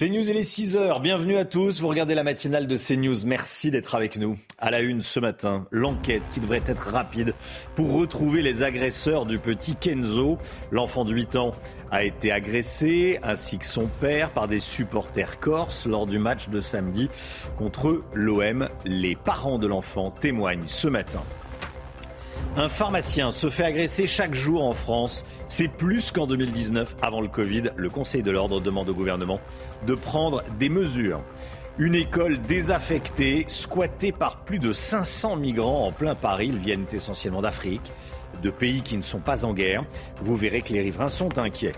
CNews, il est 6h. Bienvenue à tous. Vous regardez la matinale de CNews. Merci d'être avec nous. À la une ce matin, l'enquête qui devrait être rapide pour retrouver les agresseurs du petit Kenzo. L'enfant de 8 ans a été agressé, ainsi que son père, par des supporters corses lors du match de samedi contre l'OM. Les parents de l'enfant témoignent ce matin. Un pharmacien se fait agresser chaque jour en France. C'est plus qu'en 2019, avant le Covid. Le Conseil de l'ordre demande au gouvernement de prendre des mesures. Une école désaffectée, squattée par plus de 500 migrants en plein Paris. Ils viennent essentiellement d'Afrique, de pays qui ne sont pas en guerre. Vous verrez que les riverains sont inquiets.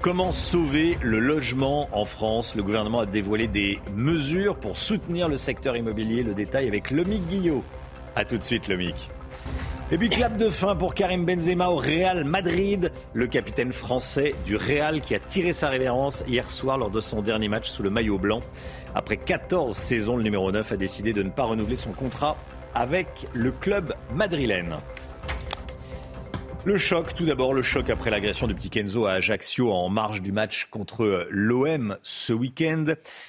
Comment sauver le logement en France? Le gouvernement a dévoilé des mesures pour soutenir le secteur immobilier. Le détail avec Lomic Guillot. A tout de suite, Lomic. Et puis clap de fin pour Karim Benzema au Real Madrid, le capitaine français du Real qui a tiré sa révérence hier soir lors de son dernier match sous le maillot blanc. Après 14 saisons, le numéro 9 a décidé de ne pas renouveler son contrat avec le club madrilène. Le choc, tout d'abord, le choc après l'agression du petit Kenzo à Ajaccio en marge du match contre l'OM ce week-end.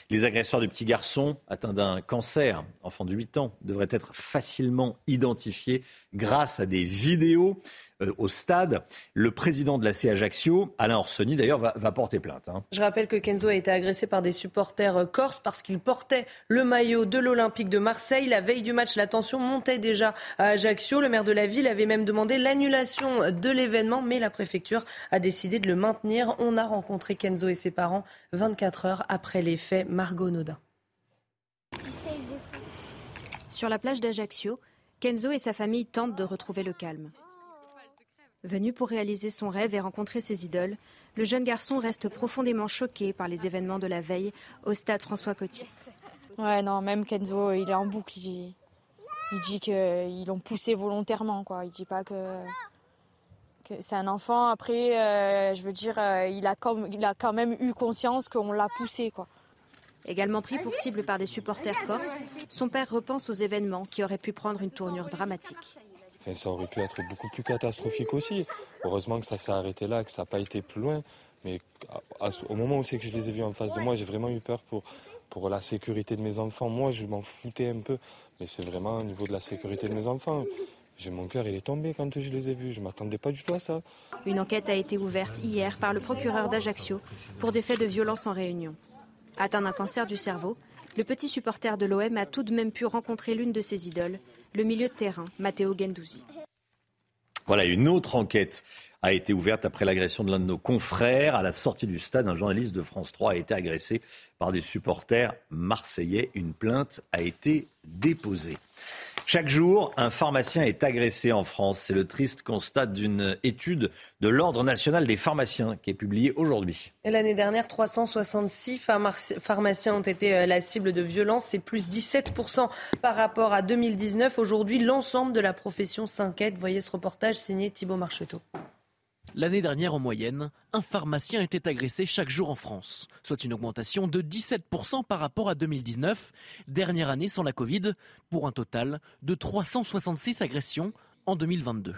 Les agresseurs du petit garçon atteint d'un cancer, enfant de 8 ans, devraient être facilement identifiés grâce à des vidéos euh, au stade. Le président de la C Ajaccio, Alain Orsoni, d'ailleurs, va, va porter plainte. hein. Je rappelle que Kenzo a été agressé par des supporters euh, corses parce qu'il portait le maillot de l'Olympique de Marseille. La veille du match, la tension montait déjà à Ajaccio. Le maire de la ville avait même demandé l'annulation de l'événement, mais la préfecture a décidé de le maintenir. On a rencontré Kenzo et ses parents 24 heures après les faits. Margot Naudin. Sur la plage d'Ajaccio, Kenzo et sa famille tentent de retrouver le calme. Venu pour réaliser son rêve et rencontrer ses idoles, le jeune garçon reste profondément choqué par les événements de la veille au stade François Coty. Ouais, non, même Kenzo, il est en boucle. Il dit, il dit qu'ils l'ont poussé volontairement, quoi. Il dit pas que, que c'est un enfant. Après, euh, je veux dire, euh, il, a comme, il a quand même eu conscience qu'on l'a poussé, quoi. Également pris pour cible par des supporters corses, son père repense aux événements qui auraient pu prendre une tournure dramatique. Ça aurait pu être beaucoup plus catastrophique aussi. Heureusement que ça s'est arrêté là, que ça n'a pas été plus loin. Mais au moment où c'est que je les ai vus en face de moi, j'ai vraiment eu peur pour, pour la sécurité de mes enfants. Moi, je m'en foutais un peu, mais c'est vraiment au niveau de la sécurité de mes enfants. J'ai mon cœur, il est tombé quand je les ai vus. Je m'attendais pas du tout à ça. Une enquête a été ouverte hier par le procureur d'Ajaccio pour des faits de violence en réunion. Atteint d'un cancer du cerveau, le petit supporter de l'OM a tout de même pu rencontrer l'une de ses idoles, le milieu de terrain, Matteo Gendouzi. Voilà, une autre enquête a été ouverte après l'agression de l'un de nos confrères. À la sortie du stade, un journaliste de France 3 a été agressé par des supporters marseillais. Une plainte a été déposée. Chaque jour, un pharmacien est agressé en France. C'est le triste constat d'une étude de l'Ordre national des pharmaciens qui est publiée aujourd'hui. L'année dernière, 366 pharmaci- pharmaciens ont été euh, la cible de violences. C'est plus 17% par rapport à 2019. Aujourd'hui, l'ensemble de la profession s'inquiète. Voyez ce reportage signé Thibault Marcheteau. L'année dernière, en moyenne, un pharmacien était agressé chaque jour en France, soit une augmentation de 17% par rapport à 2019, dernière année sans la Covid, pour un total de 366 agressions en 2022.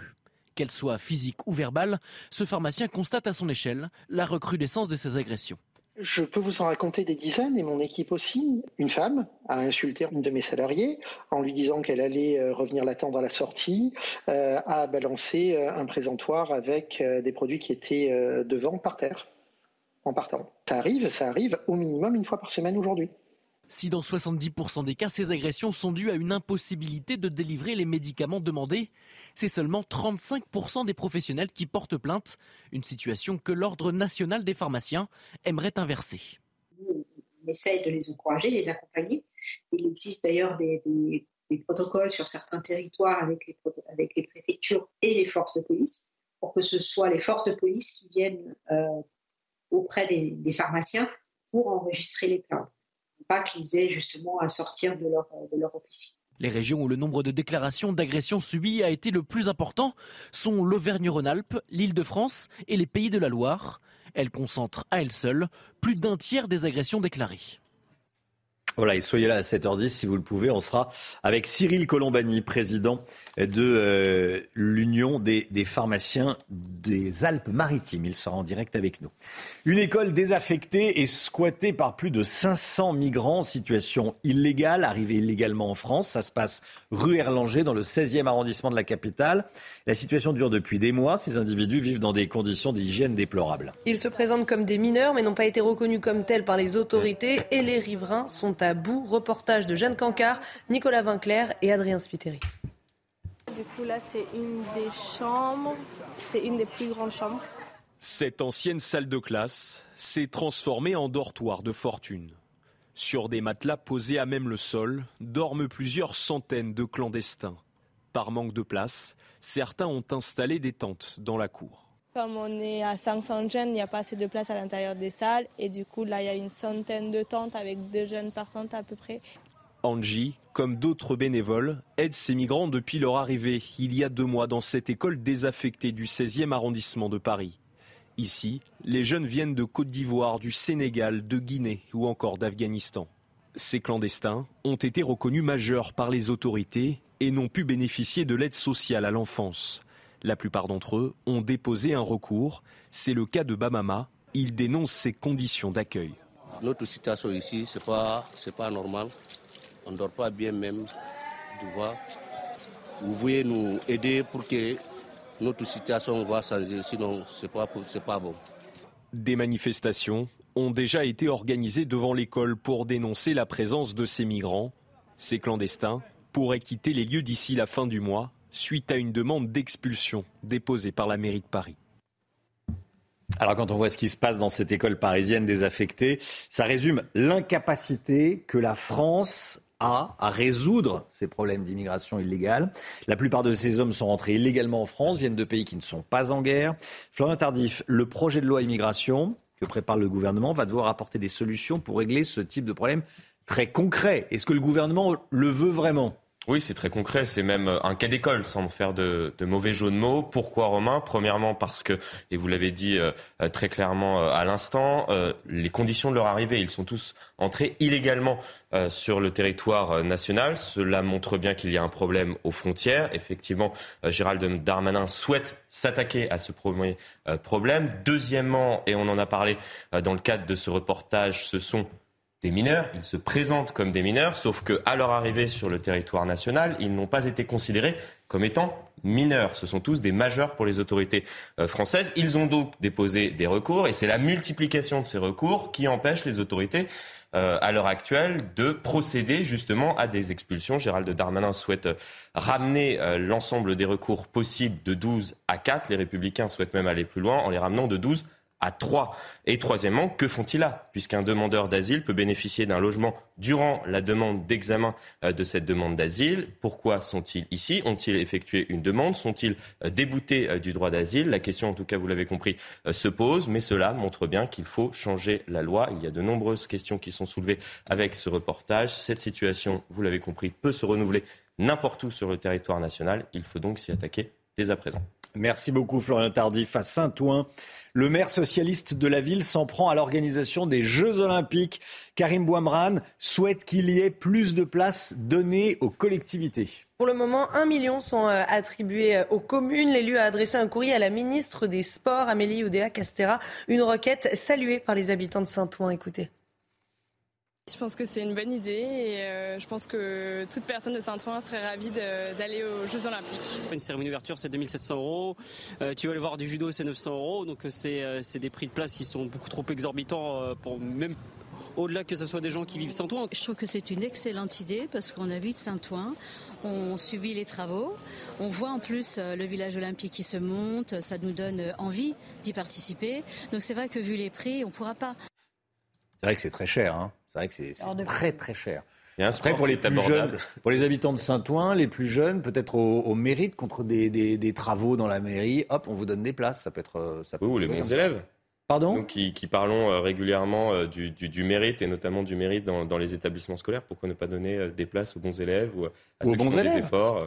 Qu'elles soient physiques ou verbales, ce pharmacien constate à son échelle la recrudescence de ces agressions. Je peux vous en raconter des dizaines et mon équipe aussi. Une femme a insulté une de mes salariés en lui disant qu'elle allait euh, revenir l'attendre à la sortie, euh, a balancé euh, un présentoir avec des produits qui étaient devant par terre en partant. Ça arrive, ça arrive au minimum une fois par semaine aujourd'hui. Si dans 70% des cas, ces agressions sont dues à une impossibilité de délivrer les médicaments demandés, c'est seulement 35% des professionnels qui portent plainte, une situation que l'Ordre national des pharmaciens aimerait inverser. on essaye de les encourager, les accompagner. Il existe d'ailleurs des, protocoles sur certains territoires avec les, pro- avec les préfectures et les forces de police pour que ce soit les forces de police qui viennent auprès des, pharmaciens pour enregistrer les plaintes. Pas qu'ils aient justement à sortir de leur, de. Les régions où le nombre de déclarations d'agressions subies a été le plus important sont l'Auvergne-Rhône-Alpes, l'Île-de-France et les Pays de la Loire. Elles concentrent à elles seules plus d'un tiers des agressions déclarées. Voilà, et soyez là à 7h10 si vous le pouvez. On sera avec Cyril Colombani, président de euh, l'Union des, pharmaciens des Alpes-Maritimes. Il sera en direct avec nous. Une école désaffectée et squattée par plus de 500 migrants en situation illégale, arrivés illégalement en France. Ça se passe rue Erlanger, dans le 16e arrondissement de la capitale. La situation dure depuis des mois. Ces individus vivent dans des conditions d'hygiène déplorables. Ils se présentent comme des mineurs, mais n'ont pas été reconnus comme tels par les autorités. Et les riverains sont à bout. Reportage de Jeanne Cancard, Nicolas Vinclair et Adrien Spiteri. Du coup, là, c'est une des chambres. C'est une des plus grandes chambres. Cette ancienne salle de classe s'est transformée en dortoir de fortune. Sur des matelas posés à même le sol dorment plusieurs centaines de clandestins. Par manque de place, certains ont installé des tentes dans la cour. Comme on est à 500 jeunes, il n'y a pas assez de place à l'intérieur des salles. Et du coup, là, il y a une centaine de tentes avec deux jeunes par tente à peu près. Angie, comme d'autres bénévoles, aide ces migrants depuis leur arrivée il y a deux mois dans cette école désaffectée du 16e arrondissement de Paris. Ici, les jeunes viennent de Côte d'Ivoire, du Sénégal, de Guinée ou encore d'Afghanistan. Ces clandestins ont été reconnus majeurs par les autorités et n'ont pu bénéficier de l'aide sociale à l'enfance. La plupart d'entre eux ont déposé un recours. C'est le cas de Bamama. Il dénonce ces conditions d'accueil. Notre situation ici, ce n'est pas, pas normal on ne dort pas bien même. Vous voulez nous aider pour que notre situation va changer, sinon ce n'est pas, pas bon. Des manifestations ont déjà été organisées devant l'école pour dénoncer la présence de ces migrants. Ces clandestins pourraient quitter les lieux d'ici la fin du mois suite à une demande d'expulsion déposée par la mairie de Paris. Alors quand on voit ce qui se passe dans cette école parisienne désaffectée, ça résume l'incapacité que la France à, résoudre ces problèmes d'immigration illégale. La plupart de ces hommes sont rentrés illégalement en France, viennent de pays qui ne sont pas en guerre. Florian Tardif, le projet de loi immigration que prépare le gouvernement va devoir apporter des solutions pour régler ce type de problème très concret. Est-ce que le gouvernement le veut vraiment? Oui, c'est très concret. C'est même un cas d'école, sans faire de, mauvais jeu de mots. Pourquoi Romain? Premièrement parce que, et vous l'avez dit euh, très clairement euh, à l'instant, euh, les conditions de leur arrivée, ils sont tous entrés illégalement sur le territoire national. Cela montre bien qu'il y a un problème aux frontières. Effectivement, Gérald Darmanin souhaite s'attaquer à ce premier problème. Deuxièmement, et on en a parlé dans le cadre de ce reportage, ce sont des mineurs, ils se présentent comme des mineurs, sauf qu'à leur arrivée sur le territoire national, ils n'ont pas été considérés comme étant mineurs. Ce sont tous des majeurs pour les autorités euh, françaises. Ils ont donc déposé des recours et c'est la multiplication de ces recours qui empêche les autorités euh, à l'heure actuelle de procéder justement à des expulsions. Gérald Darmanin souhaite euh, ramener l'ensemble des recours possibles de 12 à 4. Les républicains souhaitent même aller plus loin en les ramenant de 12 à 3. Et troisièmement, que font-ils là? Puisqu'un demandeur d'asile peut bénéficier d'un logement durant la demande d'examen euh, de cette demande d'asile. Pourquoi sont-ils ici? Ont-ils effectué une demande? Sont-ils euh, déboutés euh, du droit d'asile? La question, en tout cas, vous l'avez compris, se pose, mais cela montre bien qu'il faut changer la loi. Il y a de nombreuses questions qui sont soulevées avec ce reportage. Cette situation, vous l'avez compris, peut se renouveler n'importe où sur le territoire national. Il faut donc s'y attaquer dès à présent. Merci beaucoup Florian Tardif à Saint-Ouen. Le maire socialiste de la ville s'en prend à l'organisation des Jeux Olympiques. Karim Bouamran souhaite qu'il y ait plus de places données aux collectivités. Pour le moment, un million sont euh, attribués euh, aux communes. L'élu a adressé un courrier à la ministre des Sports, Amélie Oudéa-Castera, une requête saluée par les habitants de Saint-Ouen. Écoutez. Je pense que c'est une bonne idée et euh, je pense que toute personne de Saint-Ouen serait ravie d'aller aux Jeux Olympiques. Une cérémonie d'ouverture, c'est 2700 euros. Euh, tu vas aller voir du judo, c'est 900 euros. Donc euh, c'est des prix de place qui sont beaucoup trop exorbitants pour même au-delà que ce soit des gens qui vivent Saint-Ouen. Je trouve que c'est une excellente idée parce qu'on habite Saint-Ouen, on subit les travaux, on voit en plus le village olympique qui se monte, ça nous donne envie d'y participer. Donc c'est vrai que vu les prix, on ne pourra pas. C'est vrai que c'est très cher. Hein. C'est vrai que c'est très très cher. Il y a un Après, sport pour qui les, plus jeunes, pour les habitants de Saint-Ouen, les plus jeunes, peut-être au, au mérite contre des, des- des travaux dans la mairie, hop, on vous donne des places. Ça peut être. euh, Ça peut les bons ça. élèves. Pardon? Nous qui, qui parlons euh, régulièrement euh, du, du- du mérite et notamment du mérite dans, dans les établissements scolaires. Pourquoi ne pas donner des places aux bons élèves ou à Ou aux ceux qui bons font des élèves. efforts euh,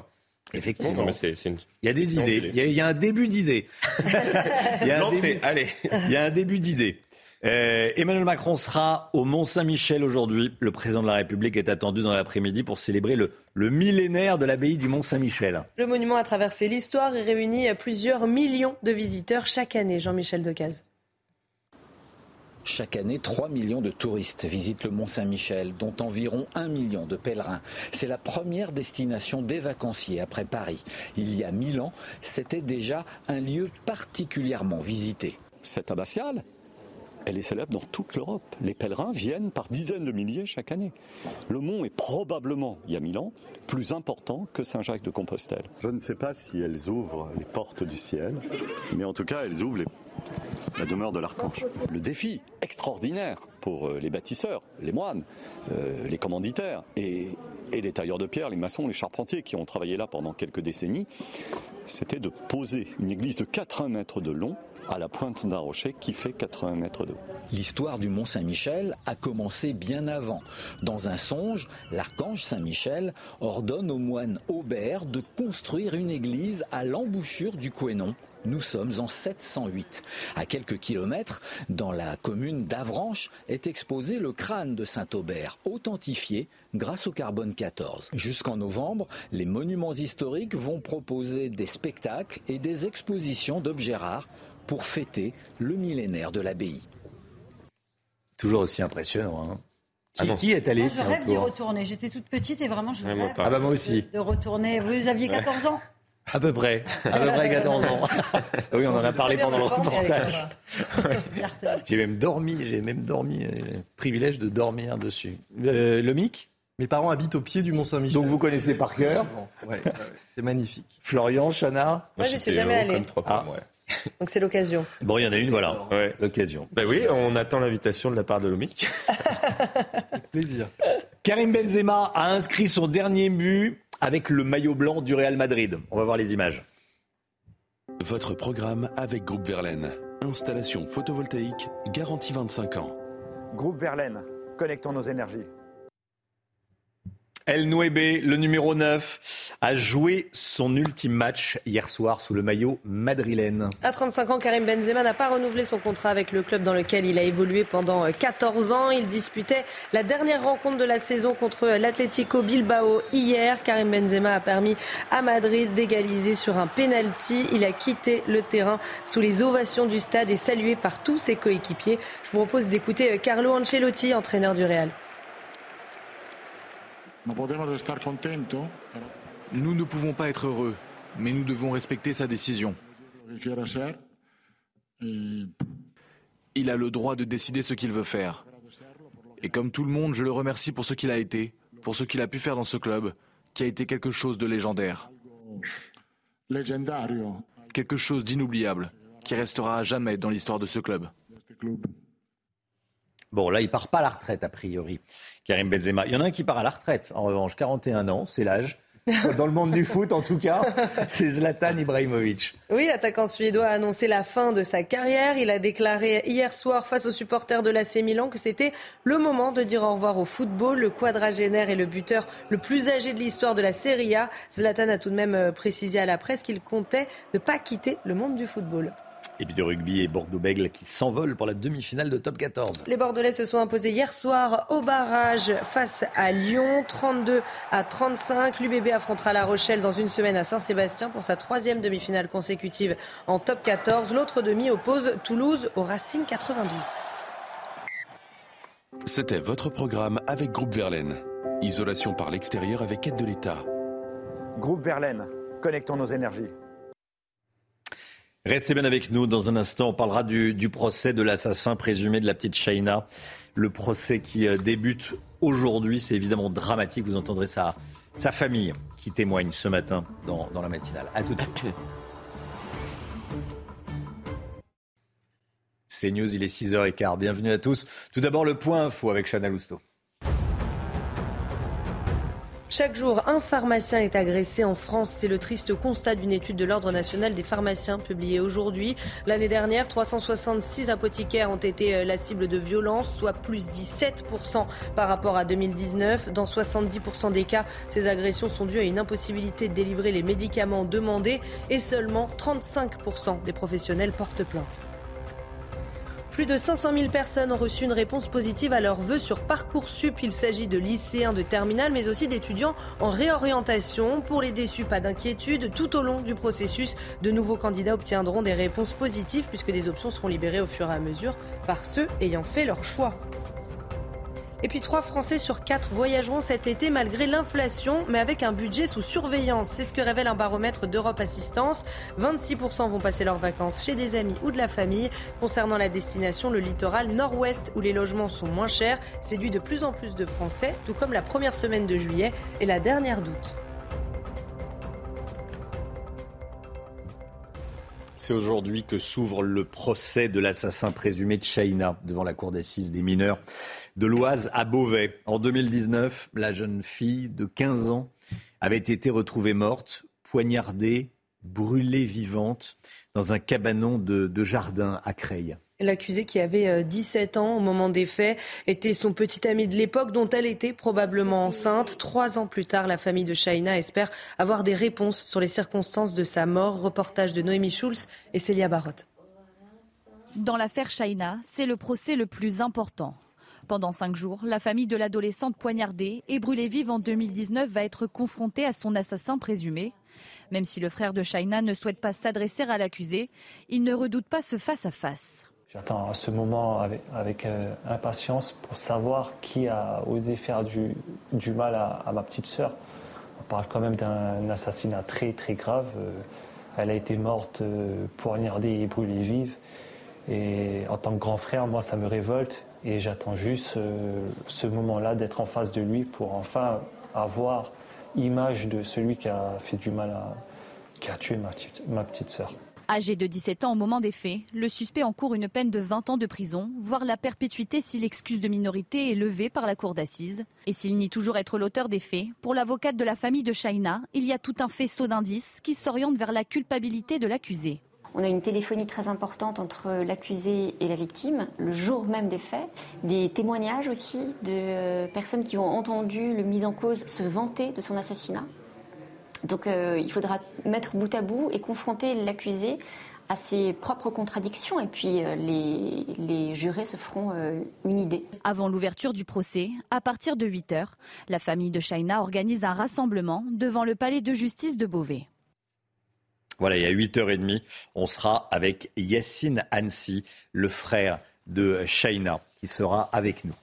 Effectivement. Non, mais c'est- c'est une- Il y a des idées. idée. Il y a, il y a un début d'idée. Il y a un Lancez, début- allez. Il y a un début d'idée. Euh, Emmanuel Macron sera au Mont-Saint-Michel aujourd'hui. Le président de la République est attendu dans l'après-midi pour célébrer le, le millénaire de l'abbaye du Mont-Saint-Michel. Le monument a traversé l'histoire et réunit plusieurs millions de visiteurs chaque année. Jean-Michel Decaze. Chaque année, 3 millions de touristes visitent le Mont Saint-Michel, dont environ 1 million de pèlerins. C'est la première destination des vacanciers après Paris. Il y a 1000 ans, c'était déjà un lieu particulièrement visité. Cette abbatiale, elle est célèbre dans toute l'Europe. Les pèlerins viennent par dizaines de milliers chaque année. Le mont est probablement, il y a mille ans, plus important que Saint-Jacques de Compostelle. Je ne sais pas si elles ouvrent les portes du ciel, mais en tout cas, elles ouvrent les- la demeure de l'archange. Le défi extraordinaire pour euh, les bâtisseurs, les moines, euh, les commanditaires et, et les tailleurs de pierre, les maçons, les charpentiers qui ont travaillé là pendant quelques décennies, c'était de poser une église de 80 mètres de long à la pointe d'un rocher qui fait 80 mètres de haut. L'histoire du Mont Saint-Michel a commencé bien avant. Dans un songe, l'archange Saint-Michel ordonne au moine Aubert de construire une église à l'embouchure du Couesnon. Nous sommes en 708. À quelques kilomètres, dans la commune d'Avranches, est exposé le crâne de Saint-Aubert, authentifié grâce au carbone 14. Jusqu'en novembre, les monuments historiques vont proposer des spectacles et des expositions d'objets rares pour fêter le millénaire de l'abbaye. Toujours aussi impressionnant. hein. Qui, Ah qui est allé Moi, je rêve d'y retourner. J'étais toute petite et vraiment, je Ouais, moi rêve pas. Ah bah moi aussi. de retourner. Vous aviez Ouais. 14 ans À peu près. À peu près 14 ans. oui, on en a parlé pendant le reportage. J'ai même dormi, j'ai même dormi, euh, le privilège de dormir dessus. Euh, le MIC Mes parents habitent au pied du Mont-Saint-Michel. Donc vous connaissez par cœur Ouais, ouais, c'est magnifique. Florian, Chana Moi, j'y suis jamais allé. Ah. Donc c'est l'occasion. Bon, il y en a une, voilà. L'occasion. Ben oui, on attend l'invitation de la part de l'OMIC. Plaisir. Karim Benzema a inscrit son dernier but avec le maillot blanc du Real Madrid. On va voir les images. Votre programme avec Groupe Verlaine. Installation photovoltaïque garantie 25 ans. Groupe Verlaine, connectons nos énergies. El Nuebe, le numéro 9, a joué son ultime match hier soir sous le maillot madrilène. À 35 ans, Karim Benzema n'a pas renouvelé son contrat avec le club dans lequel il a évolué pendant 14 ans. Il disputait la dernière rencontre de la saison contre l'Atlético Bilbao hier. Karim Benzema a permis à Madrid d'égaliser sur un penalty. Il a quitté le terrain sous les ovations du stade et salué par tous ses coéquipiers. Je vous propose d'écouter Carlo Ancelotti, entraîneur du Real. Nous ne pouvons pas être heureux, mais nous devons respecter sa décision. Il a le droit de décider ce qu'il veut faire. Et comme tout le monde, je le remercie pour ce qu'il a été, pour ce qu'il a pu faire dans ce club, qui a été quelque chose de légendaire. Quelque chose d'inoubliable, qui restera à jamais dans l'histoire de ce club. Bon, là, il part pas à la retraite, a priori, Karim Benzema. Il y en a un qui part à la retraite, en revanche, 41 ans, c'est l'âge. Dans le monde du foot, en tout cas, c'est Zlatan Ibrahimovic. Oui, l'attaquant suédois a annoncé la fin de sa carrière. Il a déclaré hier soir face aux supporters de l'AC Milan que c'était le moment de dire au revoir au football. Le quadragénaire et le buteur le plus âgé de l'histoire de la Serie A. Zlatan a tout de même euh, précisé à la presse qu'il comptait ne pas quitter le monde du football. Et puis de rugby et Bordeaux-Bègles qui s'envolent pour la demi-finale de top 14. Les Bordelais se sont imposés hier soir au barrage face à Lyon, 32 à 35. L'UBB affrontera La Rochelle dans une semaine à Saint-Sébastien pour sa troisième demi-finale consécutive en top 14. L'autre demi oppose Toulouse au Racing 92. C'était votre programme avec Groupe Verlaine. Isolation par l'extérieur avec aide de l'État. Groupe Verlaine, connectons nos énergies. Restez bien avec nous. Dans un instant, on parlera du, procès de l'assassin présumé de la petite Shaina. Le procès qui euh, débute aujourd'hui, c'est évidemment dramatique. Vous entendrez sa, famille qui témoigne ce matin dans, dans la matinale. À tout de suite. C'est News, il est 6h15. Bienvenue à tous. Tout d'abord, le point info avec Chana Lousteau. Chaque jour, un pharmacien est agressé en France. C'est le triste constat d'une étude de l'Ordre national des pharmaciens publiée aujourd'hui. L'année dernière, 366 apothicaires ont été euh, la cible de violences, soit plus 17% par rapport à 2019. Dans 70% des cas, ces agressions sont dues à une impossibilité de délivrer les médicaments demandés et seulement 35% des professionnels portent plainte. Plus de 500 000 personnes ont reçu une réponse positive à leurs vœux sur Parcoursup. Il s'agit de lycéens de terminale, mais aussi d'étudiants en réorientation. Pour les déçus, pas d'inquiétude. Tout au long du processus, de nouveaux candidats obtiendront des réponses positives puisque des options seront libérées au fur et à mesure par ceux ayant fait leur choix. Et puis trois Français sur quatre voyageront cet été malgré l'inflation, mais avec un budget sous surveillance. C'est ce que révèle un baromètre d'Europe Assistance. 26% vont passer leurs vacances chez des amis ou de la famille. Concernant la destination, le littoral nord-ouest où les logements sont moins chers séduit de plus en plus de Français, tout comme la première semaine de juillet et la dernière d'août. C'est aujourd'hui que s'ouvre le procès de l'assassin présumé de China devant la cour d'assises des mineurs de l'Oise à Beauvais. En 2019, la jeune fille de 15 ans avait été retrouvée morte, poignardée, brûlée vivante dans un cabanon de, de jardin à Creil. L'accusé qui avait 17 ans au moment des faits était son petit ami de l'époque dont elle était probablement enceinte. Trois ans plus tard, la famille de Shaina espère avoir des réponses sur les circonstances de sa mort. Reportage de Noémie Schulz et Célia Barotte. Dans l'affaire Shaina, c'est le procès le plus important. Pendant cinq jours, la famille de l'adolescente poignardée et brûlée vive en 2019 va être confrontée à son assassin présumé. Même si le frère de Shaina ne souhaite pas s'adresser à l'accusé, il ne redoute pas ce face-à-face. J'attends ce moment avec, euh, impatience pour savoir qui a osé faire du, mal à, à, ma petite sœur. On parle quand même d'un assassinat très très grave. Euh, elle a été morte euh, poignardée et brûlée vive. Et en tant que grand frère, moi, ça me révolte. Et j'attends juste euh, ce moment-là d'être en face de lui pour enfin avoir image de celui qui a fait du mal à, qui a tué ma petite, sœur. Âgé de 17 ans au moment des faits, le suspect encourt une peine de 20 ans de prison, voire la perpétuité si l'excuse de minorité est levée par la cour d'assises. Et s'il nie toujours être l'auteur des faits, pour l'avocate de la famille de Shaina, il y a tout un faisceau d'indices qui s'oriente vers la culpabilité de l'accusé. On a une téléphonie très importante entre l'accusé et la victime, le jour même des faits, des témoignages aussi de personnes qui ont entendu le mis en cause se vanter de son assassinat. Donc euh, il faudra mettre bout à bout et confronter l'accusé à ses propres contradictions et puis euh, les, les, jurés se feront euh, une idée. Avant l'ouverture du procès, à partir de 8 heures, la famille de Shaina organise un rassemblement devant le palais de justice de Beauvais. Voilà, il y a 8h30, on sera avec Yassine Ansi, le frère de Shaina, qui sera avec nous.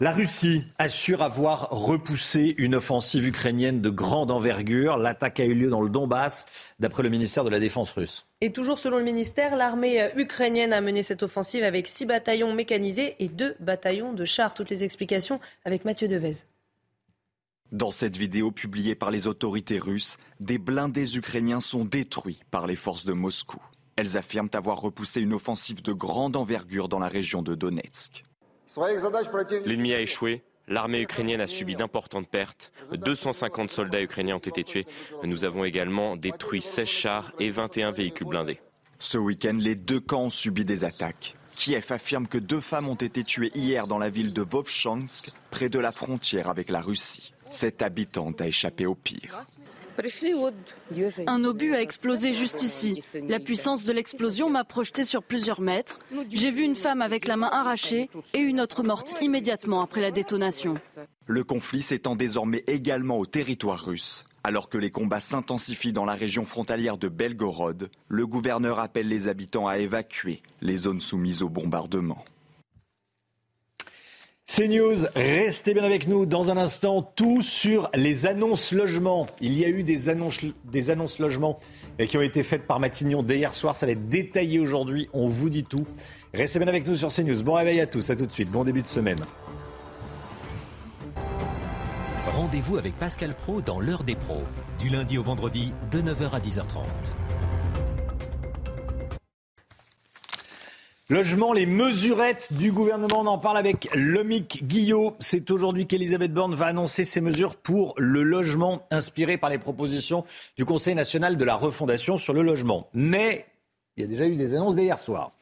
La Russie assure avoir repoussé une offensive ukrainienne de grande envergure. L'attaque a eu lieu dans le Donbass, d'après le ministère de la Défense russe. Et toujours selon le ministère, l'armée ukrainienne a mené cette offensive avec six bataillons mécanisés et deux bataillons de chars. Toutes les explications avec Mathieu Devez. Dans cette vidéo publiée par les autorités russes, des blindés ukrainiens sont détruits par les forces de Moscou. Elles affirment avoir repoussé une offensive de grande envergure dans la région de Donetsk. L'ennemi a échoué. L'armée ukrainienne a subi d'importantes pertes. 250 soldats ukrainiens ont été tués. Nous avons également détruit 16 chars et 21 véhicules blindés. Ce week-end, les deux camps ont subi des attaques. Kiev affirme que deux femmes ont été tuées hier dans la ville de Vovchansk, près de la frontière avec la Russie. Cette habitante a échappé au pire. Un obus a explosé juste ici. La puissance de l'explosion m'a projeté sur plusieurs mètres. J'ai vu une femme avec la main arrachée et une autre morte immédiatement après la détonation. Le conflit s'étend désormais également au territoire russe. Alors que les combats s'intensifient dans la région frontalière de Belgorod, le gouverneur appelle les habitants à évacuer les zones soumises au bombardement. C'est News, restez bien avec nous dans un instant, tout sur les annonces logements. Il y a eu des annonces, des annonces logements qui ont été faites par Matignon dès hier soir, ça va être détaillé aujourd'hui, on vous dit tout. Restez bien avec nous sur CNews, bon réveil à tous, à tout de suite, bon début de semaine. Rendez-vous avec Pascal Pro dans l'heure des pros, du lundi au vendredi de 9h à 10h30. Logement, les mesurettes du gouvernement, on en parle avec Lomic Guillot. C'est aujourd'hui qu'Elisabeth Borne va annoncer ses mesures pour le logement inspirées par les propositions du Conseil national de la refondation sur le logement. Mais il y a déjà eu des annonces d'hier soir.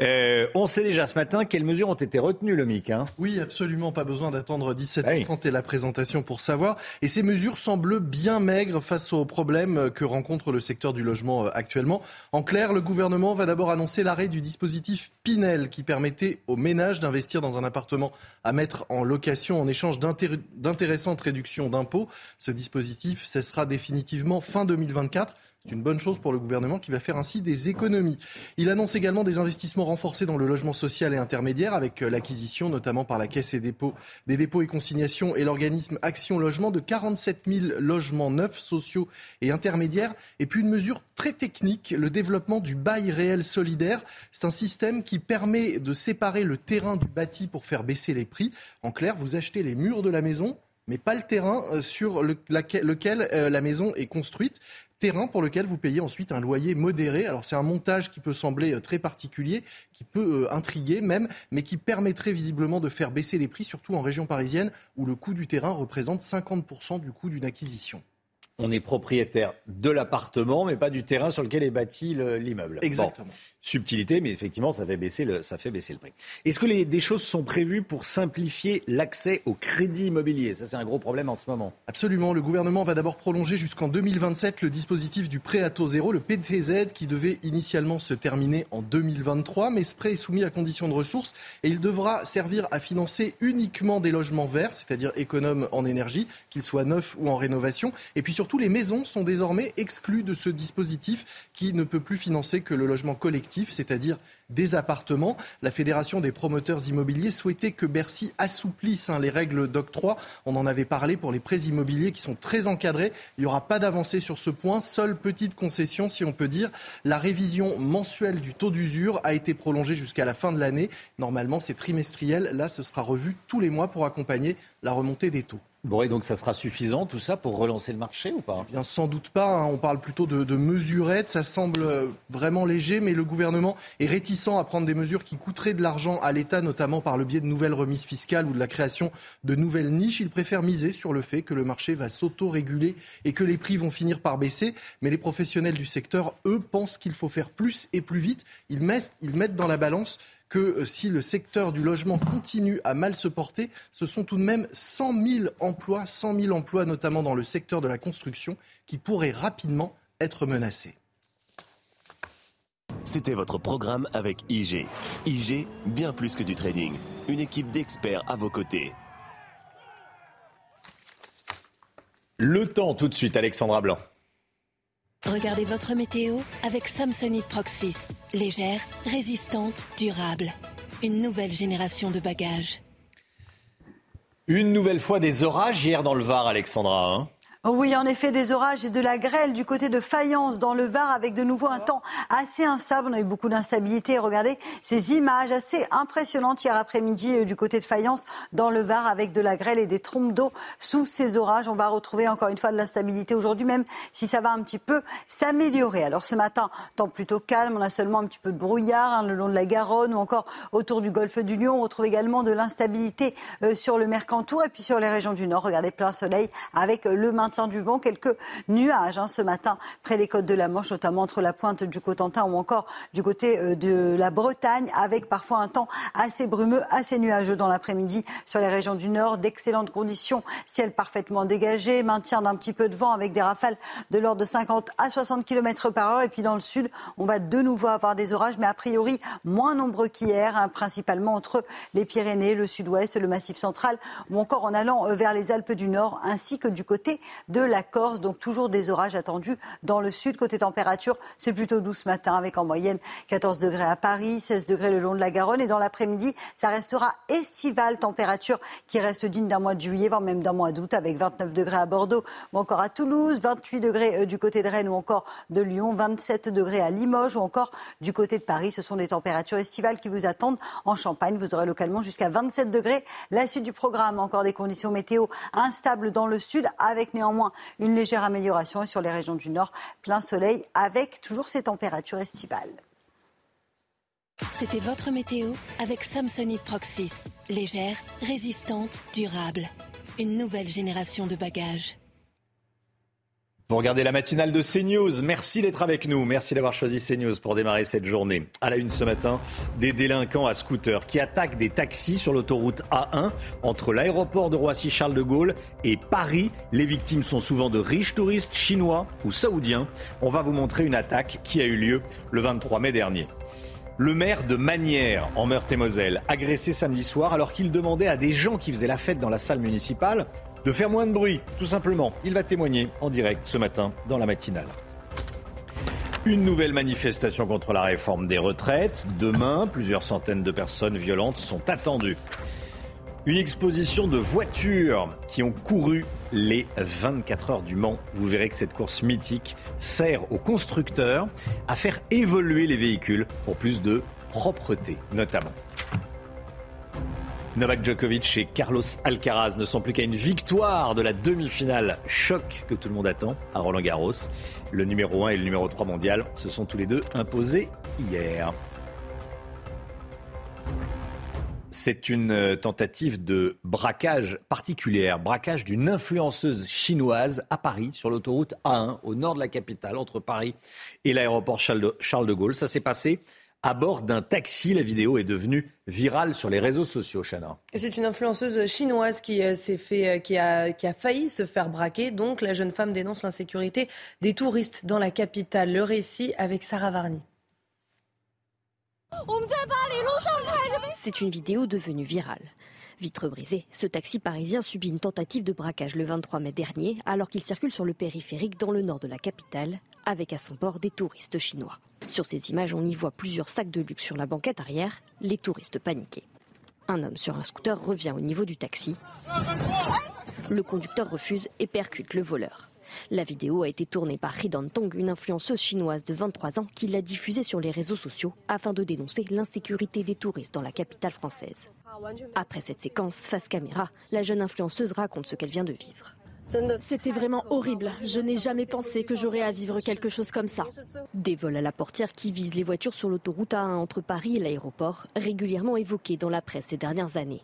Euh, on sait déjà ce matin quelles mesures ont été retenues, le MIC. Hein. Oui, absolument. Pas besoin d'attendre 17h30 et la présentation pour savoir. Et ces mesures semblent bien maigres face aux problèmes que rencontre le secteur du logement euh, actuellement. En clair, le gouvernement va d'abord annoncer l'arrêt du dispositif Pinel qui permettait aux ménages d'investir dans un appartement à mettre en location en échange d'intéressantes réductions d'impôts. Ce dispositif cessera définitivement fin 2024. C'est une bonne chose pour le gouvernement qui va faire ainsi des économies. Il annonce également des investissements renforcés dans le logement social et intermédiaire avec euh, l'acquisition notamment par la Caisse et dépôts, des dépôts et consignations et l'organisme Action Logement de 47 000 logements neufs, sociaux et intermédiaires. Et puis une mesure très technique, le développement du bail réel solidaire. C'est un système qui permet de séparer le terrain du bâti pour faire baisser les prix. En clair, vous achetez les murs de la maison, mais pas le terrain euh, sur lequel euh, la maison est construite terrain pour lequel vous payez ensuite un loyer modéré. Alors c'est un montage qui peut sembler euh, très particulier, qui peut euh, intriguer même, mais qui permettrait visiblement de faire baisser les prix, surtout en région parisienne où le coût du terrain représente 50% du coût d'une acquisition on est propriétaire de l'appartement, mais pas du terrain sur lequel est bâti l'immeuble. Exactement. subtilité, mais effectivement, ça fait baisser le, ça fait baisser le prix. Est-ce que les, des choses sont prévues pour simplifier l'accès au crédit immobilier? Ça, c'est un gros problème en ce moment. Absolument. Le gouvernement va d'abord prolonger jusqu'en 2027 le dispositif du prêt à taux zéro, le PTZ, qui devait initialement se terminer en 2023, mais ce prêt est soumis à conditions de ressources et il devra servir à financer uniquement des logements verts, c'est-à-dire économes en énergie, qu'ils soient neufs ou en rénovation, et puis surtout tous les maisons sont désormais exclues de ce dispositif qui ne peut plus financer que le logement collectif, c'est-à-dire des appartements. La Fédération des promoteurs immobiliers souhaitait que Bercy assouplisse hein, les règles d'octroi. On en avait parlé pour les prêts immobiliers qui sont très encadrés. Il n'y aura pas d'avancée sur ce point. Seule petite concession, si on peut dire, la révision mensuelle du taux d'usure a été prolongée jusqu'à la fin de l'année. Normalement, c'est trimestriel. Là, ce sera revu tous les mois pour accompagner la remontée des taux. Bon, et donc ça sera suffisant tout ça pour relancer le marché ou pas? Eh Bien sans doute pas. Hein. On parle plutôt de, de, mesurettes. Ça semble euh, vraiment léger, mais le gouvernement est réticent à prendre des mesures qui coûteraient de l'argent à l'État, notamment par le biais de nouvelles remises fiscales ou de la création de nouvelles niches. Il préfère miser sur le fait que le marché va s'auto-réguler et que les prix vont finir par baisser. Mais les professionnels du secteur, eux, pensent qu'il faut faire plus et plus vite. Ils mettent, ils mettent dans la balance que euh, si le secteur du logement continue à mal se porter, ce sont tout de même 100 000 emplois, 100 000 emplois notamment dans le secteur de la construction, qui pourraient rapidement être menacés. C'était votre programme avec IG. IG, bien plus que du trading. Une équipe d'experts à vos côtés. Le temps tout de suite, Alexandra Blanc. Regardez votre météo avec Samsonite Proxys. Légère, résistante, durable. Une nouvelle génération de bagages. Une nouvelle fois des orages hier dans le Var, Alexandra. Hein oui, en effet, des orages et de la grêle du côté de Fayence dans le Var avec de nouveau un temps assez instable. On a eu beaucoup d'instabilité. Regardez ces images assez impressionnantes hier après-midi euh, du côté de Fayence dans le Var avec de la grêle et des trompes d'eau sous ces orages. On va retrouver encore une fois de l'instabilité aujourd'hui même si ça va un petit peu s'améliorer. Alors ce matin, temps plutôt calme. On a seulement un petit peu de brouillard hein, le long de la Garonne ou encore autour du golfe du Lion. On retrouve également de l'instabilité euh, sur le Mercantour et puis sur les régions du Nord. Regardez plein soleil avec le maintien du vent, quelques nuages hein, ce matin près des côtes de la Manche, notamment entre la pointe du Cotentin ou encore du côté euh, de la Bretagne, avec parfois un temps assez brumeux, assez nuageux dans l'après-midi sur les régions du Nord. D'excellentes conditions, ciel parfaitement dégagé, maintien d'un petit peu de vent avec des rafales de l'ordre de 50 à 60 km par heure. Et puis dans le sud, on va de nouveau avoir des orages, mais a priori moins nombreux qu'hier, hein, principalement entre les Pyrénées, le sud-ouest, le massif central ou encore en allant euh, vers les Alpes du Nord, ainsi que du côté de la Corse. Donc toujours des orages attendus dans le sud. Côté température, c'est plutôt doux ce matin avec en moyenne 14 degrés à Paris, 16 degrés le long de la Garonne. Et dans l'après-midi, ça restera estival, température qui reste digne d'un mois de juillet, voire même d'un mois d'août avec 29 degrés à Bordeaux ou encore à Toulouse, 28 degrés euh, du côté de Rennes ou encore de Lyon, 27 degrés à Limoges ou encore du côté de Paris. Ce sont des températures estivales qui vous attendent en Champagne. Vous aurez localement jusqu'à 27 degrés. La suite du programme, encore des conditions météo instables dans le sud avec néanmoins une légère amélioration sur les régions du nord, plein soleil avec toujours ces températures estivales. C'était votre météo avec Samsonite Proxys. Légère, résistante, durable. Une nouvelle génération de bagages. Vous regardez la matinale de CNews. Merci d'être avec nous. Merci d'avoir choisi CNews pour démarrer cette journée. À la une ce matin, des délinquants à scooter qui attaquent des taxis sur l'autoroute A1 entre l'aéroport de Roissy-Charles de Gaulle et Paris. Les victimes sont souvent de riches touristes chinois ou saoudiens. On va vous montrer une attaque qui a eu lieu le 23 mai dernier. Le maire de Manières, en Meurthe-et-Moselle, agressé samedi soir alors qu'il demandait à des gens qui faisaient la fête dans la salle municipale de faire moins de bruit, tout simplement. Il va témoigner en direct ce matin dans la matinale. Une nouvelle manifestation contre la réforme des retraites. Demain, plusieurs centaines de personnes violentes sont attendues. Une exposition de voitures qui ont couru les 24 heures du Mans. Vous verrez que cette course mythique sert aux constructeurs à faire évoluer les véhicules pour plus de propreté notamment. Novak Djokovic et Carlos Alcaraz ne sont plus qu'à une victoire de la demi-finale choc que tout le monde attend à Roland Garros. Le numéro 1 et le numéro 3 mondial se sont tous les deux imposés hier. C'est une euh, tentative de braquage particulière, braquage d'une influenceuse chinoise à Paris, sur l'autoroute A1, au nord de la capitale, entre Paris et l'aéroport Charles de Gaulle. Ça s'est passé à bord d'un taxi. La vidéo est devenue virale sur les réseaux sociaux, Chana. C'est une influenceuse chinoise qui, euh, s'est fait, euh, qui, a, qui a failli se faire braquer. Donc la jeune femme dénonce l'insécurité des touristes dans la capitale. Le récit avec Sarah Varny. C'est une vidéo devenue virale. Vitre brisée, ce taxi parisien subit une tentative de braquage le 23 mai dernier alors qu'il circule sur le périphérique dans le nord de la capitale avec à son bord des touristes chinois. Sur ces images, on y voit plusieurs sacs de luxe sur la banquette arrière, les touristes paniqués. Un homme sur un scooter revient au niveau du taxi. Le conducteur refuse et percute le voleur. La vidéo a été tournée par Ridan Tong, une influenceuse chinoise de 23 ans qui l'a diffusée sur les réseaux sociaux afin de dénoncer l'insécurité des touristes dans la capitale française. Après cette séquence face caméra, la jeune influenceuse raconte ce qu'elle vient de vivre. C'était vraiment horrible. Je n'ai jamais pensé que j'aurais à vivre quelque chose comme ça. Des vols à la portière qui visent les voitures sur l'autoroute A1 entre Paris et l'aéroport, régulièrement évoqués dans la presse ces dernières années.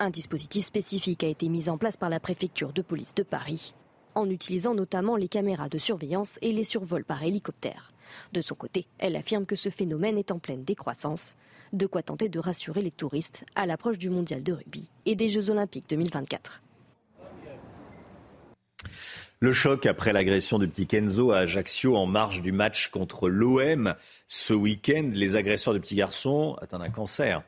Un dispositif spécifique a été mis en place par la préfecture de police de Paris, en utilisant notamment les caméras de surveillance et les survols par hélicoptère. De son côté, elle affirme que ce phénomène est en pleine décroissance, de quoi tenter de rassurer les touristes à l'approche du mondial de rugby et des Jeux olympiques 2024. Le choc après l'agression du petit Kenzo à Ajaccio en marge du match contre l'OM ce week-end. Les agresseurs du petit garçon, attends un cancer,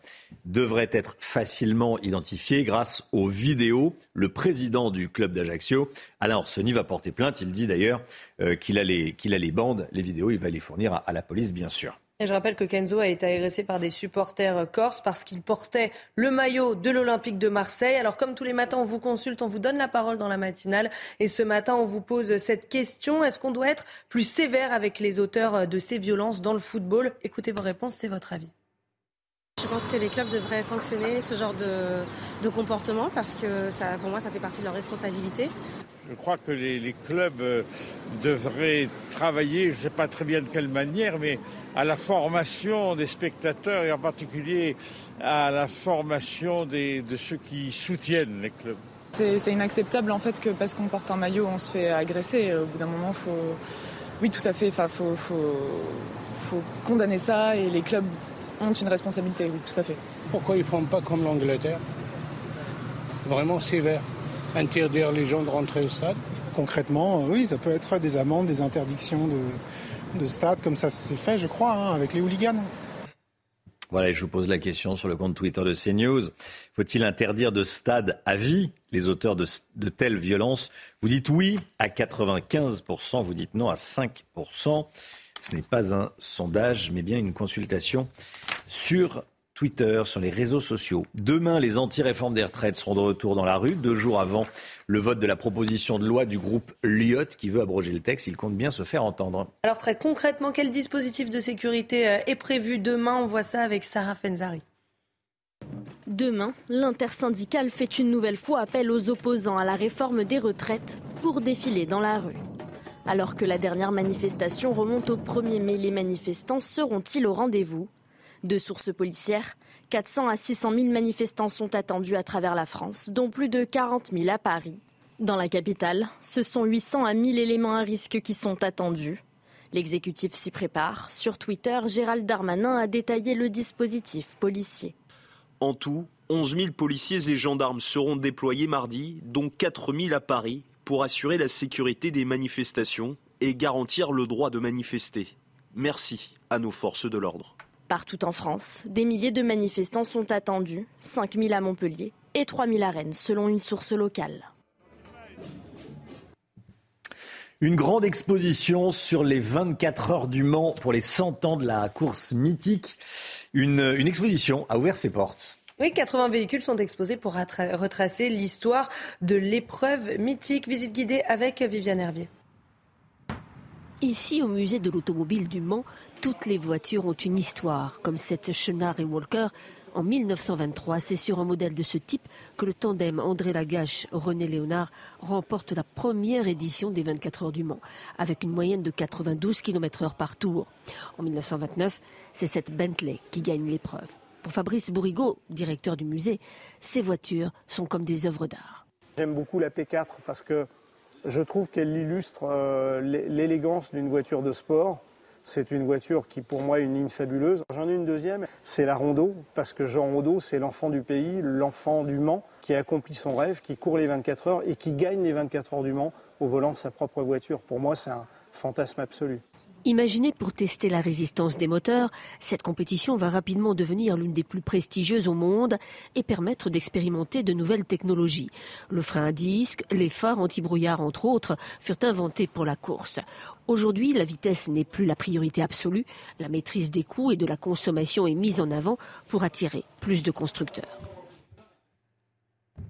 devraient être facilement identifiés grâce aux vidéos. Le président du club d'Ajaccio, Alain Orsoni, va porter plainte. Il dit d'ailleurs euh, qu'il a, les bandes, les vidéos, il va les fournir à la police, bien sûr je rappelle que Kenzo a été agressé par des supporters corses parce qu'il portait le maillot de l'Olympique de Marseille. Alors comme tous les matins, on vous consulte, on vous donne la parole dans la matinale. Et ce matin, on vous pose cette question. Est-ce qu'on doit être plus sévère avec les auteurs de ces violences dans le football? Écoutez vos réponses, c'est votre avis. Je pense que les clubs devraient sanctionner ce genre de, comportement parce que pour moi, ça fait partie de leur responsabilité. Je crois que les, clubs euh, devraient travailler, je ne sais pas très bien de quelle manière, mais à la formation des spectateurs et en particulier à la formation de ceux qui soutiennent les clubs. C'est inacceptable en fait que parce qu'on porte un maillot, on se fait agresser. Au bout d'un moment, faut, oui, tout à fait, il faut, faut condamner ça et les clubs ont une responsabilité, oui, tout à fait. Pourquoi ils ne font pas comme l'Angleterre? Vraiment sévère. Interdire les gens de rentrer au stade Concrètement, euh, oui, ça peut être des amendes, des interdictions de, de stade, comme ça s'est fait, je crois, hein, avec les hooligans. Voilà, je vous pose la question sur le compte Twitter de CNews. Faut-il interdire de stade à vie les auteurs de, de telles violences? Vous dites oui à 95%, vous dites non à 5%. Ce n'est pas un sondage, mais bien une consultation sur Twitter, sur les réseaux sociaux. Demain, les anti-réformes des retraites seront de retour dans la rue, deux jours avant le vote de la proposition de loi du groupe Lyot qui veut abroger le texte. Il compte bien se faire entendre. Alors très concrètement, quel dispositif de sécurité euh, est prévu demain? On voit ça avec Sarah Fenzari. Demain, l'intersyndicale fait une nouvelle fois appel aux opposants à la réforme des retraites pour défiler dans la rue. Alors que la dernière manifestation remonte au 1er mai, les manifestants seront-ils au rendez-vous? De sources policières, 400 à 600 000 manifestants sont attendus à travers la France, dont plus de 40 000 à Paris. Dans la capitale, ce sont 800 à 1000 éléments à risque qui sont attendus. L'exécutif s'y prépare. Sur Twitter, Gérald Darmanin a détaillé le dispositif policier. En tout, 11 000 policiers et gendarmes seront déployés mardi, dont 4 000 à Paris, pour assurer la sécurité des manifestations et garantir le droit de manifester. Merci à nos forces de l'ordre. Partout en France, des milliers de manifestants sont attendus, 5 000 à Montpellier et 3 000 à Rennes, selon une source locale. Une grande exposition sur les 24 heures du Mans pour les 100 ans de la course mythique. Une, une exposition a ouvert ses portes. Oui, 80 véhicules sont exposés pour retracer l'histoire de l'épreuve mythique. Visite guidée avec Viviane Hervier. Ici, au musée de l'automobile du Mans, toutes les voitures ont une histoire, comme cette Chenard et Walker en 1923, c'est sur un modèle de ce type que le tandem André Lagache-René Léonard remporte la première édition des 24 heures du Mans, avec une moyenne de 92 km h par tour. En 1929, c'est cette Bentley qui gagne l'épreuve. Pour Fabrice Bourrigaud, directeur du musée, ces voitures sont comme des œuvres d'art. J'aime beaucoup la P4 parce que je trouve qu'elle illustre euh, l'élégance d'une voiture de sport c'est une voiture qui, pour moi, est une ligne fabuleuse. J'en ai une deuxième, c'est la Rondeau, parce que Jean Rondeau, c'est l'enfant du pays, l'enfant du Mans, qui a accompli son rêve, qui court les 24 heures et qui gagne les 24 heures du Mans au volant de sa propre voiture. Pour moi, c'est un fantasme absolu. Imaginée pour tester la résistance des moteurs, cette compétition va rapidement devenir l'une des plus prestigieuses au monde et permettre d'expérimenter de nouvelles technologies. Le frein à disque, les phares anti-brouillard entre autres, furent inventés pour la course. Aujourd'hui, la vitesse n'est plus la priorité absolue, la maîtrise des coûts et de la consommation est mise en avant pour attirer plus de constructeurs.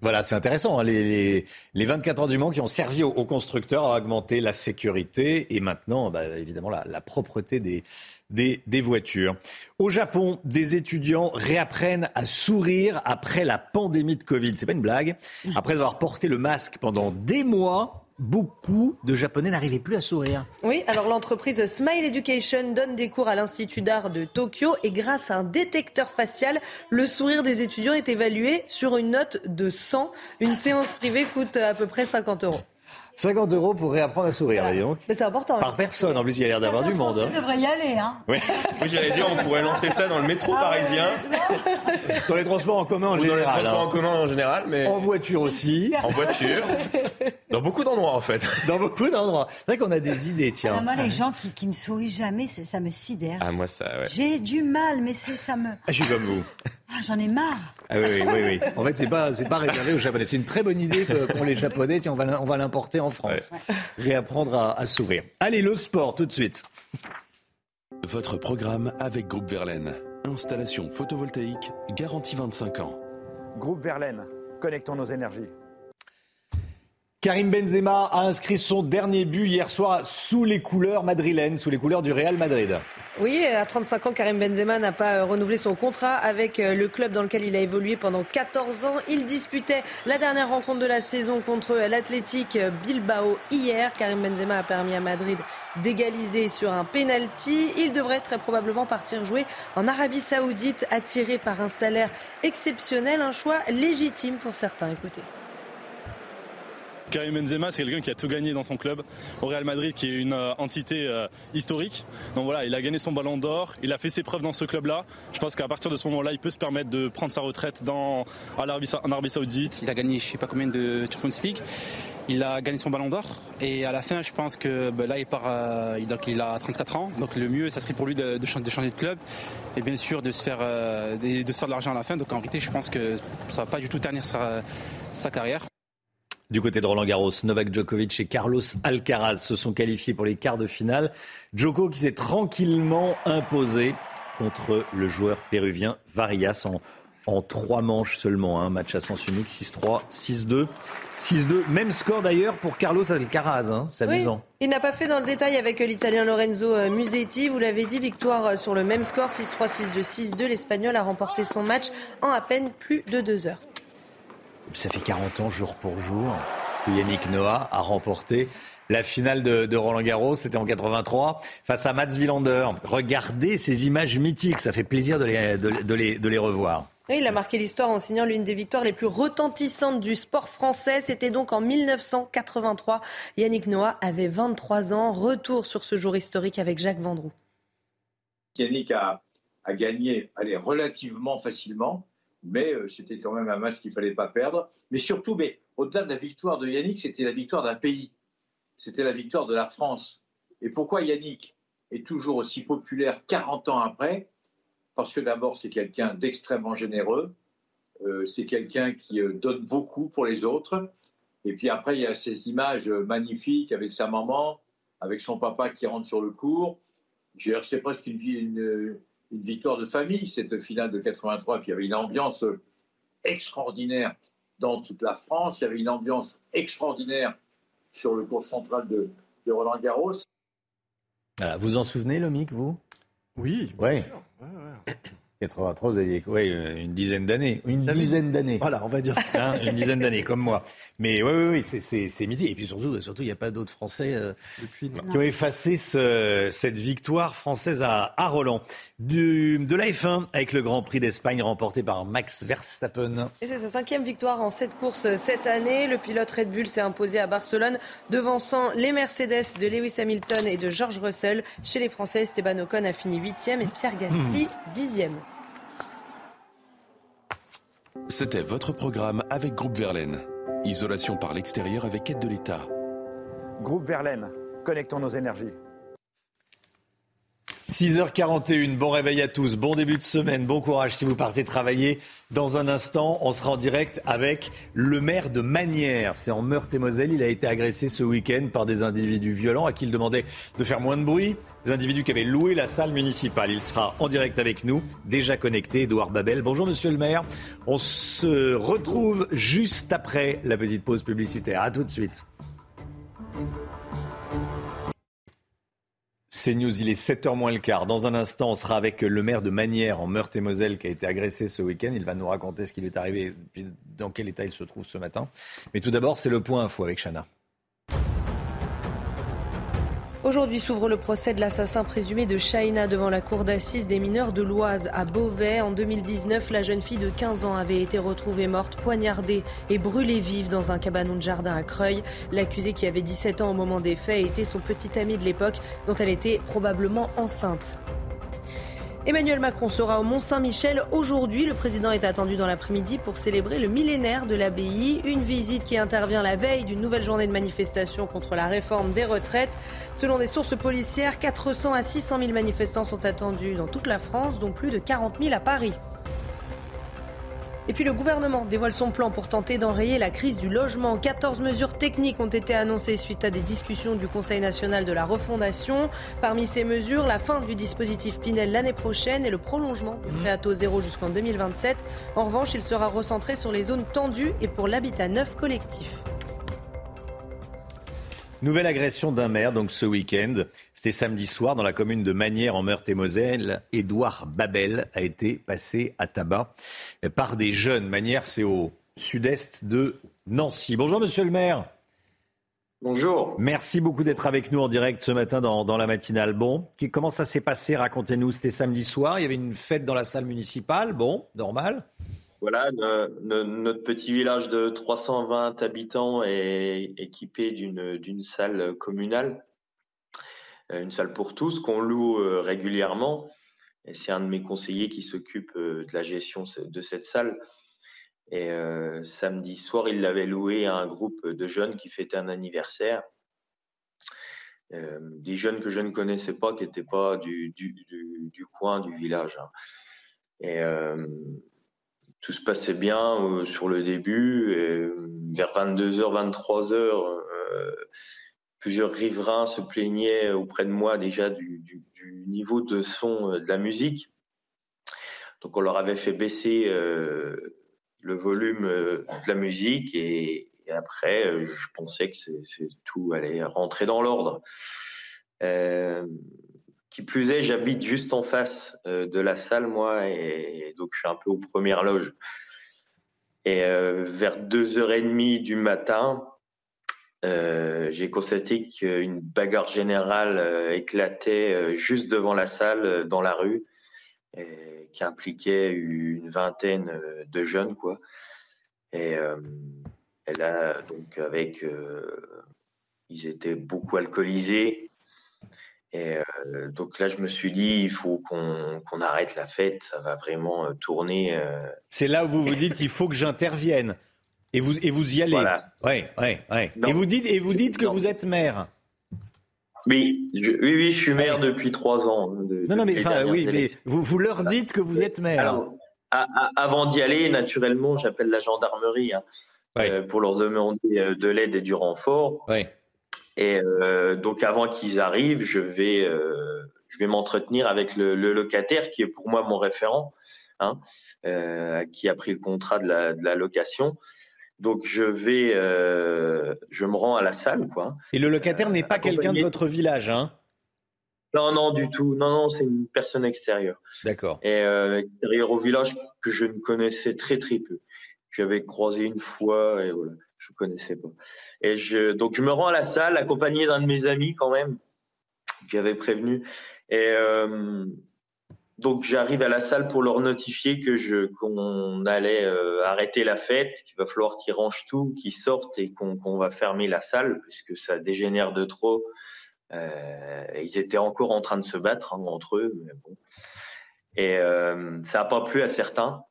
Voilà, c'est intéressant. Hein, les, les, 24 heures du Mans qui ont servi aux, constructeurs à augmenter la sécurité et maintenant, bah, évidemment, la, propreté des, des, des, voitures. Au Japon, des étudiants réapprennent à sourire après la pandémie de Covid. C'est pas une blague. Après avoir porté le masque pendant des mois, beaucoup de Japonais n'arrivaient plus à sourire. Oui, alors l'entreprise Smile Education donne des cours à l'Institut d'art de Tokyo et grâce à un détecteur facial, le sourire des étudiants est évalué sur une note de 100. Une séance privée coûte à peu près 50 euros. 50 euros pour réapprendre à sourire, donc. Mais c'est important. Par personne, en plus, il y a l'air d'avoir du monde. On hein. devrait y aller, hein. Oui, oui j'allais dire, on pourrait lancer ça dans le métro ah parisien. dans les transports en commun en général. Dans les transports en hein. commun en général, mais. En voiture aussi. En voiture. Dans beaucoup d'endroits, en fait. Dans beaucoup d'endroits. C'est vrai qu'on a des idées, tiens. moi, les gens qui, qui ne sourient jamais, ça me sidère. Ah, moi, ça, ouais. J'ai du mal, mais c'est ça me. Ah, je suis comme vous. Ah, j'en ai marre. Ah oui, oui, oui, En fait, c'est pas, c'est pas réservé aux Japonais. C'est une très bonne idée pour les Japonais. Tiens, on va, on va l'importer en France. Réapprendre à, à sourire. Allez, le sport, tout de suite. Votre programme avec Groupe Verlaine. Installation photovoltaïque garantie 25 ans. Groupe Verlaine, connectons nos énergies. Karim Benzema a inscrit son dernier but hier soir sous les couleurs madrilènes, sous les couleurs du Real Madrid. Oui, à 35 ans, Karim Benzema n'a pas euh, renouvelé son contrat avec euh, le club dans lequel il a évolué pendant 14 ans. Il disputait la dernière rencontre de la saison contre l'Athletic Bilbao hier. Karim Benzema a permis à Madrid d'égaliser sur un penalty. Il devrait très probablement partir jouer en Arabie Saoudite, attiré par un salaire exceptionnel, un choix légitime pour certains. Écoutez. Karim Benzema, c'est quelqu'un qui a tout gagné dans son club, au Real Madrid, qui est une euh, entité euh, historique. Donc voilà, il a gagné son ballon d'or, il a fait ses preuves dans ce club-là. Je pense qu'à partir de ce moment-là, il peut se permettre de prendre sa retraite dans, en Arabie Saoudite. Il a gagné je sais pas combien de Champions League. Il a gagné son ballon d'or et à la fin, je pense que ben là, il part, euh, il a 34 ans. Donc le mieux, ça serait pour lui de, de, changer, de club et bien sûr de se faire, de, se faire de l'argent à la fin. Donc en réalité, je pense que ça va pas du tout ternir sa, sa carrière. Du côté de Roland Garros, Novak Djokovic et Carlos Alcaraz se sont qualifiés pour les quarts de finale. Djoko qui s'est tranquillement imposé contre le joueur péruvien Varias en, trois manches seulement. Hein. match à sens unique, 6-3, 6-2. 6-2, même score d'ailleurs pour Carlos Alcaraz, hein. c'est amusant. il n'a pas fait dans le détail avec l'italien Lorenzo euh, Musetti. Vous l'avez dit, victoire euh, sur le même score, 6-3, 6-2, 6-2. L'Espagnol a remporté son match en à peine plus de deux heures. Ça fait 40 ans, jour pour jour, que Yannick Noah a remporté la finale de, Roland Garros, c'était en 83, face à Mats Wilander. Regardez ces images mythiques, ça fait plaisir de les, de, les, de les revoir. il a marqué l'histoire en signant l'une des victoires les plus retentissantes du sport français. C'était donc en 1983. Yannick Noah avait 23 ans. Retour sur ce jour historique avec Jacques Vendroux. Yannick a, a gagné allez, relativement facilement, mais euh, c'était quand même un match qu'il ne fallait pas perdre. Mais surtout, mais, au-delà de la victoire de Yannick, c'était la victoire d'un pays. C'était la victoire de la France. Et pourquoi Yannick est toujours aussi populaire 40 ans après? Parce que d'abord, c'est quelqu'un d'extrêmement généreux. Euh, c'est quelqu'un qui euh, donne beaucoup pour les autres. Et puis après, il y a ces images magnifiques avec sa maman, avec son papa qui rentre sur le cours. C'est presque une, une, une victoire de famille, cette finale de 83. Puis il y avait une ambiance extraordinaire dans toute la France. Il y avait une ambiance extraordinaire sur le cours central de, Roland Garros. vous en souvenez, Lomic, vous? Oui. Ouais. 83, vous aviez une dizaine d'années. Une dizaine d'années. Voilà, on va dire ça. Hein, une dizaine d'années, comme moi. Mais oui, oui, oui c'est midi. Et puis surtout, surtout, il n'y a pas d'autres Français euh, qui ont effacé cette victoire française à, à Roland. Du, de la F1 avec le Grand Prix d'Espagne remporté par Max Verstappen. Et c'est sa cinquième victoire en sept courses cette année. Le pilote Red Bull s'est imposé à Barcelone, devançant les Mercedes de Lewis Hamilton et de George Russell. Chez les Français, Esteban Ocon a fini huitième et Pierre Gasly dixième. C'était votre programme avec Groupe Verlaine. Isolation par l'extérieur avec aide de l'État. Groupe Verlaine, connectons nos énergies. 6h41, bon réveil à tous, bon début de semaine, bon courage si vous partez travailler. Dans un instant, on sera en direct avec le maire de Manières. C'est en Meurthe-et-Moselle. Il a été agressé ce week-end par des individus violents à qui il demandait de faire moins de bruit. Des individus qui avaient loué la salle municipale. Il sera en direct avec nous, déjà connecté, Edouard Babel. Bonjour monsieur le maire. On se retrouve juste après la petite pause publicitaire. A tout de suite. C'est News, il est 7h moins le quart. Dans un instant, on sera avec le maire de Manières en Meurthe-et-Moselle qui a été agressé ce week-end. Il va nous raconter ce qui lui est arrivé et dans quel état il se trouve ce matin. Mais tout d'abord, c'est le point info avec Chana. Aujourd'hui s'ouvre le procès de l'assassin présumé de Shaina devant la cour d'assises des mineurs de l'Oise à Beauvais. En 2019, la jeune fille de 15 ans avait été retrouvée morte, poignardée et brûlée vive dans un cabanon de jardin à Creuil. L'accusée qui avait 17 ans au moment des faits était son petit ami de l'époque dont elle était probablement enceinte. Emmanuel Macron sera au Mont-Saint-Michel aujourd'hui. Le président est attendu dans l'après-midi pour célébrer le millénaire de l'abbaye. Une visite qui intervient la veille d'une nouvelle journée de manifestation contre la réforme des retraites. Selon des sources policières, 400 à 600 000 manifestants sont attendus dans toute la France, dont plus de 40 000 à Paris. Et puis le gouvernement dévoile son plan pour tenter d'enrayer la crise du logement. 14 mesures techniques ont été annoncées suite à des discussions du Conseil national de la refondation. Parmi ces mesures, la fin du dispositif Pinel l'année prochaine et le prolongement du prêt à taux zéro jusqu'en 2027. En revanche, il sera recentré sur les zones tendues et pour l'habitat neuf collectif. Nouvelle agression d'un maire donc ce week-end. C'était samedi soir dans la commune de Manières en Meurthe-et-Moselle. Édouard Babel a été passé à tabac par des jeunes. Manières, c'est au sud-est de Nancy. Bonjour monsieur le maire. Bonjour. Merci beaucoup d'être avec nous en direct ce matin dans, dans la matinale. Bon, comment ça s'est passé? Racontez-nous. C'était samedi soir, il y avait une fête dans la salle municipale. Bon, normal. Voilà, notre petit village de 320 habitants est équipé d'une salle communale, euh, une salle pour tous qu'on loue euh, régulièrement. C'est un de mes conseillers qui s'occupe euh, de la gestion de cette salle. Et samedi soir, il l'avait loué à un groupe de jeunes qui fêtaient un anniversaire. des jeunes que je ne connaissais pas, qui n'étaient pas du, coin, du village. Hein. Tout se passait bien euh, sur le début. Et vers 22h, 23h, plusieurs riverains se plaignaient auprès de moi déjà du, niveau de son euh, de la musique. Donc on leur avait fait baisser euh, le volume de la musique et, après je pensais que c'est tout allait rentrer dans l'ordre. Qui plus est, j'habite juste en face euh, de la salle, moi, et, donc je suis un peu aux premières loges. Et euh, vers 2h30 du matin, j'ai constaté qu'une bagarre générale éclatait juste devant la salle, dans la rue, qui impliquait une vingtaine de jeunes, quoi. Et là, donc, avec. ils étaient beaucoup alcoolisés. Et euh, donc là, je me suis dit, il faut qu'on arrête la fête, ça va vraiment euh, tourner. Euh. C'est là où vous vous dites, il faut que j'intervienne. Et vous, et vous y allez. Voilà. Ouais, ouais, ouais. Et vous dites, et vous dites que vous êtes maire. Oui, oui, oui, je suis maire depuis trois ans. Non, non, mais, oui, mais vous, vous leur dites que vous êtes maire. Alors, avant d'y aller, naturellement, j'appelle la gendarmerie hein, pour leur demander de l'aide et du renfort. Ouais. Et euh, donc avant qu'ils arrivent, je vais, euh, je vais m'entretenir avec le, le, locataire qui est pour moi mon référent, hein, euh, qui a pris le contrat de la, de la location. Donc je vais, euh, je me rends à la salle, quoi. Et le locataire n'est pas quelqu'un de votre village, hein? Non, non, du tout. Non, non, c'est une personne extérieure. D'accord. Et euh, extérieure au village que je ne connaissais très très peu. J'avais croisé une fois et voilà je connaissais pas. Et je, donc je me rends à la salle accompagné d'un de mes amis quand même, que j'avais prévenu. Et euh, donc j'arrive à la salle pour leur notifier que je qu'on allait euh, arrêter la fête, qu'il va falloir qu'ils rangent tout, qu'ils sortent et qu'on va fermer la salle puisque ça dégénère de trop. Euh, ils étaient encore en train de se battre hein, entre eux, mais bon. Et ça n'a pas plu à certains.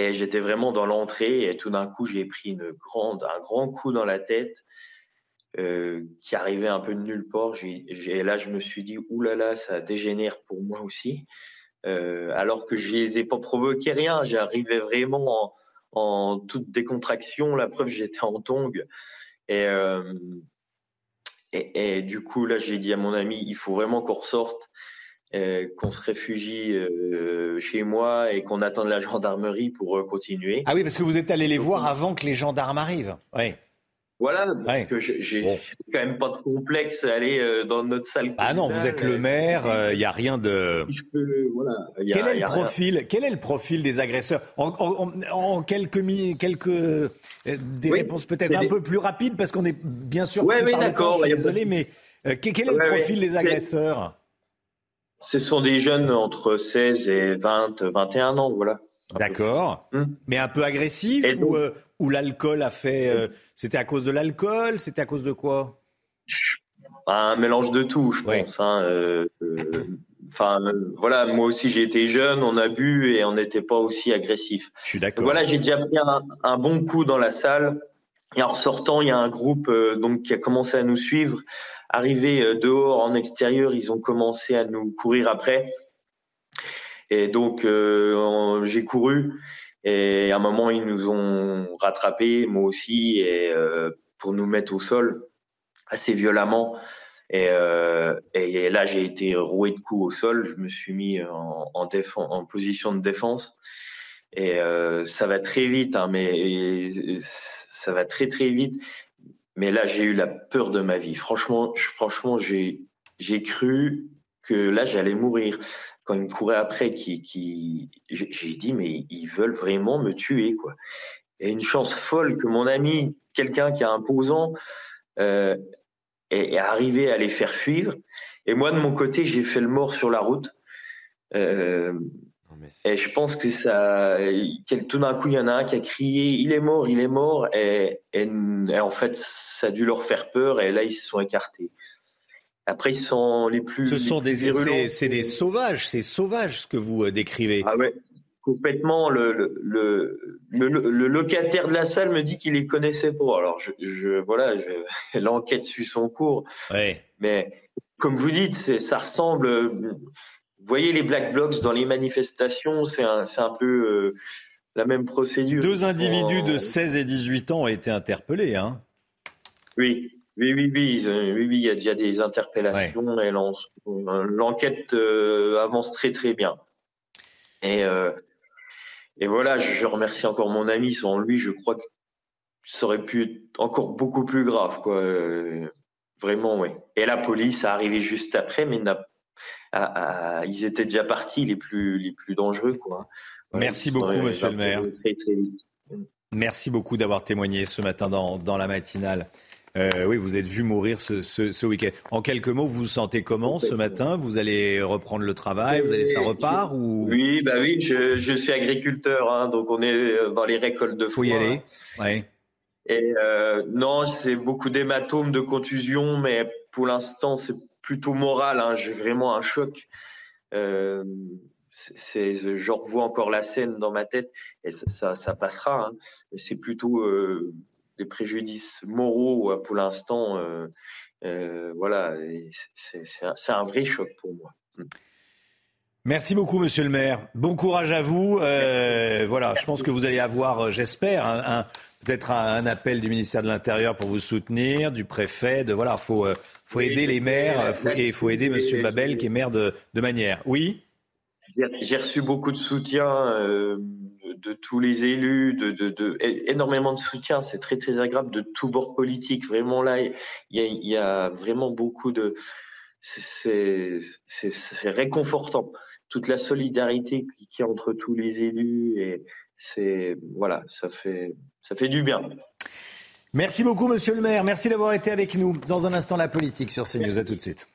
Et j'étais vraiment dans l'entrée et tout d'un coup, j'ai pris un grand coup dans la tête euh, qui arrivait un peu de nulle part. Et là, je me suis dit, oulala, ça dégénère pour moi aussi. Euh, alors que je les ai pas provoqué rien. J'arrivais vraiment en, toute décontraction. La preuve, j'étais en tongue. Euh, et, et, du coup, là, j'ai dit à mon ami, il faut vraiment qu'on ressorte. Euh, qu'on se réfugie euh, chez moi et qu'on attende la gendarmerie pour euh, continuer. Ah oui, parce que vous êtes allé les voir avant que les gendarmes arrivent. Oui. Voilà, parce que j'ai quand même pas de complexe à aller dans notre salle. Ah non, vous êtes le maire, il n'y a rien de. voilà, quel, est le profil, quel est le profil des agresseurs? En, quelques, quelques des réponses peut-être un peu plus rapides parce qu'on est bien sûr. Oui, mais d'accord. Désolé, mais quel est le profil des agresseurs? Ce sont des jeunes entre 16 et 20, 21 ans, voilà. D'accord. Hmm. Mais un peu agressif ou, euh, ou l'alcool a fait. Euh, c'était à cause de l'alcool C'était à cause de quoi? Un mélange de tout, je pense. Hein, euh, enfin, voilà, moi aussi j'ai été jeune, on a bu et on n'était pas aussi agressif. Je suis d'accord. Voilà, j'ai déjà pris un, un, bon coup dans la salle. Et en ressortant, il y a un groupe donc qui a commencé à nous suivre Arrivés euh, dehors en extérieur, ils ont commencé à nous courir après. Et donc euh, j'ai couru et à un moment ils nous ont rattrapés, moi aussi, et euh, pour nous mettre au sol assez violemment. Et, là j'ai été roué de coups au sol. Je me suis mis en, en, en position de défense. Et ça va très vite, hein, mais ça va très très vite. Mais là, j'ai eu la peur de ma vie. Franchement, franchement, j'ai, j'ai cru que là, j'allais mourir. Quand ils me couraient après, qui, qui, j'ai dit, mais ils veulent vraiment me tuer, quoi. Et une chance folle que mon ami, quelqu'un qui est imposant, euh, est, arrivé à les faire fuir. Et moi, de mon côté, j'ai fait le mort sur la route. Euh, et je pense que ça, tout d'un coup, il y en a un qui a crié "Il est mort, il est mort", et, et, en fait, ça a dû leur faire peur, et là, ils se sont écartés. Après, ils sont les plus. Ce sont des, c'est des sauvages, c'est sauvage ce que vous euh, décrivez. Ah ouais, complètement. Le, le, le, le, locataire de la salle me dit qu'il les connaissait pas. Alors, je, je voilà, l'enquête suit son cours. Ouais. Mais comme vous dites, ça ressemble vous voyez les black blocs dans les manifestations, c'est un, un, peu euh, la même procédure. Deux individus de 16 et 18 ans ont été interpellés. Hein oui, oui, oui, oui, oui, oui, il y a déjà des interpellations et l'enquête euh, avance très très bien. Et, euh, et voilà, je, remercie encore mon ami. Sans lui, je crois que ça aurait pu être encore beaucoup plus grave, quoi. vraiment, oui. Et la police a arrivé juste après, mais n'a ils étaient déjà partis les plus, les plus dangereux. Quoi. Merci beaucoup, monsieur le maire. Merci beaucoup d'avoir témoigné ce matin dans, dans la matinale. Euh, oui, vous êtes vu mourir ce, ce, week-end. En quelques mots, vous vous sentez comment ce matin? Vous allez reprendre le travail Vous allez ça repart ou? Oui, bah oui, je, je suis agriculteur, hein, donc on est dans les récoltes de foin. Faut y aller. Ouais. Et euh, non, c'est beaucoup d'hématomes, de contusions, mais pour l'instant, c'est plutôt moral. Hein, J'ai vraiment un choc. Euh, c'est, je revois encore la scène dans ma tête et ça, passera. Hein. C'est plutôt euh, des préjudices moraux pour l'instant. Euh, euh, voilà, c'est, un, vrai choc pour moi. Mm. Merci beaucoup, Monsieur le Maire. Bon courage à vous. Euh, voilà, je pense que vous allez avoir, j'espère, peut-être un, appel du ministère de l'Intérieur pour vous soutenir, du préfet. De voilà, faut faut aider les maires et il faut aider Monsieur Babel qui est maire de, de Manière. Oui? J'ai reçu beaucoup de soutien euh, de tous les élus, de, de, de, énormément de soutien. C'est très très agréable de tous bords politiques. Vraiment là, il y a, y a, vraiment beaucoup de. C'est réconfortant. Toute la solidarité qui est entre tous les élus et c'est voilà, ça fait ça fait du bien. Merci beaucoup, Monsieur le Maire. Merci d'avoir été avec nous. Dans un instant, la politique sur CNews. À tout de suite.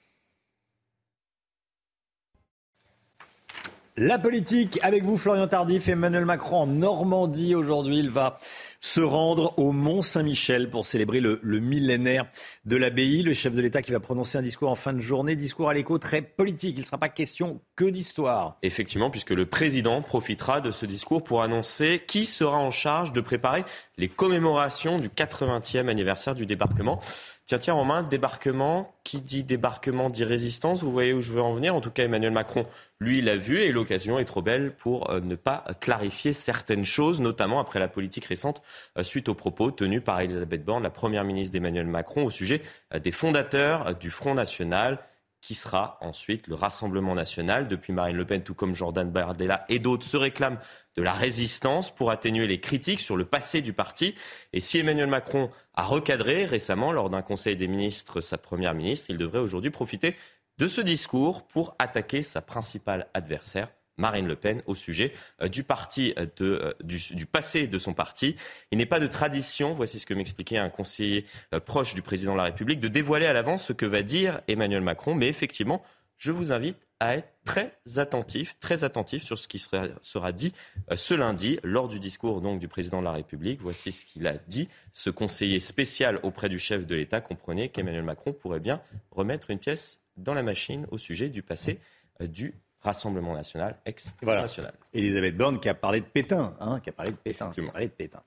La politique avec vous, Florian Tardif, Emmanuel Macron en Normandie aujourd'hui. Il va se rendre au Mont Saint-Michel pour célébrer le, millénaire de l'abbaye. Le chef de l'État qui va prononcer un discours en fin de journée, discours à l'écho très politique. Il ne sera pas question que d'histoire. Effectivement, puisque le président profitera de ce discours pour annoncer qui sera en charge de préparer les commémorations du 80e anniversaire du débarquement. Tiens, tiens, en main, débarquement. Qui dit débarquement dit résistance. Vous voyez où je veux en venir? En tout cas, Emmanuel Macron, lui, l'a vu et l'occasion est trop belle pour euh, ne pas clarifier certaines choses, notamment après la politique récente euh, suite aux propos tenus par Elisabeth Borne, la première ministre d'Emmanuel Macron, au sujet euh, des fondateurs du Front National qui sera ensuite le Rassemblement national. Depuis Marine Le Pen, tout comme Jordan Bardella et d'autres, se réclament de la résistance pour atténuer les critiques sur le passé du parti. Et si Emmanuel Macron a recadré récemment, lors d'un conseil des ministres, sa première ministre, il devrait aujourd'hui profiter de ce discours pour attaquer sa principale adversaire, Marine Le Pen au sujet euh, du parti euh, euh, du, passé de son parti. Il n'est pas de tradition, voici ce que m'expliquait un conseiller proche du président de la République, de dévoiler à l'avance ce que va dire Emmanuel Macron. Mais effectivement, je vous invite à être très attentif, très attentif sur ce qui sera, sera dit ce lundi lors du discours donc du président de la République. Voici ce qu'il a dit. Ce conseiller spécial auprès du chef de l'État comprenait qu'Emmanuel Macron pourrait bien remettre une pièce dans la machine au sujet du passé du Rassemblement national, ex-national. Elisabeth Borne qui a parlé de Pétain, hein, qui a parlé de Pétain. Qui a parlé de Pétain.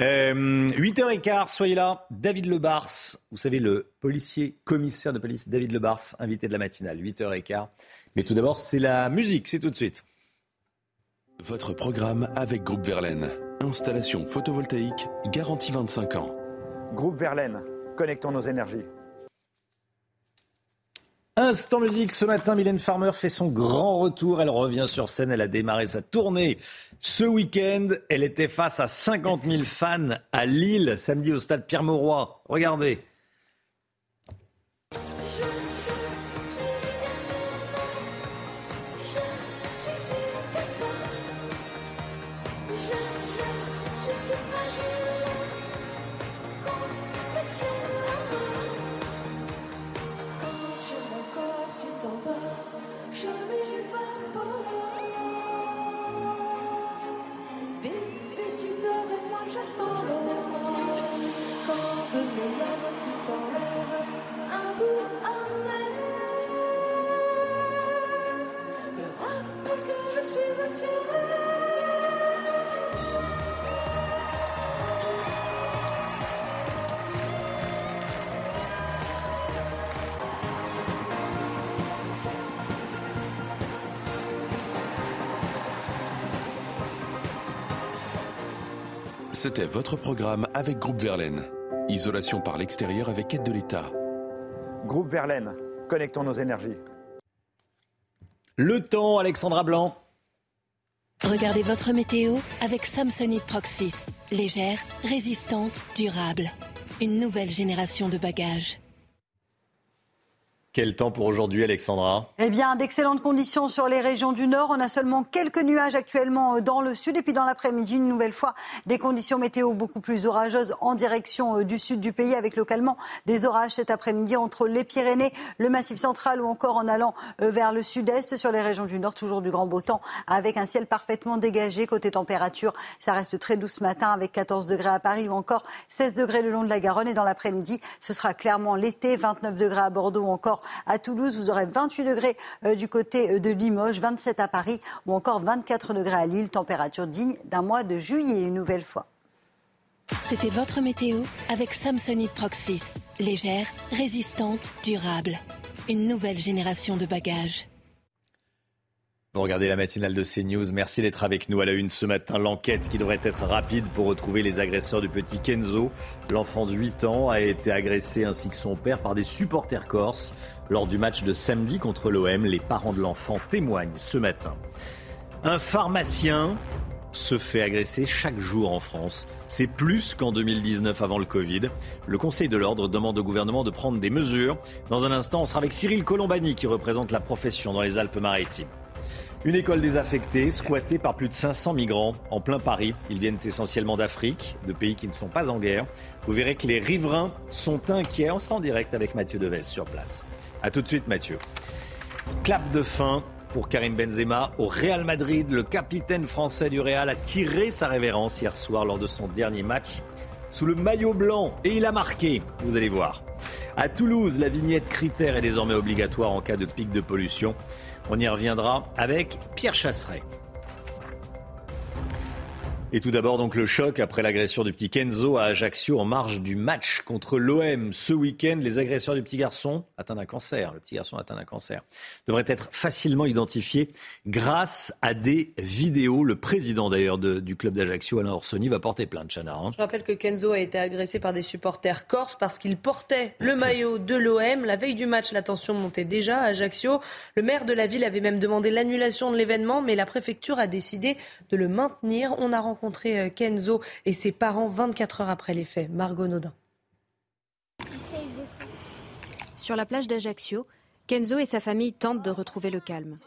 Euh, 8h15, soyez là. David Lebars, vous savez, le policier commissaire de police David Lebars, invité de la matinale, 8h15. Mais tout d'abord, c'est la musique, c'est tout de suite. Votre programme avec Groupe Verlaine. Installation photovoltaïque, garantie 25 ans. Groupe Verlaine, connectons nos énergies. Instant musique, ce matin, Mylène Farmer fait son grand retour. Elle revient sur scène, elle a démarré sa tournée ce week-end. Elle était face à 50 000 fans à Lille, samedi au stade Pierre-Mauroy. Regardez. C'était votre programme avec Groupe Verlaine. Isolation par l'extérieur avec aide de l'État. Groupe Verlaine, connectons nos énergies. Le temps, Alexandra Blanc. Regardez votre météo avec Samsonite Proxys. Légère, résistante, durable. Une nouvelle génération de bagages. Quel temps pour aujourd'hui, Alexandra? Eh bien, d'excellentes conditions sur les régions du Nord. On a seulement quelques nuages actuellement euh, dans le sud. Et puis dans l'après-midi, une nouvelle fois, des conditions météo beaucoup plus orageuses en direction euh, du sud du pays, avec localement des orages cet après-midi entre les Pyrénées, le Massif central ou encore en allant euh, vers le sud-est sur les régions du Nord. Toujours du grand beau temps avec un ciel parfaitement dégagé. Côté température, ça reste très doux ce matin avec 14 degrés à Paris ou encore 16 degrés le long de la Garonne. Et dans l'après-midi, ce sera clairement l'été, 29 degrés à Bordeaux ou encore à Toulouse. Vous aurez 28 degrés euh, du côté euh, de Limoges, 27 à Paris ou encore 24 degrés à Lille. Température digne d'un mois de juillet une nouvelle fois. C'était votre météo avec Samsonite Proxys. Légère, résistante, durable. Une nouvelle génération de bagages. Vous regardez la matinale de CNews. Merci d'être avec nous à la une ce matin. L'enquête qui devrait être rapide pour retrouver les agresseurs du petit Kenzo. L'enfant de 8 ans a été agressé ainsi que son père par des supporters corses. Lors du match de samedi contre l'OM, les parents de l'enfant témoignent ce matin. Un pharmacien se fait agresser chaque jour en France. C'est plus qu'en 2019 avant le Covid. Le Conseil de l'ordre demande au gouvernement de prendre des mesures. Dans un instant, on sera avec Cyril Colombani qui représente la profession dans les Alpes-Maritimes. Une école désaffectée, squattée par plus de 500 migrants en plein Paris. Ils viennent essentiellement d'Afrique, de pays qui ne sont pas en guerre. Vous verrez que les riverains sont inquiets. On sera en direct avec Mathieu Deves sur place. A tout de suite Mathieu. Clap de fin pour Karim Benzema au Real Madrid. Le capitaine français du Real a tiré sa révérence hier soir lors de son dernier match sous le maillot blanc et il a marqué, vous allez voir. À Toulouse, la vignette critère est désormais obligatoire en cas de pic de pollution. On y reviendra avec Pierre Chasseret. Et tout d'abord, donc, le choc après l'agression du petit Kenzo à Ajaccio en marge du match contre l'OM. Ce week-end, les agresseurs du petit garçon atteints d'un cancer, le petit garçon atteint d'un cancer, devraient être facilement identifiés grâce à des vidéos. Le président, d'ailleurs, du club d'Ajaccio, Alain Orsoni, va porter plainte, Chana. Hein. Je rappelle que Kenzo a été agressé par des supporters corses parce qu'il portait le maillot de l'OM. La veille du match, la tension montait déjà à Ajaccio. Le maire de la ville avait même demandé l'annulation de l'événement, mais la préfecture a décidé de le maintenir. On a rencontré euh, Kenzo et ses parents 24 heures après les faits. Margot Naudin. Sur la plage d'Ajaccio, Kenzo et sa famille tentent de retrouver le calme.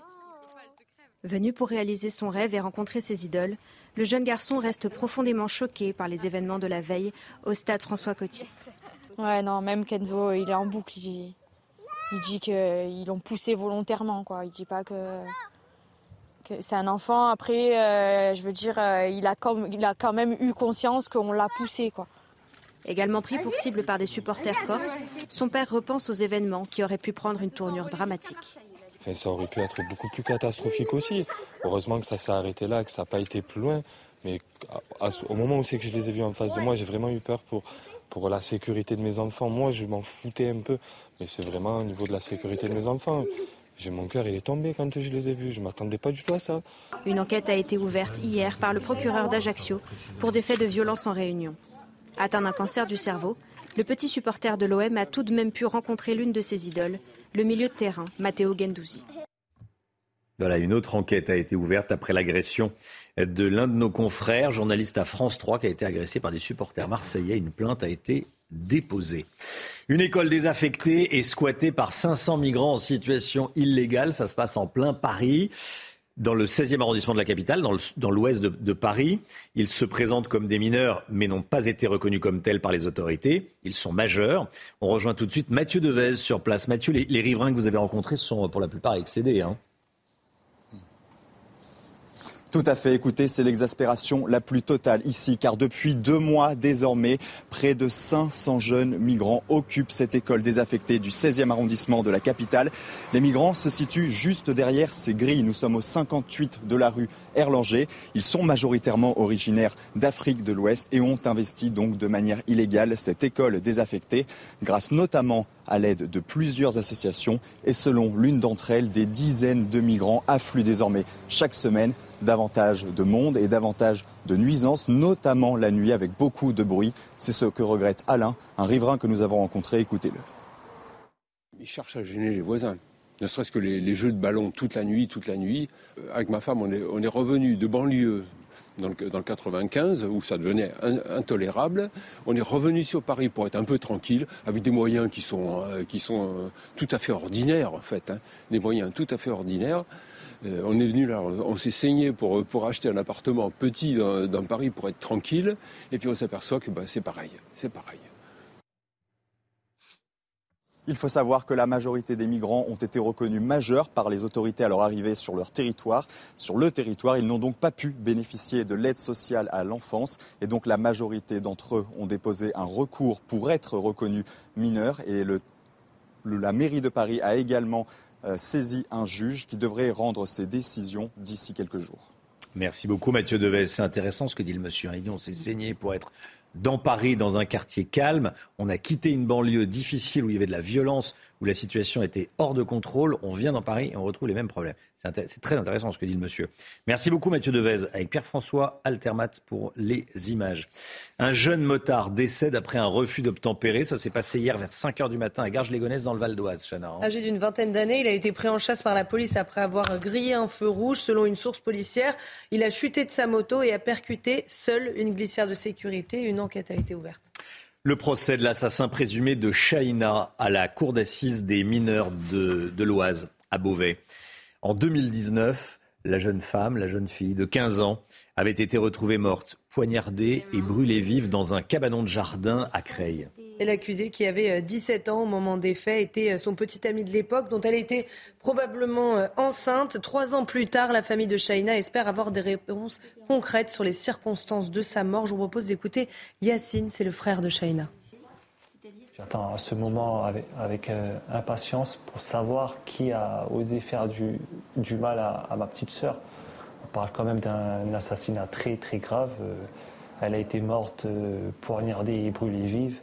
Venu pour réaliser son rêve et rencontrer ses idoles, le jeune garçon reste profondément choqué par les événements de la veille au stade François Coty. Ouais, non, même Kenzo, il est en boucle. Il, il dit qu'ils l'ont poussé volontairement, quoi. Il dit pas que c'est un enfant. Après, euh, je veux dire, euh, il, a quand, il a quand même eu conscience qu'on l'a poussé. Quoi. Également pris pour cible par des supporters corses, son père repense aux événements qui auraient pu prendre une tournure dramatique. ça aurait pu être beaucoup plus catastrophique aussi. Heureusement que ça s'est arrêté là, que ça n'a pas été plus loin. Mais au moment où c'est que je les ai vus en face de moi, j'ai vraiment eu peur pour, pour la sécurité de mes enfants. Moi, je m'en foutais un peu, mais c'est vraiment au niveau de la sécurité de mes enfants. J'ai mon cœur, il est tombé quand je les ai vus. Je ne m'attendais pas du tout à ça. Une enquête a été ouverte hier par le procureur d'Ajaccio pour des faits de violence en réunion. Atteint d'un cancer du cerveau, le petit supporter de l'OM a tout de même pu rencontrer l'une de ses idoles, le milieu de terrain, Matteo Gendouzi. Voilà, une autre enquête a été ouverte après l'agression de l'un de nos confrères, journaliste à France 3, qui a été agressé par des supporters marseillais. Une plainte a été déposée. Une école désaffectée et squattée par 500 migrants en situation illégale. Ça se passe en plein Paris dans le 16e arrondissement de la capitale, dans l'ouest de, Paris. Ils se présentent comme des mineurs, mais n'ont pas été reconnus comme tels par les autorités. Ils sont majeurs. On rejoint tout de suite Mathieu Devez sur place. Mathieu, les, les riverains que vous avez rencontrés sont pour la plupart excédés. Hein tout à fait. Écoutez, c'est l'exaspération la plus totale ici, car depuis deux mois désormais, près de 500 jeunes migrants occupent cette école désaffectée du 16e arrondissement de la capitale. Les migrants se situent juste derrière ces grilles. Nous sommes au 58 de la rue Erlanger. Ils sont majoritairement originaires d'Afrique de l'Ouest et ont investi donc de manière illégale cette école désaffectée, grâce notamment à l'aide de plusieurs associations. Et selon l'une d'entre elles, des dizaines de migrants affluent désormais chaque semaine davantage de monde et davantage de nuisances, notamment la nuit avec beaucoup de bruit. C'est ce que regrette Alain, un riverain que nous avons rencontré. Écoutez-le. Ils cherchent à gêner les voisins. Ne serait-ce que les, jeux de ballon toute la nuit, toute la nuit. Euh, avec ma femme, on est, revenu de banlieue dans le, dans le 95 où ça devenait intolérable. On est revenu sur Paris pour être un peu tranquille, avec des moyens qui sont, euh, euh, tout à fait ordinaires en fait, hein. des moyens tout à fait ordinaires. Euh, on est venu là, on s'est saigné pour, acheter un appartement petit dans, Paris pour être tranquille, et puis on s'aperçoit que bah, c'est pareil, c'est pareil. Il faut savoir que la majorité des migrants ont été reconnus majeurs par les autorités à leur arrivée sur leur territoire. Sur le territoire, ils n'ont donc pas pu bénéficier de l'aide sociale à l'enfance et donc la majorité d'entre eux ont déposé un recours pour être reconnus mineurs et la mairie de Paris a également saisi un juge qui devrait rendre ses décisions d'ici quelques jours. Merci beaucoup Mathieu Deves. C'est intéressant ce que dit le monsieur. On s'est saigné pour être dans Paris, dans un quartier calme. On a quitté une banlieue difficile où il y avait de la violence, où la situation était hors de contrôle. On vient dans Paris et on retrouve les mêmes problèmes. C'est très intéressant ce que dit le monsieur. Merci beaucoup Mathieu Devez avec Pierre-François Altermat pour les images. Un jeune motard décède après un refus d'obtempérer. Ça s'est passé hier vers 5 h du matin à Garges-les-Gonesse dans le Val d'Oise. Hein. Âgé d'une vingtaine d'années, il a été pris en chasse par la police après avoir grillé un feu rouge. Selon une source policière, il a chuté de sa moto et a percuté seul une glissière de sécurité. Une enquête a été ouverte. Le procès de l'assassin présumé de Chahina à la cour d'assises des mineurs de, de l'Oise à Beauvais. En 2019, la jeune femme, la jeune fille de 15 ans, avait été retrouvée morte, poignardée et brûlée vive dans un cabanon de jardin à Creil. Et l'accusée, qui avait 17 euh, ans au moment des faits, était euh, son petit ami de l'époque, dont elle était probablement euh, enceinte. Trois ans plus tard, la famille de Shaina espère avoir des réponses concrètes sur les circonstances de sa mort. Je vous propose d'écouter Yacine, c'est le frère de Shaina. J'attends ce moment avec, impatience pour savoir qui a osé faire du, mal à, ma petite sœur. On parle quand même d'un assassinat très très grave. Elle a été morte, poignardée et brûlée vive.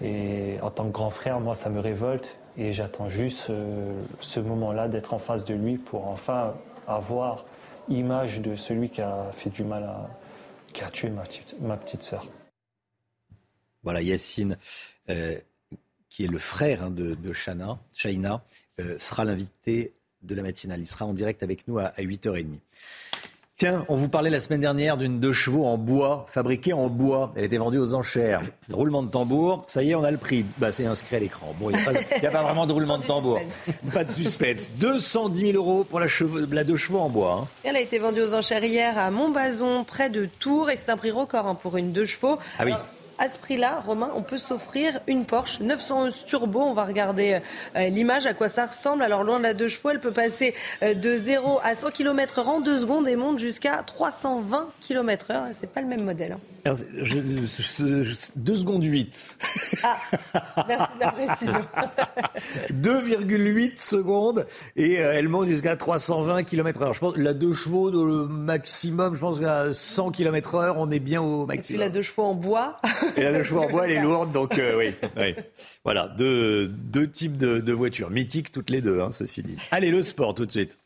Et en tant que grand frère, moi, ça me révolte et j'attends juste euh, ce moment-là d'être en face de lui pour enfin avoir image de celui qui a fait du mal à, qui a tué ma petite, ma sœur. Voilà, Yacine, euh, qui est le frère hein, de, de Shana, Shaina, euh, sera l'invité de la matinale. Il sera en direct avec nous à, à 8h30. Tiens, on vous parlait la semaine dernière d'une deux chevaux en bois, fabriquée en bois. Elle était vendue aux enchères. Roulement de tambour, ça y est, on a le prix. Bah, c'est inscrit à l'écran. Bon, il n'y a, pas vraiment de roulement de tambour. Pas de suspense. 210 000 euros pour la, la deux chevaux en bois. Hein. Elle a été vendue aux enchères hier à Montbazon, près de Tours, et c'est un prix record hein, pour une deux chevaux. Ah oui à ce prix-là, Romain, on peut s'offrir une Porsche 911 Turbo. On va regarder euh, l'image, à quoi ça ressemble. Alors, loin de la deux chevaux, elle peut passer euh, de 0 à 100 km h en deux secondes et monte jusqu'à 320 km h C'est pas le même modèle. Hein. Je, 2 secondes 8. Ah, merci de la précision. 2,8 secondes et euh, elle monte jusqu'à 320 km h Je pense la deux chevaux, le maximum, je pense qu'à 100 km h on est bien au maximum. Et la deux chevaux en bois et la deux chevaux en bois, elle est lourde, donc euh, oui, oui. Voilà, deux, deux types de, de, voitures, mythiques toutes les deux, hein, ceci dit. Allez, le sport tout de suite.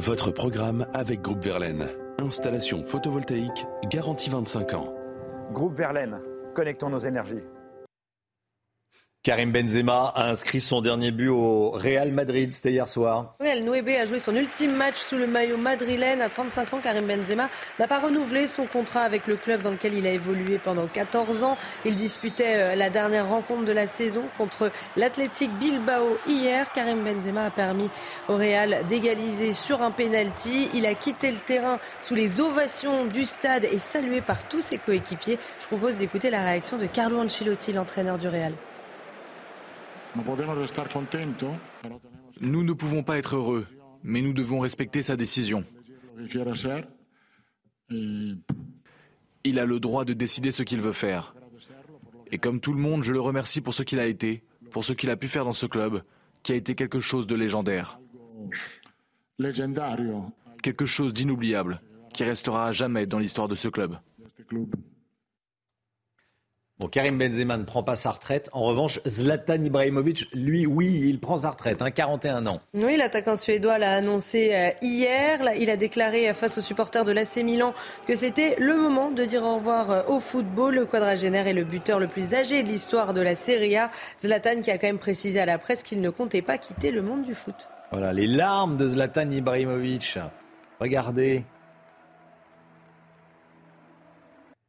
Votre programme avec Groupe Verlaine. Installation photovoltaïque, garantie 25 ans. Groupe Verlaine, connectons nos énergies. Karim Benzema a inscrit son dernier but au Real Madrid, c'était hier soir. Oui, Nouébé a joué son ultime match sous le maillot madrilène. À 35 ans, Karim Benzema n'a pas renouvelé son contrat avec le club dans lequel il a évolué pendant 14 ans. Il disputait euh, la dernière rencontre de la saison contre l'Athletic Bilbao hier. Karim Benzema a permis au Real d'égaliser sur un penalty. Il a quitté le terrain sous les ovations du stade et salué par tous ses coéquipiers. Je propose d'écouter la réaction de Carlo Ancelotti, l'entraîneur du Real. Nous ne pouvons pas être heureux, mais nous devons respecter sa décision. Il a le droit de décider ce qu'il veut faire. Et comme tout le monde, je le remercie pour ce qu'il a été, pour ce qu'il a pu faire dans ce club, qui a été quelque chose de légendaire. Quelque chose d'inoubliable, qui restera à jamais dans l'histoire de ce club. Bon, Karim Benzema ne prend pas sa retraite. En revanche, Zlatan Ibrahimovic, lui, oui, il prend sa retraite, hein, 41 ans. Oui, l'attaquant suédois l'a annoncé euh, hier. Il a déclaré euh, face aux supporters de l'AC Milan que c'était le moment de dire au revoir euh, au football. Le quadragénaire est le buteur le plus âgé de l'histoire de la Serie A. Zlatan qui a quand même précisé à la presse qu'il ne comptait pas quitter le monde du foot. Voilà, les larmes de Zlatan Ibrahimovic. Regardez.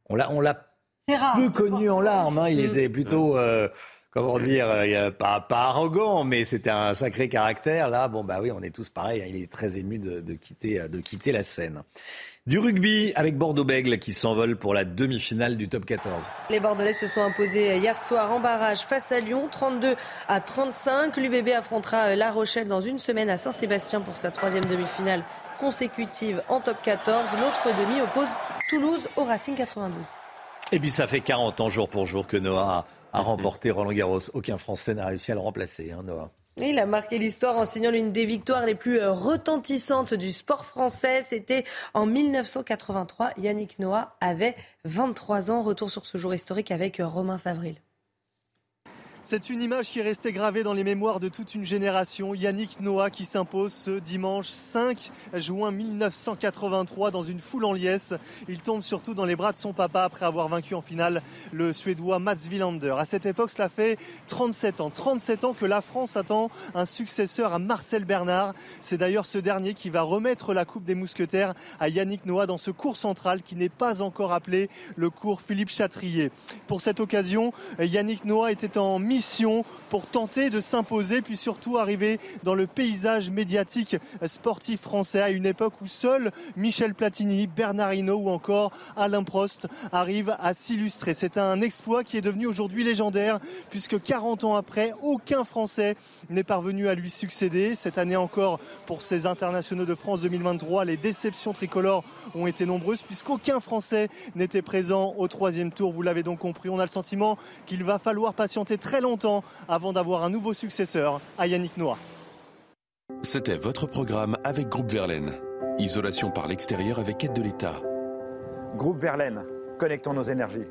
on l'a, l'a peu connu en larmes. Hein. Il mm. était plutôt, euh, comment dire, euh, pas, pas arrogant, mais c'était un sacré caractère. Là, bon, bah oui, on est tous pareils. Hein. Il est très ému de, de, quitter, de quitter la scène. Du rugby avec Bordeaux-Bègle qui s'envole pour la demi-finale du top 14. Les Bordelais se sont imposés hier soir en barrage face à Lyon, 32 à 35. L'UBB affrontera La Rochelle dans une semaine à Saint-Sébastien pour sa troisième demi-finale consécutive en top 14. L'autre demi oppose Toulouse au Racing 92. Et puis ça fait 40 ans jour pour jour que Noah a remporté Roland Garros. Aucun Français n'a réussi à le remplacer, hein, Noah. Il a marqué l'histoire en signant l'une des victoires les plus euh, retentissantes du sport français. C'était en 1983. Yannick Noah avait 23 ans. Retour sur ce jour historique avec euh, Romain Favril. C'est une image qui est restée gravée dans les mémoires de toute une génération. Yannick Noah qui s'impose ce dimanche 5 juin 1983 dans une foule en liesse. Il tombe surtout dans les bras de son papa après avoir vaincu en finale le Suédois Mats Wilander. À cette époque, cela fait 37 ans. 37 ans que la France attend un successeur à Marcel Bernard. C'est d'ailleurs ce dernier qui va remettre la Coupe des Mousquetaires à Yannick Noah dans ce cours central qui n'est pas encore appelé le cours Philippe Chatrier. Pour cette occasion, Yannick Noah était en pour tenter de s'imposer, puis surtout arriver dans le paysage médiatique sportif français à une époque où seuls Michel Platini, Bernard Hinault ou encore Alain Prost arrivent à s'illustrer. C'est un exploit qui est devenu aujourd'hui légendaire puisque 40 ans après, aucun Français n'est parvenu à lui succéder. Cette année encore, pour ces internationaux de France 2023, les déceptions tricolores ont été nombreuses puisqu'aucun Français n'était présent au troisième tour. Vous l'avez donc compris, on a le sentiment qu'il va falloir patienter très longtemps longtemps avant d'avoir un nouveau successeur à Yannick Noah. C'était votre programme avec Groupe Verlaine. Isolation par l'extérieur avec aide de l'État. Groupe Verlaine, connectons nos énergies.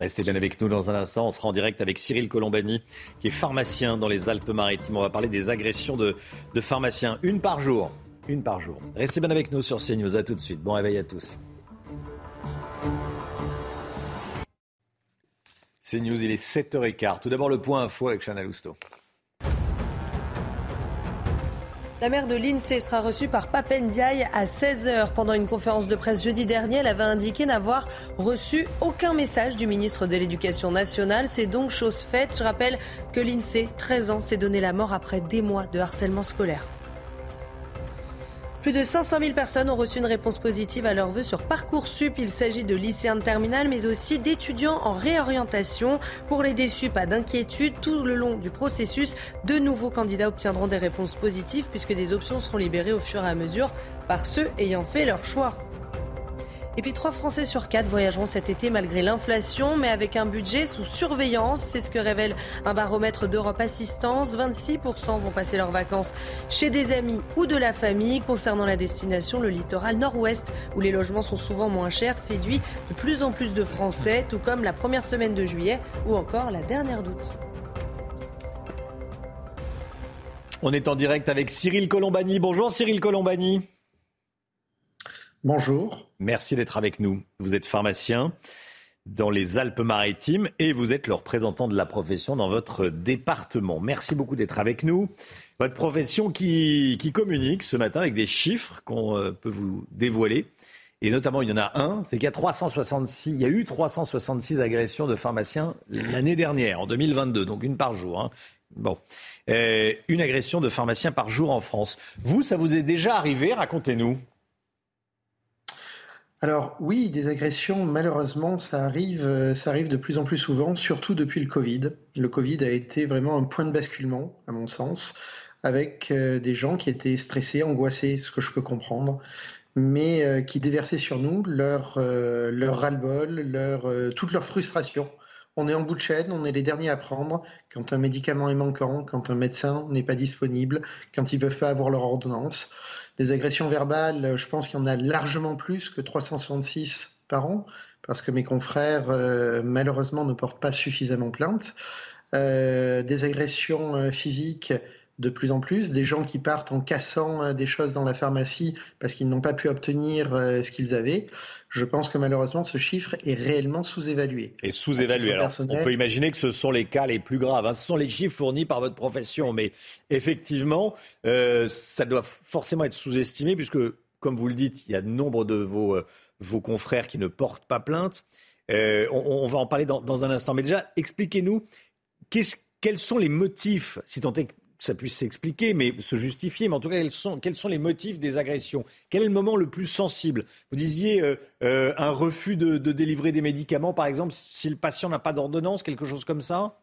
Restez bien avec nous dans un instant. On sera en direct avec Cyril Colombani, qui est pharmacien dans les Alpes-Maritimes. On va parler des agressions de, de pharmaciens. Une par jour. Une par jour. Restez bien avec nous sur CNews. À tout de suite. Bon réveil à tous. C'est News, il est 7h15. Tout d'abord le point info avec Chana Lousteau. La mère de l'INSEE sera reçue par Papendiaï à 16h. Pendant une conférence de presse jeudi dernier, elle avait indiqué n'avoir reçu aucun message du ministre de l'Éducation nationale. C'est donc chose faite. Je rappelle que l'INSEE, 13 ans, s'est donné la mort après des mois de harcèlement scolaire. Plus de 500 000 personnes ont reçu une réponse positive à leur vœu sur Parcoursup. Il s'agit de lycéens de terminale, mais aussi d'étudiants en réorientation. Pour les déçus, pas d'inquiétude. Tout le long du processus, de nouveaux candidats obtiendront des réponses positives puisque des options seront libérées au fur et à mesure par ceux ayant fait leur choix. Et puis trois Français sur quatre voyageront cet été malgré l'inflation, mais avec un budget sous surveillance. C'est ce que révèle un baromètre d'Europe Assistance. 26% vont passer leurs vacances chez des amis ou de la famille. Concernant la destination, le littoral nord-ouest, où les logements sont souvent moins chers, séduit de plus en plus de Français, tout comme la première semaine de juillet ou encore la dernière d'août. On est en direct avec Cyril Colombani. Bonjour Cyril Colombani. Bonjour. Merci d'être avec nous. Vous êtes pharmacien dans les Alpes-Maritimes et vous êtes le représentant de la profession dans votre département. Merci beaucoup d'être avec nous. Votre profession qui, communique ce matin avec des chiffres qu'on euh, peut vous dévoiler. Et notamment, il y en a un, c'est qu'il y a 366, il y a eu 366 agressions de pharmaciens l'année dernière, en 2022, donc une par jour. Hein. Bon, euh, une agression de pharmaciens par jour en France. Vous, ça vous est déjà arrivé? Racontez-nous. Alors oui, des agressions, malheureusement, ça arrive, euh, ça arrive de plus en plus souvent, surtout depuis le Covid. Le Covid a été vraiment un point de basculement, à mon sens, avec euh, des gens qui étaient stressés, angoissés, ce que je peux comprendre, mais euh, qui déversaient sur nous leur, leur ras-le-bol, leur, toute leur frustration. On est en bout de chaîne, on est les derniers à prendre quand un médicament est manquant, quand un médecin n'est pas disponible, quand ils ne peuvent pas avoir leur ordonnance. Des agressions verbales, je pense qu'il y en a largement plus que 366 par an, parce que mes confrères, euh, malheureusement, ne portent pas suffisamment plainte. Euh, des agressions euh, physiques, de plus en plus, des gens qui partent en cassant des choses dans la pharmacie parce qu'ils n'ont pas pu obtenir ce qu'ils avaient. Je pense que malheureusement, ce chiffre est réellement sous-évalué. Et sous-évalué. Alors, on peut imaginer que ce sont les cas les plus graves. Hein. Ce sont les chiffres fournis par votre profession. Mais effectivement, euh, ça doit forcément être sous-estimé puisque comme vous le dites, il y a nombre de vos, euh, vos confrères qui ne portent pas plainte. Euh, on, va en parler dans, un instant. Mais déjà, expliquez-nous quels sont les motifs, si tant est que ça puisse s'expliquer, mais se justifier, mais en tout cas, quels sont, les motifs des agressions? Quel est le moment le plus sensible? Vous disiez euh, un refus de, de, délivrer des médicaments, par exemple, si le patient n'a pas d'ordonnance, quelque chose comme ça?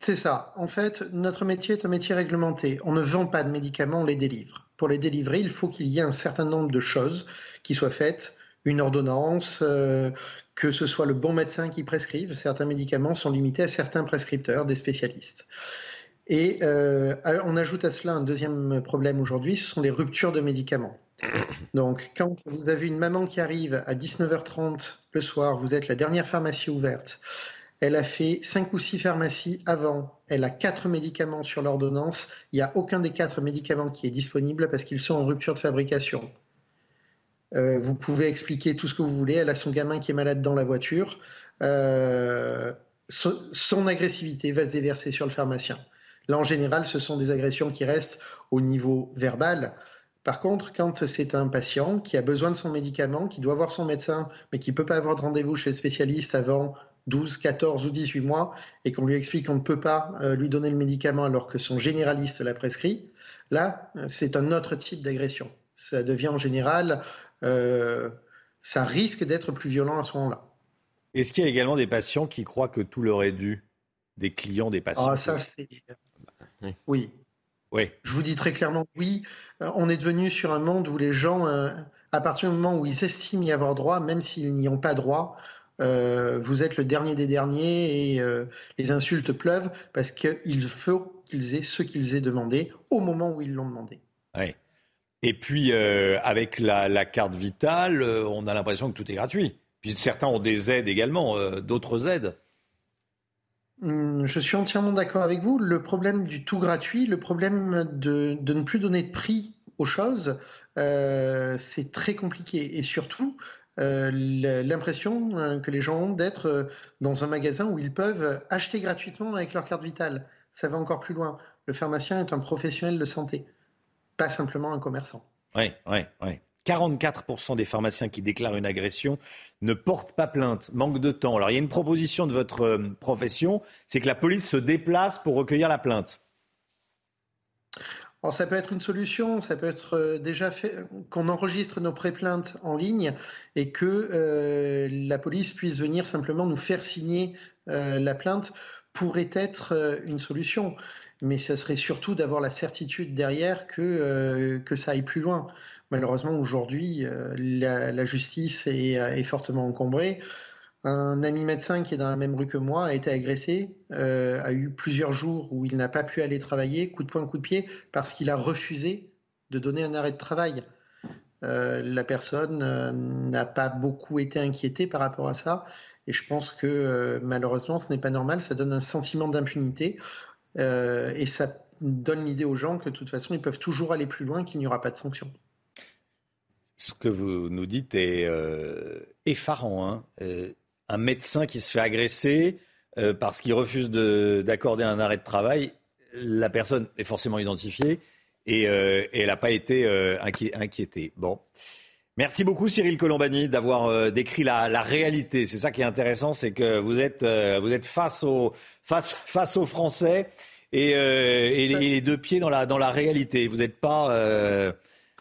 C'est ça. En fait, notre métier est un métier réglementé. On ne vend pas de médicaments, on les délivre pour les délivrer, il faut qu'il y ait un certain nombre de choses qui soient faites, une ordonnance, euh, que ce soit le bon médecin qui prescrive. Certains médicaments sont limités à certains prescripteurs, des spécialistes. Et euh, on ajoute à cela un deuxième problème aujourd'hui, ce sont les ruptures de médicaments. Donc, quand vous avez une maman qui arrive à 19h30 le soir, vous êtes la dernière pharmacie ouverte, elle a fait cinq ou six pharmacies avant. Elle a quatre médicaments sur l'ordonnance. Il n'y a aucun des quatre médicaments qui est disponible parce qu'ils sont en rupture de fabrication. Euh, vous pouvez expliquer tout ce que vous voulez. Elle a son gamin qui est malade dans la voiture. Euh, son agressivité va se déverser sur le pharmacien. Là, en général, ce sont des agressions qui restent au niveau verbal. Par contre, quand c'est un patient qui a besoin de son médicament, qui doit voir son médecin, mais qui ne peut pas avoir de rendez-vous chez le spécialiste avant 12, 14 ou 18 mois et qu'on lui explique qu'on ne peut pas euh, lui donner le médicament alors que son généraliste l'a prescrit, là, c'est un autre type d'agression. Ça devient en général, euh, ça risque d'être plus violent à ce moment-là. Est-ce qu'il y a également des patients qui croient que tout leur est dû? Des clients, des patients? Ah, ça, c'est. Oui. oui. Je vous dis très clairement oui. Euh, on est devenu sur un monde où les gens, à partir du moment où ils estiment y avoir droit, même s'ils n'y ont pas droit, euh, vous êtes le dernier des derniers et euh, les insultes pleuvent parce qu'il faut qu'ils aient ce qu'ils aient demandé au moment où ils l'ont demandé. Et puis, euh, avec la, carte vitale, on a l'impression que tout est gratuit. Puis certains ont des aides également, d'autres aides. Hum, je suis entièrement d'accord avec vous. Le problème du tout gratuit, le problème de, ne plus donner de prix aux choses, c'est très compliqué. Et surtout, euh, l'impression euh, que les gens ont d'être euh, dans un magasin où ils peuvent acheter gratuitement avec leur carte vitale. Ça va encore plus loin. Le pharmacien est un professionnel de santé, pas simplement un commerçant. Oui, oui, oui. 44% des pharmaciens qui déclarent une agression ne portent pas plainte, manque de temps. Alors il y a une proposition de votre profession, c'est que la police se déplace pour recueillir la plainte. Alors, ça peut être une solution, ça peut être euh, déjà fait qu'on enregistre nos pré-plaintes en ligne et que euh, la police puisse venir simplement nous faire signer euh, la plainte pourrait être une solution. Mais ça serait surtout d'avoir la certitude derrière que ça aille plus loin. Malheureusement, aujourd'hui, la, justice est fortement encombrée. Un ami médecin qui est dans la même rue que moi a été agressé, euh, a eu plusieurs jours où il n'a pas pu aller travailler, coup de poing, coup de pied, parce qu'il a refusé de donner un arrêt de travail. Euh, la personne euh, n'a pas beaucoup été inquiétée par rapport à ça, et je pense que malheureusement ce n'est pas normal, ça donne un sentiment d'impunité, et ça donne l'idée aux gens que de toute façon ils peuvent toujours aller plus loin, qu'il n'y aura pas de sanction. Ce que vous nous dites est effarant. Hein un médecin qui se fait agresser euh, parce qu'il refuse d'accorder un arrêt de travail, la personne est forcément identifiée et, euh, elle n'a pas été euh, inquiétée. Bon. Merci beaucoup Cyril Colombani d'avoir décrit la, réalité. C'est ça qui est intéressant, c'est que vous êtes, face, aux, Français et, et les, deux pieds dans la, dans la réalité. Vous n'êtes pas,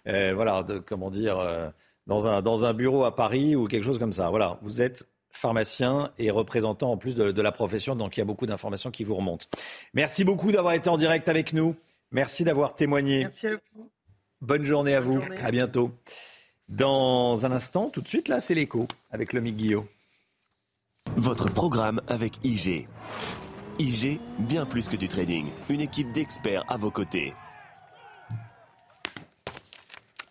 voilà, comment dire, dans, un, dans un bureau à Paris ou quelque chose comme ça. Voilà, vous êtes pharmacien et représentant en plus de, la profession, donc il y a beaucoup d'informations qui vous remontent. Merci beaucoup d'avoir été en direct avec nous. Merci d'avoir témoigné. Merci à vous. Bonne journée à vous. À bientôt. Dans un instant, tout de suite, là, c'est l'écho avec le Guillot. Votre programme avec IG. IG, bien plus que du trading. Une équipe d'experts à vos côtés.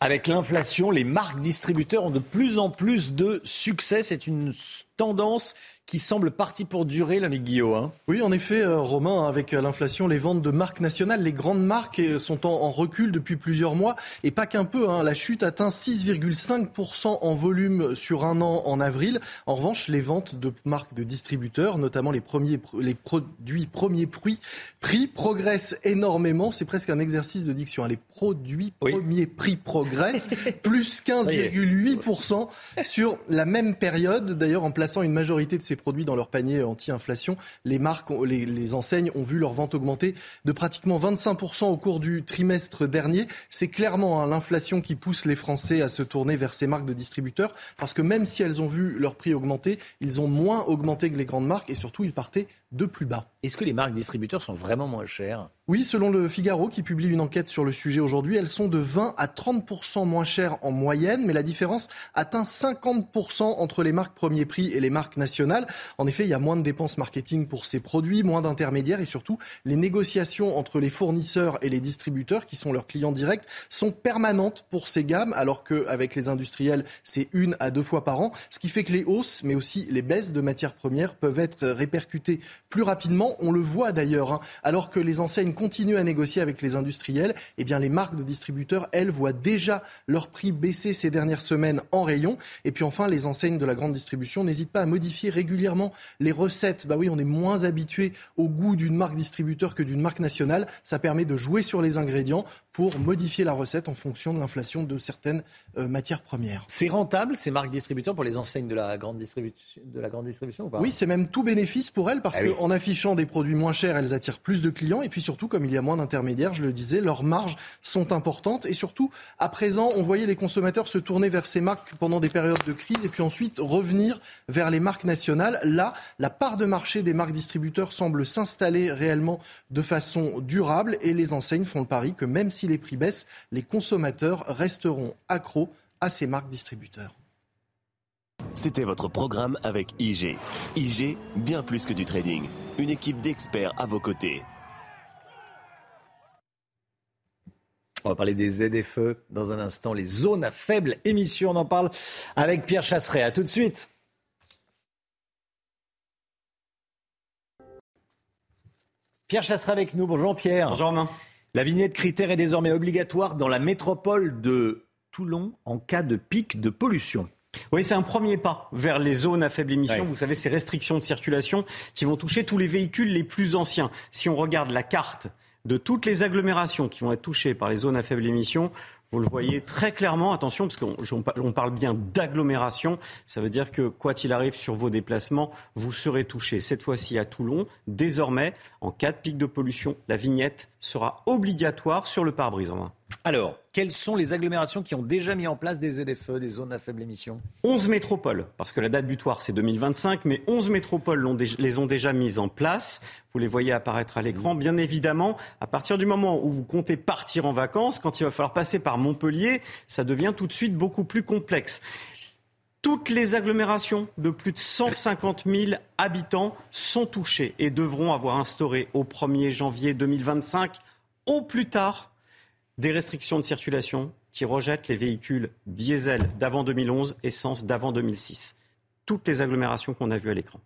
Avec l'inflation, les marques distributeurs ont de plus en plus de succès. C'est une tendance qui semble parti pour durer, l'ami Guillaume. Hein. Oui, en effet, euh, Romain, avec l'inflation, les ventes de marques nationales, les grandes marques euh, sont en, recul depuis plusieurs mois. Et pas qu'un peu, hein. la chute atteint 6,5% en volume sur un an en avril. En revanche, les ventes de marques de distributeurs, notamment les, premiers, les produits premiers prix, prix progressent énormément. C'est presque un exercice de diction. Hein. Les produits premiers prix progressent, plus 15,8% sur la même période. D'ailleurs, en plaçant une majorité de ces produits dans leur panier anti-inflation, les marques, les, enseignes ont vu leur vente augmenter de pratiquement 25% au cours du trimestre dernier. C'est clairement hein, l'inflation qui pousse les Français à se tourner vers ces marques de distributeurs, parce que même si elles ont vu leur prix augmenter, ils ont moins augmenté que les grandes marques et surtout ils partaient de plus bas. Est-ce que les marques distributeurs sont vraiment moins chères? Oui, selon le Figaro qui publie une enquête sur le sujet aujourd'hui, elles sont de 20 à 30% moins chères en moyenne, mais la différence atteint 50% entre les marques premier prix et les marques nationales. En effet, il y a moins de dépenses marketing pour ces produits, moins d'intermédiaires et surtout les négociations entre les fournisseurs et les distributeurs, qui sont leurs clients directs, sont permanentes pour ces gammes, alors qu'avec les industriels, c'est une à deux fois par an, ce qui fait que les hausses, mais aussi les baisses de matières premières peuvent être répercutées plus rapidement. On le voit d'ailleurs, hein. alors que les enseignes continuent à négocier avec les industriels, eh bien les marques de distributeurs, elles, voient déjà leur prix baisser ces dernières semaines en rayon. Et puis enfin, les enseignes de la grande distribution n'hésitent pas à modifier régulièrement les recettes. Bah oui, on est moins habitué au goût d'une marque distributeur que d'une marque nationale. Ça permet de jouer sur les ingrédients pour modifier la recette en fonction de l'inflation de certaines euh, matières premières. C'est rentable ces marques distributeurs pour les enseignes de la grande distribution, de la grande distribution ou pas? Oui, c'est même tout bénéfice pour elles parce ah qu'en affichant des produits moins chers, elles attirent plus de clients et puis surtout comme il y a moins d'intermédiaires, je le disais, leurs marges sont importantes et surtout à présent, on voyait les consommateurs se tourner vers ces marques pendant des périodes de crise et puis ensuite revenir vers les marques nationales. Là, la part de marché des marques distributeurs semble s'installer réellement de façon durable et les enseignes font le pari que même si les prix baissent, les consommateurs resteront accros à ces marques distributeurs. C'était votre programme avec IG. IG, bien plus que du trading. Une équipe d'experts à vos côtés. On va parler des ZFE dans un instant, les zones à faible émission. On en parle avec Pierre Chasseret. À tout de suite. Pierre Chasseret avec nous. Bonjour Pierre. Bonjour Romain. La vignette critère est désormais obligatoire dans la métropole de Toulon en cas de pic de pollution. Oui, c'est un premier pas vers les zones à faible émission. Vous savez, ces restrictions de circulation qui vont toucher tous les véhicules les plus anciens. Si on regarde la carte de toutes les agglomérations qui vont être touchées par les zones à faible émission, vous le voyez très clairement, attention, parce qu'on parle bien d'agglomération, ça veut dire que quoi qu'il arrive sur vos déplacements, vous serez touché. Cette fois-ci à Toulon, désormais, en cas de pic de pollution, la vignette sera obligatoire sur le pare-brise. Alors, quelles sont les agglomérations qui ont déjà mis en place des ZFE, des zones à faible émission? 11 métropoles, parce que la date butoir c'est 2025, mais 11 métropoles les ont déjà mises en place. Vous les voyez apparaître à l'écran. Bien évidemment, à partir du moment où vous comptez partir en vacances, quand il va falloir passer par Montpellier, ça devient tout de suite beaucoup plus complexe. Toutes les agglomérations de plus de 150 000 habitants sont touchées et devront avoir instauré au 1er janvier 2025, au plus tard, des restrictions de circulation qui rejettent les véhicules diesel d'avant 2011, essence d'avant 2006. Toutes les agglomérations qu'on a vues à l'écran.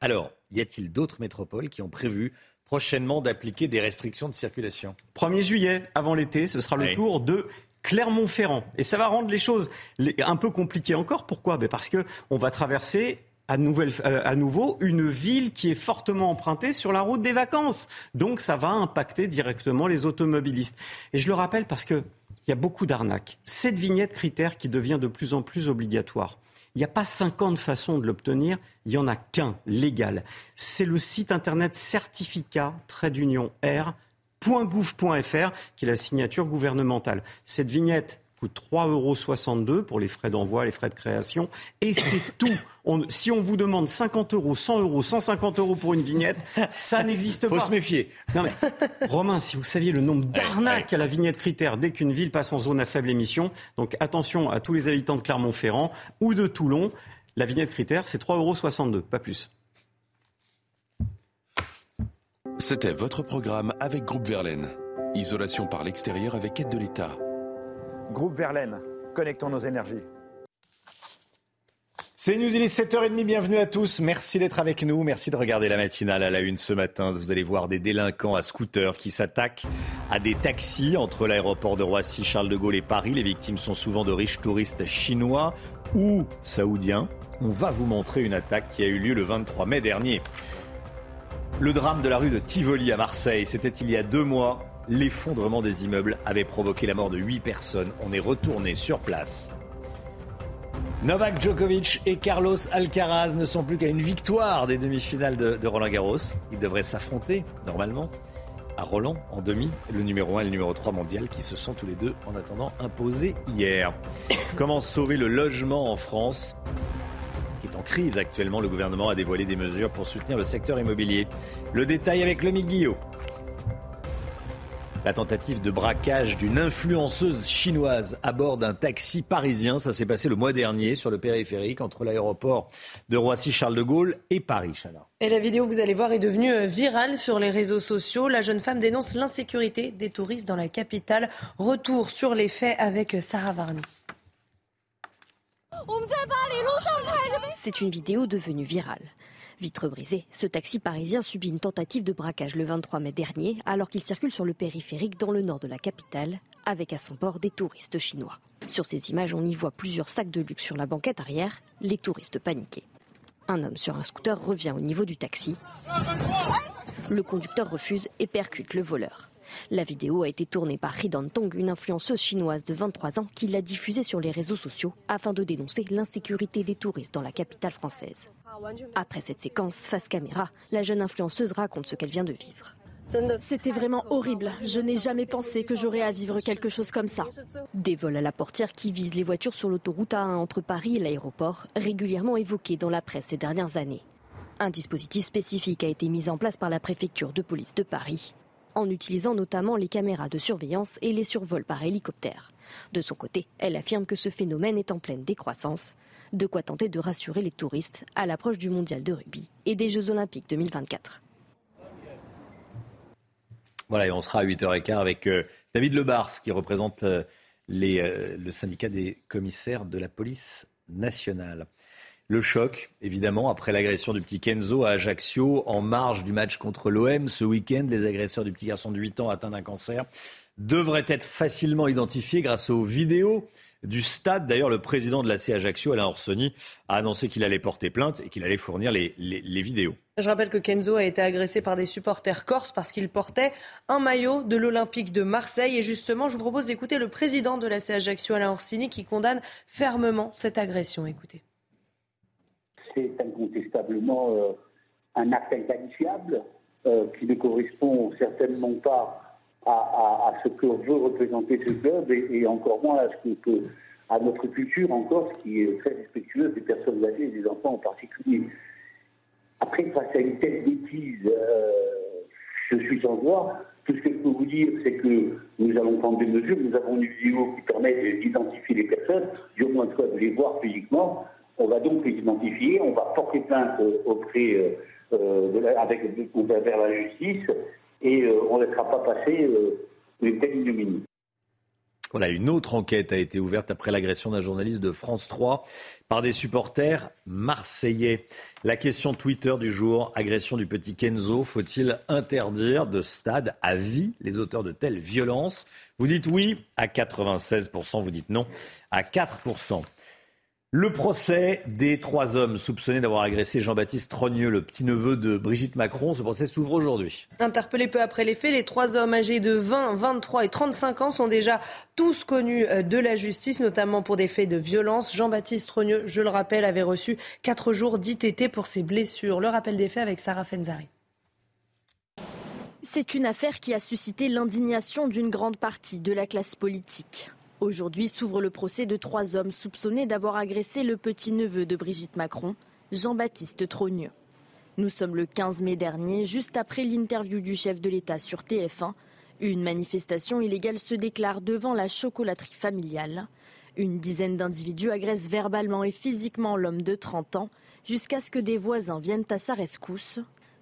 Alors, y a-t-il d'autres métropoles qui ont prévu prochainement d'appliquer des restrictions de circulation? 1er juillet, avant l'été, ce sera le tour de Clermont-Ferrand. Et ça va rendre les choses un peu compliquées encore. Pourquoi? Ben Parce qu'on va traverser euh, à, nouveau une ville qui est fortement empruntée sur la route des vacances. Donc ça va impacter directement les automobilistes. Et je le rappelle parce qu'il y a beaucoup d'arnaques. Cette vignette critère qui devient de plus en plus obligatoire. Il n'y a pas 50 façons de l'obtenir, il n'y en a qu'un, légal. C'est le site internet certificat d'union R.gouv.fr qui est la signature gouvernementale. Cette vignette coûte 3,62 euros pour les frais d'envoi, les frais de création. Et c'est tout. si on vous demande 50 euros, 100 euros, 150 euros pour une vignette, ça n'existe pas. Faut se méfier. Non mais, Romain, si vous saviez le nombre d'arnaques à la vignette critère dès qu'une ville passe en zone à faible émission, donc attention à tous les habitants de Clermont-Ferrand ou de Toulon, la vignette critère, c'est 3,62 euros, pas plus. C'était votre programme avec Groupe Verlaine. Isolation par l'extérieur avec aide de l'État. Groupe Verlaine, connectons nos énergies. C'est News, il est 7h30, bienvenue à tous. Merci d'être avec nous, merci de regarder la matinale à la une ce matin. Vous allez voir des délinquants à scooter qui s'attaquent à des taxis entre l'aéroport de Roissy, Charles de Gaulle et Paris. Les victimes sont souvent de riches touristes chinois ou saoudiens. On va vous montrer une attaque qui a eu lieu le 23 mai dernier. Le drame de la rue de Tivoli à Marseille, c'était il y a deux mois. L'effondrement des immeubles avait provoqué la mort de huit personnes. On est retourné sur place Novak Djokovic et Carlos Alcaraz ne sont plus qu'à une victoire des demi-finales de, Roland Garros. Ils devraient s'affronter, normalement, à Roland en demi, le numéro 1 et le numéro 3 mondial qui se sont tous les deux, en attendant, imposés hier. Comment sauver le logement en France qui est en crise actuellement, le gouvernement a dévoilé des mesures pour soutenir le secteur immobilier. Le détail avec le Guillot. La tentative de braquage d'une influenceuse chinoise à bord d'un taxi parisien, ça s'est passé le mois dernier sur le périphérique entre l'aéroport de Roissy-Charles de Gaulle et Paris. Chana. Et la vidéo que vous allez voir est devenue euh, virale sur les réseaux sociaux. La jeune femme dénonce l'insécurité des touristes dans la capitale. Retour sur les faits avec euh, Sarah Varny. C'est une vidéo devenue virale. Vitre brisée, ce taxi parisien subit une tentative de braquage le 23 mai dernier alors qu'il circule sur le périphérique dans le nord de la capitale avec à son bord des touristes chinois. Sur ces images, on y voit plusieurs sacs de luxe sur la banquette arrière, les touristes paniqués. Un homme sur un scooter revient au niveau du taxi. Le conducteur refuse et percute le voleur. La vidéo a été tournée par Hidan Tong, une influenceuse chinoise de 23 ans qui l'a diffusée sur les réseaux sociaux afin de dénoncer l'insécurité des touristes dans la capitale française. Après cette séquence face caméra, la jeune influenceuse raconte ce qu'elle vient de vivre. C'était vraiment horrible. Je n'ai jamais pensé que j'aurais à vivre quelque chose comme ça. Des vols à la portière qui visent les voitures sur l'autoroute A1 entre Paris et l'aéroport, régulièrement évoqués dans la presse ces dernières années. Un dispositif spécifique a été mis en place par la préfecture de police de Paris, en utilisant notamment les caméras de surveillance et les survols par hélicoptère. De son côté, elle affirme que ce phénomène est en pleine décroissance de quoi tenter de rassurer les touristes à l'approche du mondial de rugby et des Jeux olympiques 2024. Voilà, et on sera à 8h15 avec euh, David Lebars, qui représente euh, les, euh, le syndicat des commissaires de la police nationale. Le choc, évidemment, après l'agression du petit Kenzo à Ajaccio, en marge du match contre l'OM. Ce week-end, les agresseurs du petit garçon de 8 ans atteint d'un cancer devraient être facilement identifiés grâce aux vidéos du stade. D'ailleurs, le président de la Ajaccio, Alain Orsoni, a annoncé qu'il allait porter plainte et qu'il allait fournir les, vidéos. Je rappelle que Kenzo a été agressé par des supporters corses parce qu'il portait un maillot de l'Olympique de Marseille. Et justement, je vous propose d'écouter le président de la Ajaccio, Alain Orsini, qui condamne fermement cette agression. Écoutez. C'est incontestablement euh, un acte inqualifiable euh, qui ne correspond certainement pas à, ce que veut représenter ce club et, encore moins à, ce que, à notre culture en Corse qui est très respectueuse des personnes âgées et des enfants en particulier. Après, face à une telle bêtise, euh, je suis sans voix. Tout ce que je peux vous dire, c'est que nous allons prendre des mesures. Nous avons une vidéo qui permet d'identifier les personnes, du moins de les voir physiquement. On va donc les identifier, on va porter plainte auprès euh, de la, avec, vers la justice et euh, on ne laissera pas passer euh, une telle ignominie. Voilà, une autre enquête a été ouverte après l'agression d'un journaliste de France 3 par des supporters marseillais. La question Twitter du jour, agression du petit Kenzo, faut-il interdire de stade à vie les auteurs de telles violences? Vous dites oui à 96%, vous dites non à 4%. Le procès des trois hommes soupçonnés d'avoir agressé Jean-Baptiste Trogneux, le petit-neveu de Brigitte Macron, ce procès s'ouvre aujourd'hui. Interpellés peu après les faits, les trois hommes âgés de 20, 23 et 35 ans sont déjà tous connus euh, de la justice, notamment pour des faits de violence. Jean-Baptiste Trogneux, je le rappelle, avait reçu quatre jours d'ITT pour ses blessures. Le rappel des faits avec Sarah Fenzari. C'est une affaire qui a suscité l'indignation d'une grande partie de la classe politique. Aujourd'hui s'ouvre le procès de trois hommes soupçonnés d'avoir agressé le petit-neveu de Brigitte Macron, Jean-Baptiste Trogneux. Nous sommes le 15 mai dernier, juste après l'interview du chef de l'État sur TF1. Une manifestation illégale se déclare devant la chocolaterie familiale. Une dizaine d'individus agressent verbalement et physiquement l'homme de 30 ans jusqu'à ce que des voisins viennent à sa rescousse.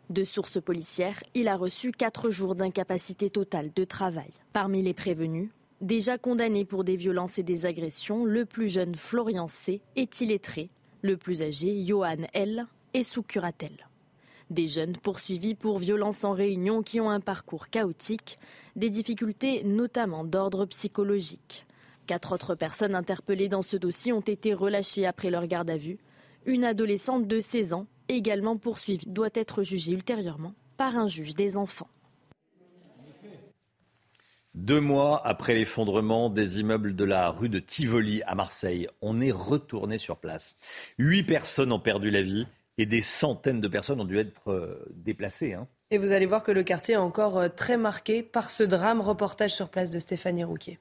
De sources policières, il a reçu quatre jours d'incapacité totale de travail. Parmi les prévenus, Déjà condamné pour des violences et des agressions, le plus jeune Florian C. est illettré. Le plus âgé, Johan L., est sous curatelle. Des jeunes poursuivis pour violences en réunion qui ont un parcours chaotique, des difficultés notamment d'ordre psychologique. Quatre autres personnes interpellées dans ce dossier ont été relâchées après leur garde à vue. Une adolescente de 16 ans, également poursuivie, doit être jugée ultérieurement par un juge des enfants. Deux mois après l'effondrement des immeubles de la rue de Tivoli à Marseille, on est retourné sur place. Huit personnes ont perdu la vie et des centaines de personnes ont dû être euh, déplacées. Hein. Et vous allez voir que le quartier est encore euh, très marqué par ce drame. Reportage sur place de Stéphanie Rouquier.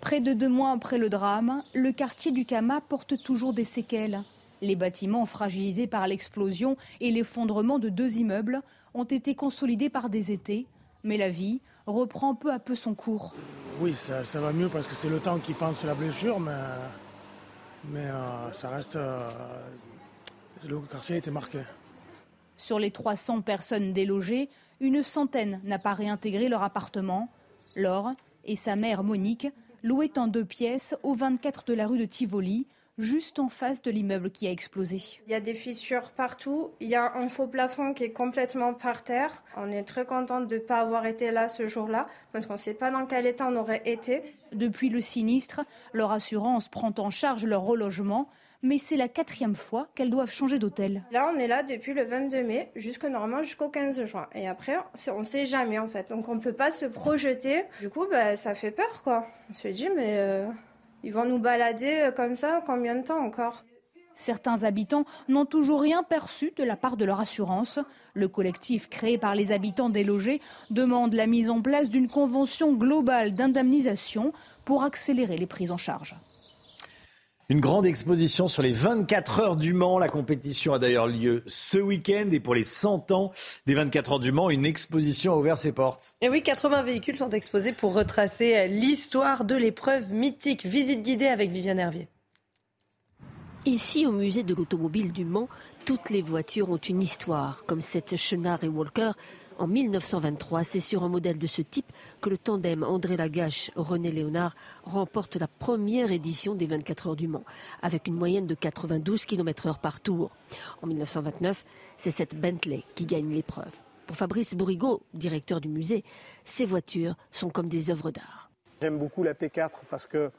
Près de deux mois après le drame, le quartier du Kama porte toujours des séquelles. Les bâtiments fragilisés par l'explosion et l'effondrement de deux immeubles ont été consolidés par des étés, mais la vie reprend peu à peu son cours. Oui, ça, va mieux parce que c'est le temps qui pense la blessure, mais, mais euh, ça reste. Euh, le quartier a été marqué. Sur les 300 personnes délogées, une centaine n'a pas réintégré leur appartement. Laure et sa mère Monique loué en deux pièces au 24 de la rue de Tivoli, juste en face de l'immeuble qui a explosé. Il y a des fissures partout, il y a un faux plafond qui est complètement par terre. On est très contente de ne pas avoir été là ce jour-là, parce qu'on ne sait pas dans quel état on aurait été. Depuis le sinistre, leur assurance prend en charge leur relogement, mais c'est la quatrième fois qu'elles doivent changer d'hôtel. Là, on est là depuis le 22 mai, jusqu'au normalement jusqu'au 15 juin. Et après, on ne sait jamais en fait. Donc on ne peut pas se projeter. Du coup, bah, ça fait peur quoi. On se dit, mais euh, ils vont nous balader euh, comme ça combien de temps encore? Certains habitants n'ont toujours rien perçu de la part de leur assurance. Le collectif créé par les habitants délogés demande la mise en place d'une convention globale d'indemnisation pour accélérer les prises en charge. Une grande exposition sur les 24 heures du Mans. La compétition a d'ailleurs lieu ce week-end et pour les 100 ans des 24 heures du Mans, une exposition a ouvert ses portes. Et oui, 80 véhicules sont exposés pour retracer l'histoire de l'épreuve mythique. Visite guidée avec Viviane Hervier. Ici, au musée de l'automobile du Mans, toutes les voitures ont une histoire, comme cette Chenard et Walker en 1923, c'est sur un modèle de ce type que le tandem André Lagache-René Léonard remporte la première édition des 24 heures du Mans, avec une moyenne de 92 km/h par tour. En 1929, c'est cette Bentley qui gagne l'épreuve. Pour Fabrice Bourrigaud, directeur du musée, ces voitures sont comme des œuvres d'art. J'aime beaucoup la P4 parce que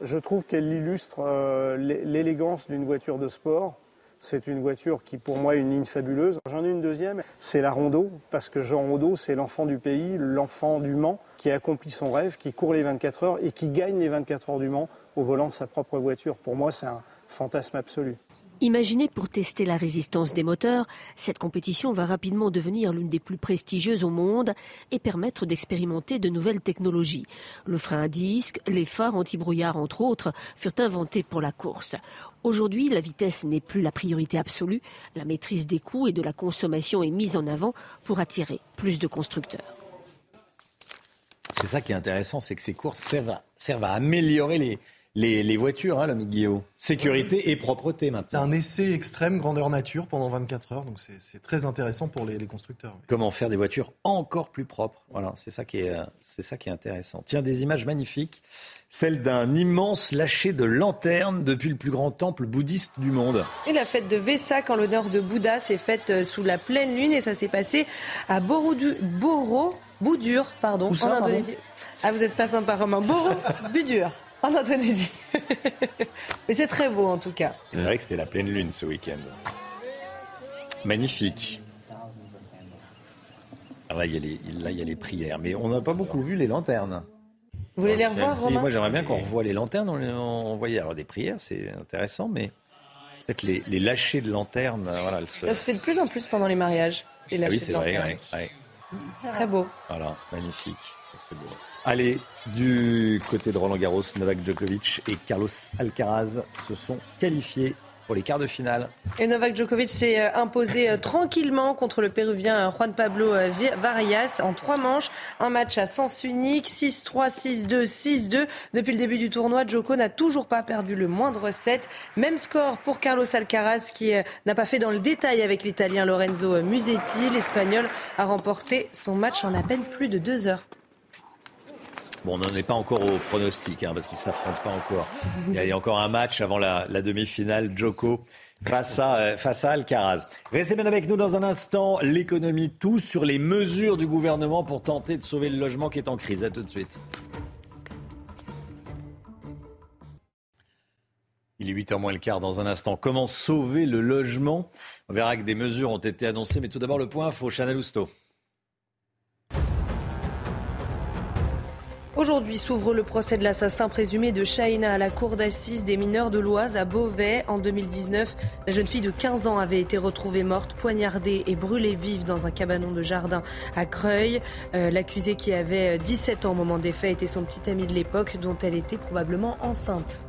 je trouve qu'elle illustre euh, l'élégance d'une voiture de sport c'est une voiture qui, pour moi, est une ligne fabuleuse. J'en ai une deuxième, c'est la Rondeau, parce que Jean Rondeau, c'est l'enfant du pays, l'enfant du Mans, qui accomplit son rêve, qui court les 24 heures et qui gagne les 24 heures du Mans au volant de sa propre voiture. Pour moi, c'est un fantasme absolu. Imaginée pour tester la résistance des moteurs, cette compétition va rapidement devenir l'une des plus prestigieuses au monde et permettre d'expérimenter de nouvelles technologies. Le frein à disque, les phares anti-brouillard entre autres, furent inventés pour la course. Aujourd'hui, la vitesse n'est plus la priorité absolue. La maîtrise des coûts et de la consommation est mise en avant pour attirer plus de constructeurs. C'est ça qui est intéressant, c'est que ces courses servent à améliorer les, les, voitures, hein, l'ami Guillaume. Sécurité et propreté maintenant. C'est un essai extrême grandeur nature pendant 24 heures, donc c'est très intéressant pour les, constructeurs. Comment faire des voitures encore plus propres Voilà, c'est ça qui est, c'est ça qui est intéressant. Tiens, des images magnifiques, celle d'un immense lâcher de lanterne depuis le plus grand temple bouddhiste du monde. Et la fête de Vesak en l'honneur de Bouddha s'est faite euh, sous la pleine lune et ça s'est passé à Boudur, pardon, en Indonésie. Ah, vous n'êtes pas sympa, Romain. Boudur en Indonésie. Mais c'est très beau en tout cas. C'est vrai que c'était la pleine lune ce week-end. Magnifique. Ah, là, il y, a les, prières. Mais on n'a pas beaucoup vu les lanternes. Vous voulez les revoir, Romain Moi, j'aimerais bien qu'on revoie les lanternes. On, voyait alors des prières, c'est intéressant, mais peut-être les, les lâchers de lanternes. Voilà, Ça se fait de plus en plus pendant les mariages. ah oui, c'est vrai. C'est très beau. Voilà, magnifique. C'est beau. Allez, du côté de Roland Garros, Novak Djokovic et Carlos Alcaraz se sont qualifiés pour les quarts de finale. Et Novak Djokovic s'est euh, imposé euh, tranquillement contre le Péruvien euh, Juan Pablo Varias en trois manches. Un match à sens unique, 6-3, 6-2, 6-2. Depuis le début du tournoi, Djoko n'a toujours pas perdu le moindre set. Même score pour Carlos Alcaraz qui n'a pas fait dans le détail avec l'Italien Lorenzo Musetti. L'Espagnol a remporté son match en à peine plus de deux heures. Bon, on n'en est pas encore au pronostic, hein, parce qu'ils ne s'affrontent pas encore. Il y, a, encore un match avant la, demi-finale, Joko face à, euh, face à Alcaraz. Restez bien avec nous dans un instant. L'économie, tout sur les mesures du gouvernement pour tenter de sauver le logement qui est en crise. À tout de suite. Il est 8h moins le quart dans un instant. Comment sauver le logement? On verra que des mesures ont été annoncées, mais tout d'abord le point info, Chanel Housteau. Aujourd'hui s'ouvre le procès de l'assassin présumé de Shaina à la cour d'assises des mineurs de l'Oise à Beauvais. En 2019, la jeune fille de 15 ans avait été retrouvée morte, poignardée et brûlée vive dans un cabanon de jardin à Creuil. Euh, l'accusée qui avait 17 ans au moment des faits était son petit ami de l'époque dont elle était probablement enceinte.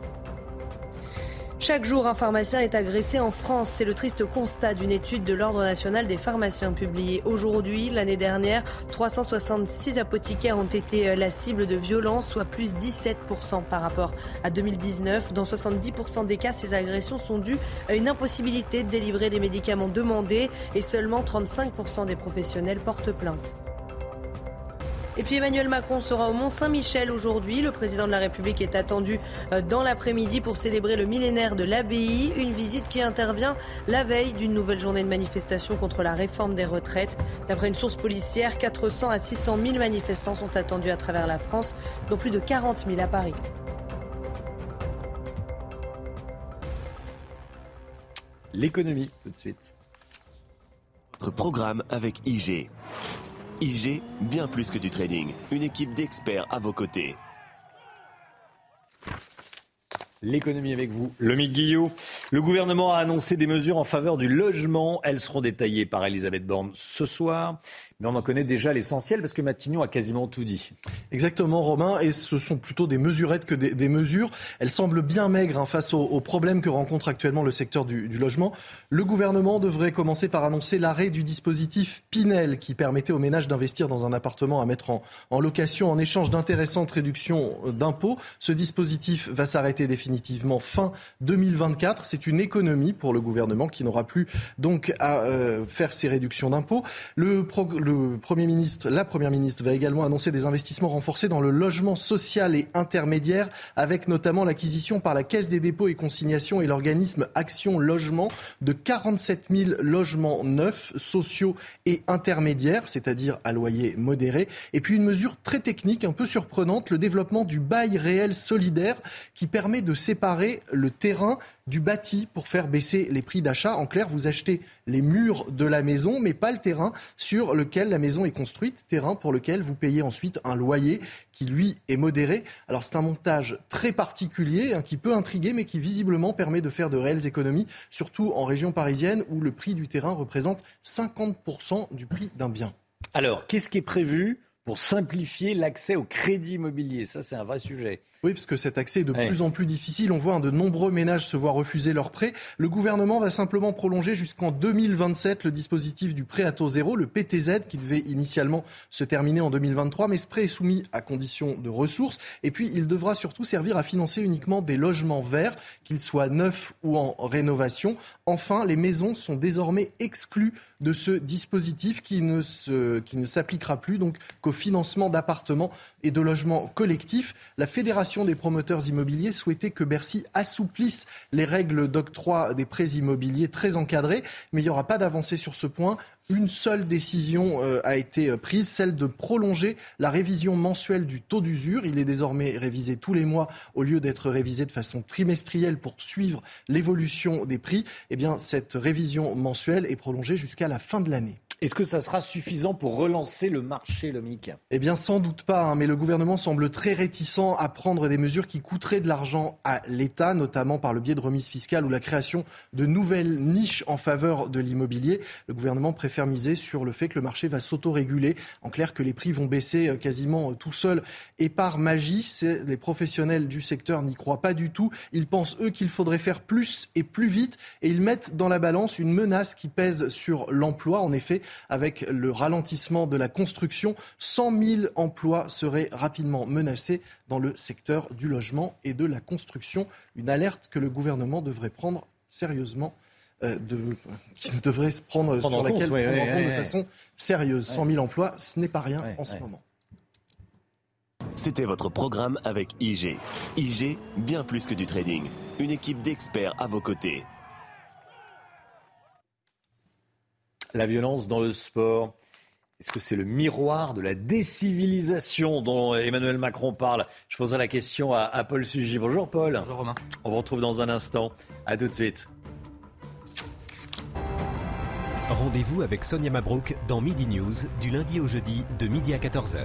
Chaque jour, un pharmacien est agressé en France. C'est le triste constat d'une étude de l'Ordre national des pharmaciens publiée aujourd'hui. L'année dernière, 366 apothicaires ont été euh, la cible de violences, soit plus 17% par rapport à 2019. Dans 70% des cas, ces agressions sont dues à une impossibilité de délivrer des médicaments demandés et seulement 35% des professionnels portent plainte. Et puis Emmanuel Macron sera au Mont Saint-Michel aujourd'hui. Le président de la République est attendu euh, dans l'après-midi pour célébrer le millénaire de l'abbaye. Une visite qui intervient la veille d'une nouvelle journée de manifestation contre la réforme des retraites. D'après une source policière, 400 à 600 000 manifestants sont attendus à travers la France, dont plus de 40 000 à Paris. L'économie, tout de suite. Notre programme avec IG. IG, bien plus que du trading. Une équipe d'experts à vos côtés. L'économie avec vous, Lomique Guillot. Le gouvernement a annoncé des mesures en faveur du logement. Elles seront détaillées par Elisabeth Borne ce soir. Mais on en connaît déjà l'essentiel parce que Matignon a quasiment tout dit. Exactement, Romain. Et ce sont plutôt des mesurettes que des, mesures. Elles semblent bien maigres hein, face aux, problèmes que rencontre actuellement le secteur du, logement. Le gouvernement devrait commencer par annoncer l'arrêt du dispositif Pinel qui permettait aux ménages d'investir dans un appartement à mettre en, location en échange d'intéressantes réductions d'impôts. Ce dispositif va s'arrêter définitivement fin 2024. C'est une économie pour le gouvernement qui n'aura plus donc à euh, faire ces réductions d'impôts. Le, le Premier ministre, la Première ministre va également annoncer des investissements renforcés dans le logement social et intermédiaire, avec notamment l'acquisition par la Caisse des dépôts et consignations et l'organisme Action Logement de 47 000 logements neufs, sociaux et intermédiaires, c'est-à-dire à loyer modéré. Et puis une mesure très technique, un peu surprenante, le développement du bail réel solidaire qui permet de séparer le terrain du bâti pour faire baisser les prix d'achat. En clair, vous achetez les murs de la maison, mais pas le terrain sur lequel la maison est construite, terrain pour lequel vous payez ensuite un loyer qui, lui, est modéré. Alors c'est un montage très particulier, hein, qui peut intriguer, mais qui visiblement permet de faire de réelles économies, surtout en région parisienne où le prix du terrain représente 50% du prix d'un bien. Alors, qu'est-ce qui est prévu pour simplifier l'accès au crédit immobilier Ça, c'est un vrai sujet. Oui, parce que cet accès est de plus en plus difficile. On voit de nombreux ménages se voir refuser leur prêt. Le gouvernement va simplement prolonger jusqu'en 2027 le dispositif du prêt à taux zéro, le PTZ, qui devait initialement se terminer en 2023. Mais ce prêt est soumis à condition de ressources. Et puis, il devra surtout servir à financer uniquement des logements verts, qu'ils soient neufs ou en rénovation. Enfin, les maisons sont désormais exclues de ce dispositif qui ne, qui ne s'appliquera plus donc qu'au financement d'appartements et de logements collectifs. La Fédération des promoteurs immobiliers souhaitait que Bercy assouplisse les règles d'octroi des prêts immobiliers très encadrés, mais il n'y aura pas d'avancée sur ce point. Une seule décision euh, a été euh, prise, celle de prolonger la révision mensuelle du taux d'usure. Il est désormais révisé tous les mois au lieu d'être révisé de façon trimestrielle pour suivre l'évolution des prix. Eh bien, cette révision mensuelle est prolongée jusqu'à la fin de l'année. Est-ce que ça sera suffisant pour relancer le marché, Lomic? Eh bien, sans doute pas, hein, mais le gouvernement semble très réticent à prendre des mesures qui coûteraient de l'argent à l'État, notamment par le biais de remises fiscales ou la création de nouvelles niches en faveur de l'immobilier. Le gouvernement préfère miser sur le fait que le marché va s'autoréguler. En clair, que les prix vont baisser euh, quasiment euh, tout seuls et par magie. Les professionnels du secteur n'y croient pas du tout. Ils pensent, eux, qu'il faudrait faire plus et plus vite et ils mettent dans la balance une menace qui pèse sur l'emploi. En effet, avec le ralentissement de la construction, 100 000 emplois seraient rapidement menacés dans le secteur du logement et de la construction. Une alerte que le gouvernement devrait prendre sérieusement. Euh, qui devrait se prendre, sur laquelle prendre en compte de façon sérieuse. 100 000 emplois, ce n'est pas rien en ce moment. C'était votre programme avec IG. IG, bien plus que du trading. Une équipe d'experts à vos côtés. La violence dans le sport. Est-ce que c'est le miroir de la décivilisation dont Emmanuel Macron parle? Je poserai la question à, Paul Sugy. Bonjour Paul. Bonjour Romain. On vous retrouve dans un instant. A tout de suite. Rendez-vous avec Sonia Mabrouk dans Midi News du lundi au jeudi de midi à 14h.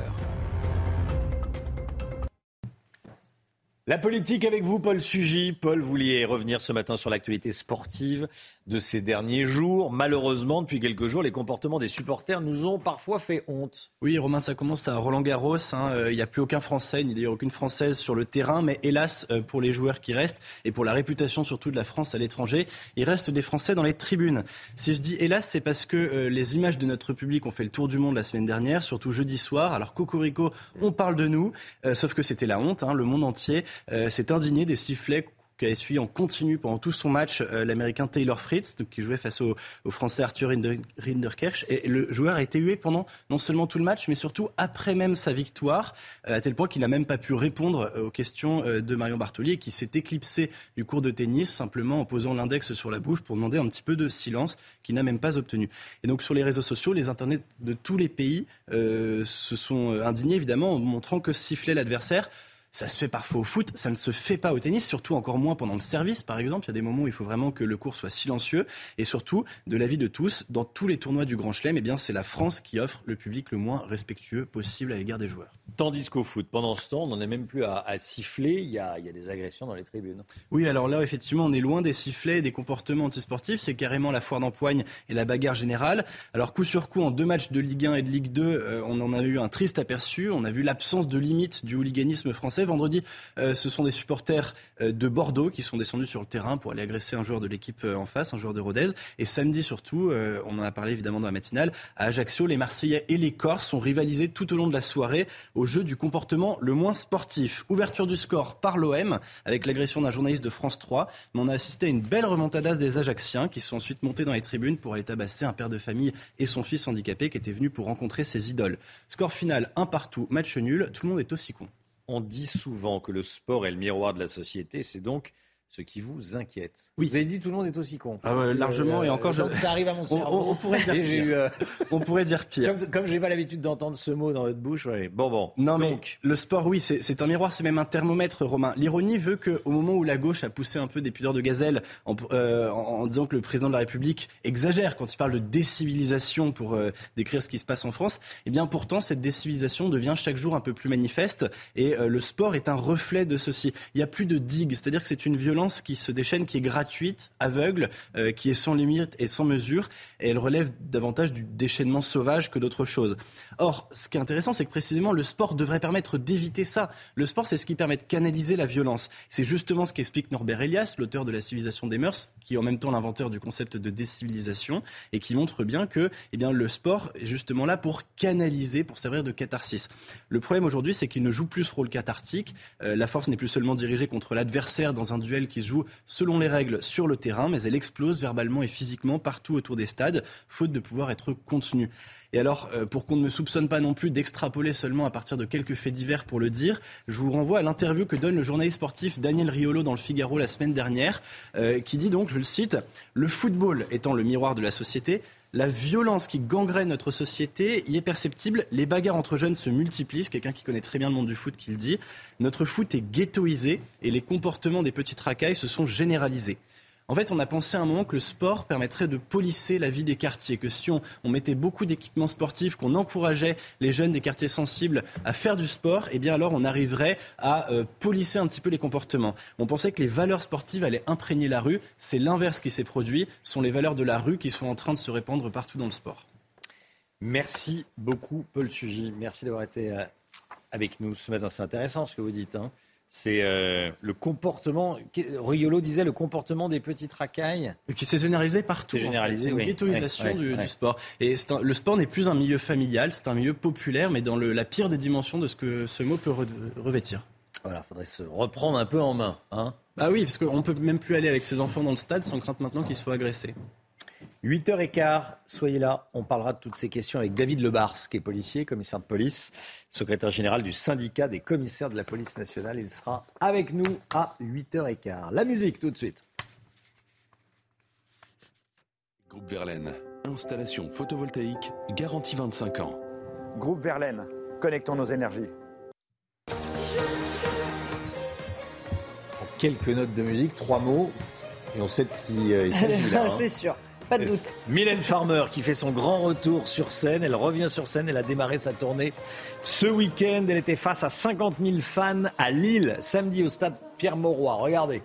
La politique avec vous, Paul Sugy. Paul, vous vouliez revenir ce matin sur l'actualité sportive de ces derniers jours. Malheureusement, depuis quelques jours, les comportements des supporters nous ont parfois fait honte. Oui, Romain, ça commence à Roland Garros. Hein. Euh, il n'y a plus aucun Français, ni d'ailleurs aucune Française sur le terrain. Mais hélas, euh, pour les joueurs qui restent et pour la réputation surtout de la France à l'étranger, il reste des Français dans les tribunes. Si je dis hélas, c'est parce que euh, les images de notre public ont fait le tour du monde la semaine dernière, surtout jeudi soir. Alors, Cocorico, on parle de nous, sauf que c'était la honte. Hein. Le monde entier s'est indigné des sifflets qui a essuyé en continu pendant tout son match euh, l'américain Taylor Fritz, qui jouait face au, français Arthur Rinderkirch. Et le joueur a été hué pendant non seulement tout le match, mais surtout après même sa victoire, euh, à tel point qu'il n'a même pas pu répondre euh, aux questions de Marion Bartoli et qui s'est éclipsé du cours de tennis simplement en posant l'index sur la bouche pour demander un petit peu de silence qu'il n'a même pas obtenu. Et donc sur les réseaux sociaux, les internets de tous les pays se sont indignés évidemment en montrant que sifflait l'adversaire ça se fait parfois au foot, ça ne se fait pas au tennis, surtout encore moins pendant le service, par exemple. Il y a des moments où il faut vraiment que le cours soit silencieux. Et surtout, de l'avis de tous, dans tous les tournois du Grand Chelem, eh bien, c'est la France qui offre le public le moins respectueux possible à l'égard des joueurs. Tandis qu'au foot, pendant ce temps, on n'en est même plus à, siffler. Il y, a, il y, a, des agressions dans les tribunes. Oui, alors là, effectivement, on est loin des sifflets et des comportements antisportifs. C'est carrément la foire d'empoigne et la bagarre générale. Alors, coup sur coup, en deux matchs de Ligue 1 et de Ligue 2, euh, on en a eu un triste aperçu. On a vu l'absence de limite du hooliganisme français Vendredi, euh, ce sont des supporters euh, de Bordeaux qui sont descendus sur le terrain pour aller agresser un joueur de l'équipe euh, en face, un joueur de Rodez. Et samedi surtout, on en a parlé évidemment dans la matinale, à Ajaccio, les Marseillais et les Corses ont rivalisé tout au long de la soirée au jeu du comportement le moins sportif. Ouverture du score par l'OM avec l'agression d'un journaliste de France 3. Mais on a assisté à une belle remontada des Ajacciens qui sont ensuite montés dans les tribunes pour aller tabasser un père de famille et son fils handicapé qui étaient venus pour rencontrer ses idoles. Score final un partout, match nul. Tout le monde est aussi con on dit souvent que le sport est le miroir de la société. C'est donc ce qui vous inquiète. Oui. Vous avez dit tout le monde est aussi con. Ah largement, et euh, encore, je... ça arrive à mon cerveau. On, pourrait dire pire. Euh, on pourrait dire pire. Comme, je n'ai pas l'habitude d'entendre ce mot dans votre bouche, bon, bon. Non, Donc... mais le sport, oui, c'est un miroir, c'est même un thermomètre, Romain. L'ironie veut qu'au moment où la gauche a poussé un peu des pudeurs de gazelle euh, en, disant que le président de la République exagère quand il parle de décivilisation pour décrire ce qui se passe en France, eh bien pourtant, cette décivilisation devient chaque jour un peu plus manifeste et le sport est un reflet de ceci. Il n'y a plus de digue, c'est-à-dire que c'est une violence qui se déchaîne, qui est gratuite, aveugle, euh, qui est sans limite et sans mesure, et elle relève davantage du déchaînement sauvage que d'autres choses. Or, ce qui est intéressant, c'est que précisément le sport devrait permettre d'éviter ça. Le sport, c'est ce qui permet de canaliser la violence. C'est justement ce qu'explique Norbert Elias, l'auteur de La civilisation des mœurs, qui est en même temps l'inventeur du concept de décivilisation, et qui montre bien que eh bien, le sport est justement là pour canaliser, pour servir de catharsis. Le problème aujourd'hui, c'est qu'il ne joue plus ce rôle cathartique. Euh, la force n'est plus seulement dirigée contre l'adversaire dans un duel qui se joue selon les règles sur le terrain, mais elle explose verbalement et physiquement partout autour des stades, faute de pouvoir être contenue. Et alors, euh, pour qu'on ne me soupçonne pas non plus d'extrapoler seulement à partir de quelques faits divers pour le dire, je vous renvoie à l'interview que donne le journaliste sportif Daniel Riolo dans le Figaro la semaine dernière, euh, qui dit donc, je le cite, Le football étant le miroir de la société, la violence qui gangrène notre société y est perceptible. Les bagarres entre jeunes se multiplient. Quelqu'un qui connaît très bien le monde du foot qui le dit. Notre foot est ghettoisé et les comportements des petites racailles se sont généralisés. En fait, on a pensé à un moment que le sport permettrait de polisser la vie des quartiers, que si on, mettait beaucoup d'équipements sportifs, qu'on encourageait les jeunes des quartiers sensibles à faire du sport, eh bien alors on arriverait à euh, polisser un petit peu les comportements. On pensait que les valeurs sportives allaient imprégner la rue. C'est l'inverse qui s'est produit. Ce sont les valeurs de la rue qui sont en train de se répandre partout dans le sport. Merci beaucoup, Paul Sugy. Merci d'avoir été euh, avec nous ce matin. C'est intéressant ce que vous dites. Hein c'est euh, le comportement. Riolo disait le comportement des petites racailles. Qui s'est généralisé partout. C'est généralisé. une ghettoisation du, sport. Et le sport n'est plus un milieu familial, c'est un milieu populaire, mais dans la pire des dimensions de ce que ce mot peut revêtir. Voilà, il faudrait se reprendre un peu en main. Hein bah oui, parce qu'on peut même plus aller avec ses enfants dans le stade sans crainte maintenant qu'ils soient agressés. 8h15, soyez là, on parlera de toutes ces questions avec David Lebars, qui est policier, commissaire de police, secrétaire général du syndicat des commissaires de la police nationale. Il sera avec nous à 8h15. La musique tout de suite. Groupe Verlaine, installation photovoltaïque, garantie 25 ans. Groupe Verlaine, connectons nos énergies. Quelques notes de musique, trois mots, et on sait de qui euh, il s'agit là. hein. C'est sûr, pas de doute. Mylène Farmer qui fait son grand retour sur scène. Elle revient sur scène. Elle a démarré sa tournée ce week-end. Elle était face à 50 000 fans à Lille samedi au stade Pierre-Mauroy. Regardez.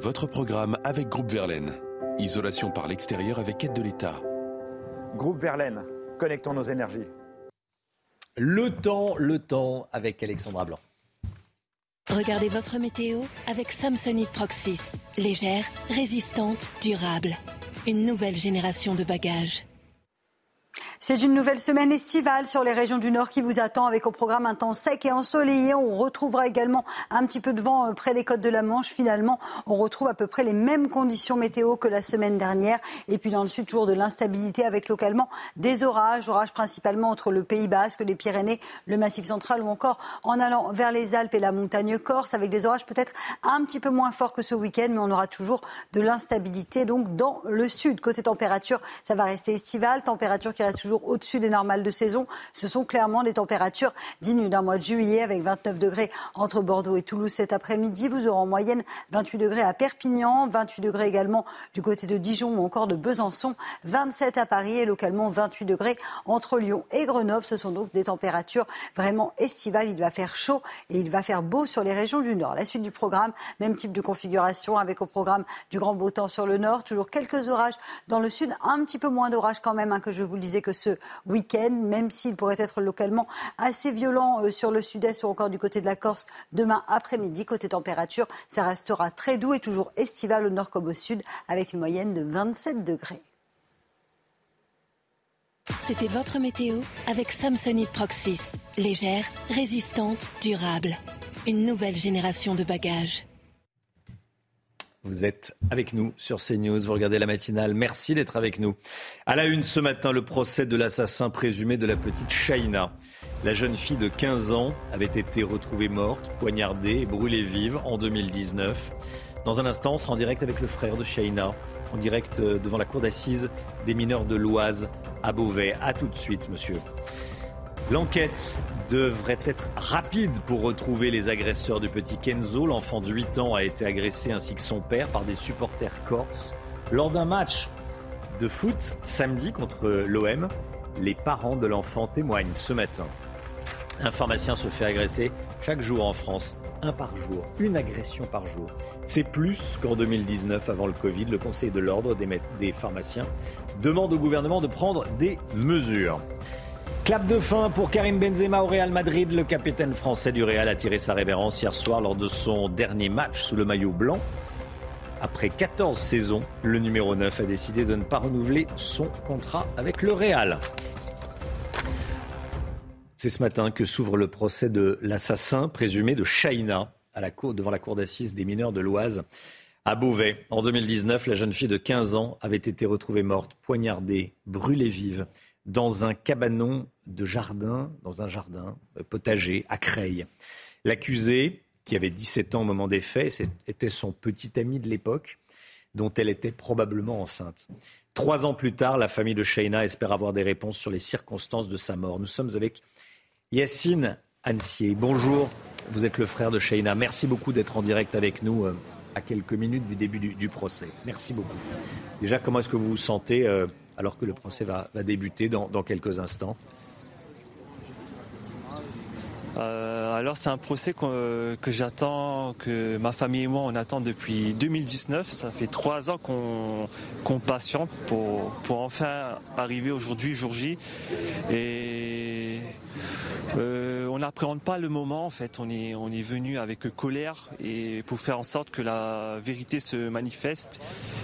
Votre programme avec Groupe Verlaine. Isolation par l'extérieur avec aide de l'État. Groupe Verlaine, connectons nos énergies. Le temps, le temps avec Alexandra Blanc. Regardez votre météo avec Samsonite Proxys. Légère, résistante, durable. Une nouvelle génération de bagages. C'est une nouvelle semaine estivale sur les régions du Nord qui vous attend avec au programme un temps sec et ensoleillé. On retrouvera également un petit peu de vent euh, près des côtes de la Manche. Finalement, on retrouve à peu près les mêmes conditions météo que la semaine dernière. Et puis dans le sud, toujours de l'instabilité avec localement des orages. Orages principalement entre le Pays Basque, les Pyrénées, le Massif central ou encore en allant vers les Alpes et la montagne corse avec des orages peut-être un petit peu moins forts que ce week-end, mais on aura toujours de l'instabilité donc dans le sud. Côté température, ça va rester estival. Température qui reste toujours au-dessus des normales de saison. Ce sont clairement des températures dignes d'un mois de juillet avec 29 degrés entre Bordeaux et Toulouse cet après-midi. Vous aurez en moyenne 28 degrés à Perpignan, 28 degrés également du côté de Dijon ou encore de Besançon, 27 à Paris et localement 28 degrés entre Lyon et Grenoble. Ce sont donc des températures vraiment estivales. Il va faire chaud et il va faire beau sur les régions du Nord. La suite du programme, même type de configuration avec au programme du grand beau temps sur le Nord. Toujours quelques orages dans le Sud, un petit peu moins d'orages quand même hein, que je vous le disais que ce week-end, même s'il pourrait être localement assez violent euh, sur le sud-est ou encore du côté de la Corse demain après-midi. Côté température, ça restera très doux et toujours estival au nord comme au sud avec une moyenne de 27 degrés. C'était votre météo avec Samsonite Proxys. Légère, résistante, durable. Une nouvelle génération de bagages. Vous êtes avec nous sur CNews, vous regardez la matinale. Merci d'être avec nous. À la une ce matin, le procès de l'assassin présumé de la petite Shaina. La jeune fille de 15 ans avait été retrouvée morte, poignardée et brûlée vive en 2019. Dans un instant, on sera en direct avec le frère de Shaina, en direct euh, devant la cour d'assises des mineurs de l'Oise à Beauvais. A tout de suite, monsieur. L'enquête devrait être rapide pour retrouver les agresseurs du petit Kenzo. L'enfant de 8 ans a été agressé ainsi que son père par des supporters corses lors d'un match de foot samedi contre l'OM. Les parents de l'enfant témoignent ce matin. Un pharmacien se fait agresser chaque jour en France, un par jour, une agression par jour. C'est plus qu'en 2019 avant le Covid. Le Conseil de l'ordre des, des pharmaciens demande au gouvernement de prendre des mesures. Clap de fin pour Karim Benzema au Real Madrid. Le capitaine français du Real a tiré sa révérence hier soir lors de son dernier match sous le maillot blanc. Après 14 saisons, le numéro 9 a décidé de ne pas renouveler son contrat avec le Real. C'est ce matin que s'ouvre le procès de l'assassin présumé de Shaina à devant la cour d'assises des mineurs de l'Oise à Beauvais. En 2019, la jeune fille de 15 ans avait été retrouvée morte, poignardée, brûlée vive dans un cabanon de jardin, dans un jardin euh, potager à Creil. L'accusé, qui avait 17 ans au moment des faits. C'était son petit ami de l'époque, dont elle était probablement enceinte. Trois ans plus tard, la famille de Shaina espère avoir des réponses sur les circonstances de sa mort. Nous sommes avec Yacine Ansier. Bonjour, vous êtes le frère de Shaina. Merci beaucoup d'être en direct avec nous euh, à quelques minutes du début du, procès. Merci beaucoup. Déjà, comment est-ce que vous vous sentez euh, alors que le procès va, débuter dans quelques instants euh, alors c'est un procès que, j'attends, que ma famille et moi on attend depuis 2019. Ça fait trois ans qu'on patiente pour, pour enfin arriver aujourd'hui, jour J. euh, on n'appréhende pas le moment en fait. On est, on est venu avec colère et pour faire en sorte que la vérité se manifeste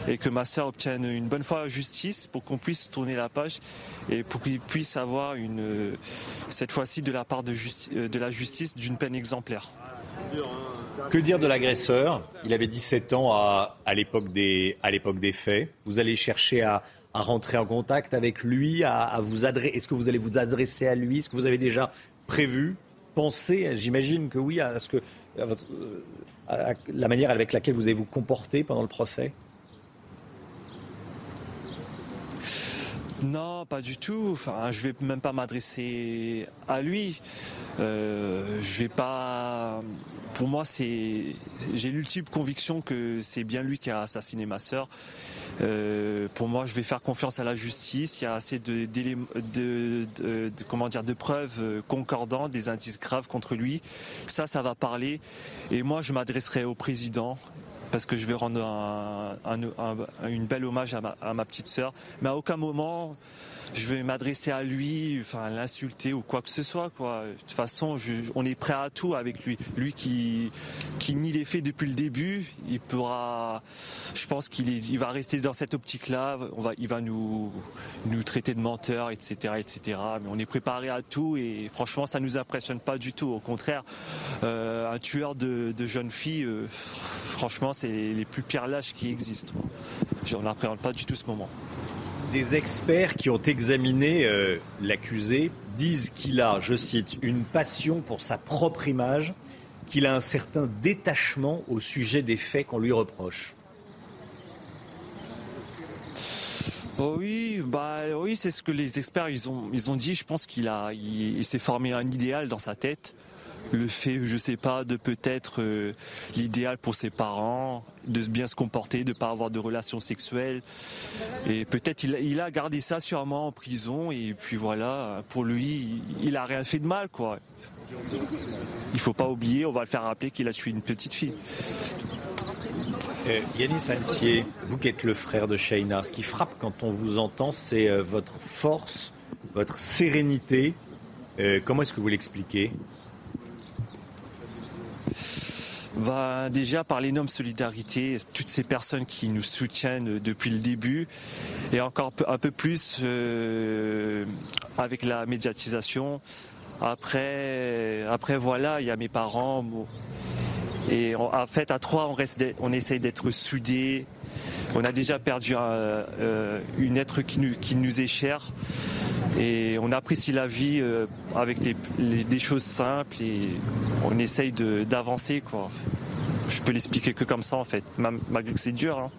et que ma soeur obtienne une bonne fois justice pour qu'on puisse tourner la page et pour qu'il puisse avoir une, cette fois-ci de la part de, de la justice d'une peine exemplaire. Que dire de l'agresseur? Il avait 17 ans à, à l'époque des, des faits. Vous allez chercher à, à rentrer en contact avec lui, à, vous adresser. Est-ce que vous allez vous adresser à lui? Est-ce que vous avez déjà prévu, pensé, j'imagine que oui, à ce que à la manière avec laquelle vous allez vous comporter pendant le procès? Non, pas du tout. Enfin, je vais même pas m'adresser à lui. Euh, je vais pas. Pour moi, c'est. J'ai l'ultime conviction que c'est bien lui qui a assassiné ma sœur. Euh, pour moi, je vais faire confiance à la justice. Il y a assez de, de, comment dire, de preuves euh, concordantes, des indices graves contre lui. Ça, ça va parler. Et moi, je m'adresserai au président parce que je vais rendre un, une belle hommage à ma, à ma petite sœur. Mais à aucun moment, je vais m'adresser à lui, enfin l'insulter ou quoi que ce soit. De toute façon, on est prêt à tout avec lui. Lui qui, qui nie les faits depuis le début, il pourra. Je pense qu'il il va rester dans cette optique-là. Il va nous, traiter de menteurs, etc., etc. Mais on est préparé à tout et franchement, ça nous impressionne pas du tout. Au contraire, euh, un tueur de, jeunes filles, euh, franchement, c'est les plus pires lâches qui existent. On n'appréhende pas du tout ce moment des experts qui ont examiné euh, l'accusé disent qu'il a, je cite, une passion pour sa propre image, qu'il a un certain détachement au sujet des faits qu'on lui reproche. Oh oui, bah oui, c'est ce que les experts ils ont ils ont dit. Je pense qu'il a il s'est formé un idéal dans sa tête le fait, je sais pas, de peut-être euh, l'idéal pour ses parents, de bien se comporter, de ne pas avoir de relations sexuelles. Et peut-être il, a gardé ça sûrement en prison. Et puis voilà, pour lui, il, a rien fait de mal, quoi. Il faut pas oublier, on va le faire rappeler qu'il a tué une petite fille. Euh, Yanis Ansier, vous qui êtes le frère de Shaina, ce qui frappe quand on vous entend, c'est euh, votre force, votre sérénité. comment est-ce que vous l'expliquez? Bah, Déjà par l'énorme solidarité, toutes ces personnes qui nous soutiennent depuis le début et encore un peu plus euh, avec la médiatisation. Après, après voilà, il y a mes parents. Et en fait, à trois, on, reste, on essaye d'être soudés. On a déjà perdu un, euh, une être qui nous, qui nous est cher. Et on apprécie la vie euh, avec des choses simples et on essaye d'avancer. quoi. Je peux l'expliquer que comme ça en fait, malgré que c'est dur. Hein.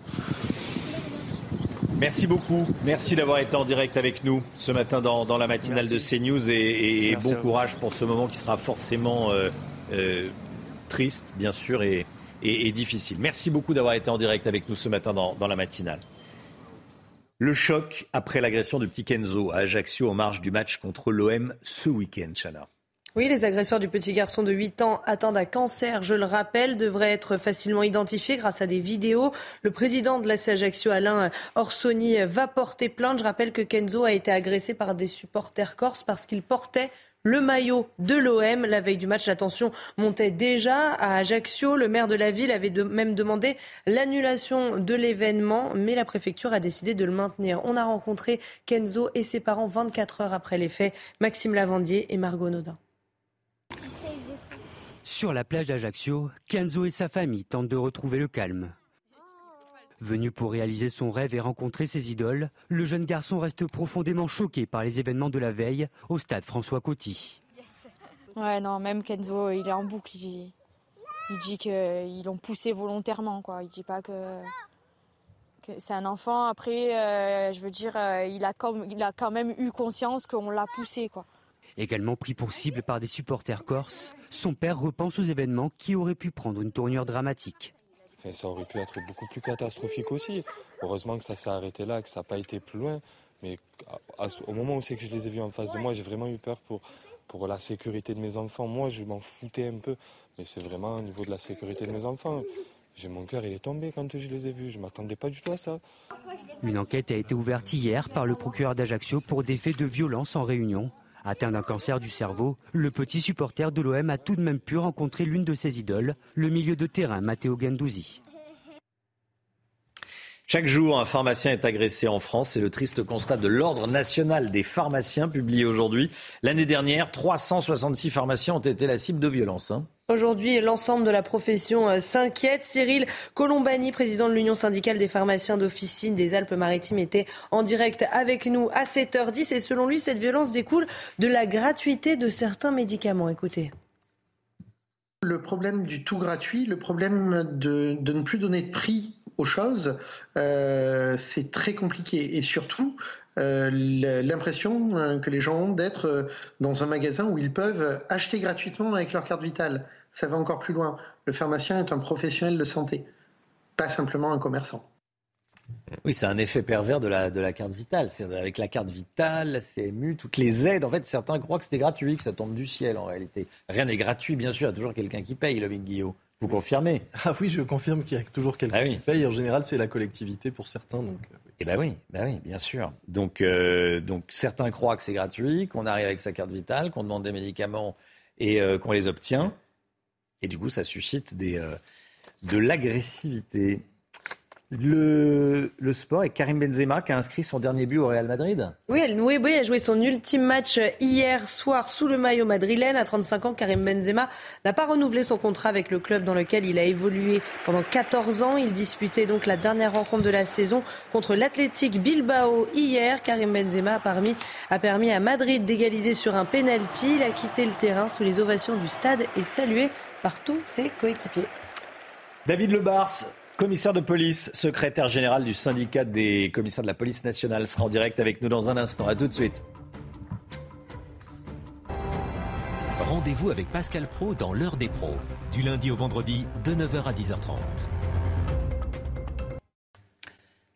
Merci beaucoup. Merci d'avoir été en direct avec nous ce matin dans, la matinale de CNews et, bon courage pour ce moment qui sera forcément euh, euh, triste, bien sûr, et, difficile. Merci beaucoup d'avoir été en direct avec nous ce matin dans la matinale. Le choc après l'agression de petit Kenzo à Ajaccio en marge du match contre l'OM ce week-end, Chana. Oui, les agresseurs du petit garçon de 8 ans attendent un cancer, je le rappelle, devraient être facilement identifiés grâce à des vidéos. Le président de l'AC Ajaccio, Alain Orsoni, va porter plainte. Je rappelle que Kenzo a été agressé par des supporters corses parce qu'il portait le maillot de l'OM. La veille du match, la tension montait déjà à Ajaccio. Le maire de la ville avait même demandé l'annulation de l'événement, mais la préfecture a décidé de le maintenir. On a rencontré Kenzo et ses parents 24 heures après les faits. Maxime Lavandier et Margot Naudin. Sur la plage d'Ajaccio, Kenzo et sa famille tentent de retrouver le calme. Venu pour réaliser son rêve et rencontrer ses idoles, le jeune garçon reste profondément choqué par les événements de la veille au stade François Coty. Ouais, non, même Kenzo, il est en boucle. Il dit qu'ils l'ont poussé volontairement, quoi. Il dit pas que, que c'est un enfant. Après, euh, je veux dire, euh, il, a comme, il a quand même eu conscience qu'on l'a poussé, quoi. Également pris pour cible par des supporters corses, son père repense aux événements qui auraient pu prendre une tournure dramatique. Enfin, ça aurait pu être beaucoup plus catastrophique aussi. Heureusement que ça s'est arrêté là, que ça n'a pas été plus loin. Mais au moment où c'est que je les ai vus en face de moi, j'ai vraiment eu peur pour, pour la sécurité de mes enfants. Moi, je m'en foutais un peu, mais c'est vraiment au niveau de la sécurité de mes enfants. J'ai mon cœur, il est tombé quand je les ai vus. Je m'attendais pas du tout à ça. Une enquête a été ouverte hier par le procureur d'Ajaccio pour des faits de violence en réunion. Atteint d'un cancer du cerveau, le petit supporter de l'OM a tout de même pu rencontrer l'une de ses idoles, le milieu de terrain Matteo Gandouzi. Chaque jour, un pharmacien est agressé en France. C'est le triste constat de l'Ordre national des pharmaciens publié aujourd'hui. L'année dernière, 366 pharmaciens ont été la cible de violences. hein. Aujourd'hui, l'ensemble de la profession euh, s'inquiète. Cyril Colombani, président de l'Union syndicale des pharmaciens d'officine des Alpes-Maritimes, était en direct avec nous à 7h10. Et selon lui, cette violence découle de la gratuité de certains médicaments. Écoutez. Le problème du tout gratuit, le problème de, ne plus donner de prix aux choses, euh, c'est très compliqué. Et surtout, euh, l'impression que les gens ont d'être dans un magasin où ils peuvent acheter gratuitement avec leur carte vitale. Ça va encore plus loin. Le pharmacien est un professionnel de santé, pas simplement un commerçant. Oui, c'est un effet pervers de la, de la carte vitale. C'est avec la carte vitale, la CMU, toutes les aides. En fait, certains croient que c'était gratuit, que ça tombe du ciel en réalité. Rien n'est gratuit, bien sûr. Il y a toujours quelqu'un qui paye, le Guillaume. Vous confirmez? Ah oui, je confirme qu'il y a toujours quelqu'un Ah oui. qui paye. En général, c'est la collectivité pour certains. Donc, euh, Eh ben oui, ben oui, bien sûr. Donc, euh, donc certains croient que c'est gratuit, qu'on arrive avec sa carte vitale, qu'on demande des médicaments et euh, qu'on les obtient. Et du coup, ça suscite des, euh, de l'agressivité. Le, le sport et Karim Benzema qui a inscrit son dernier but au Real Madrid. Oui, El Nouébé a joué son ultime match hier soir sous le maillot madrilène. À 35 ans, Karim Benzema n'a pas renouvelé son contrat avec le club dans lequel il a évolué pendant 14 ans. Il disputait donc la dernière rencontre de la saison contre l'Athletic Bilbao hier. Karim Benzema a permis, a permis à Madrid d'égaliser sur un penalty. Il a quitté le terrain sous les ovations du stade et salué par tous ses coéquipiers. David Lebars, commissaire de police, secrétaire général du syndicat des commissaires de la police nationale, sera en direct avec nous dans un instant. À tout de suite. Rendez-vous avec Pascal Pro dans l'heure des pros, du lundi au vendredi de 9h à 10h30.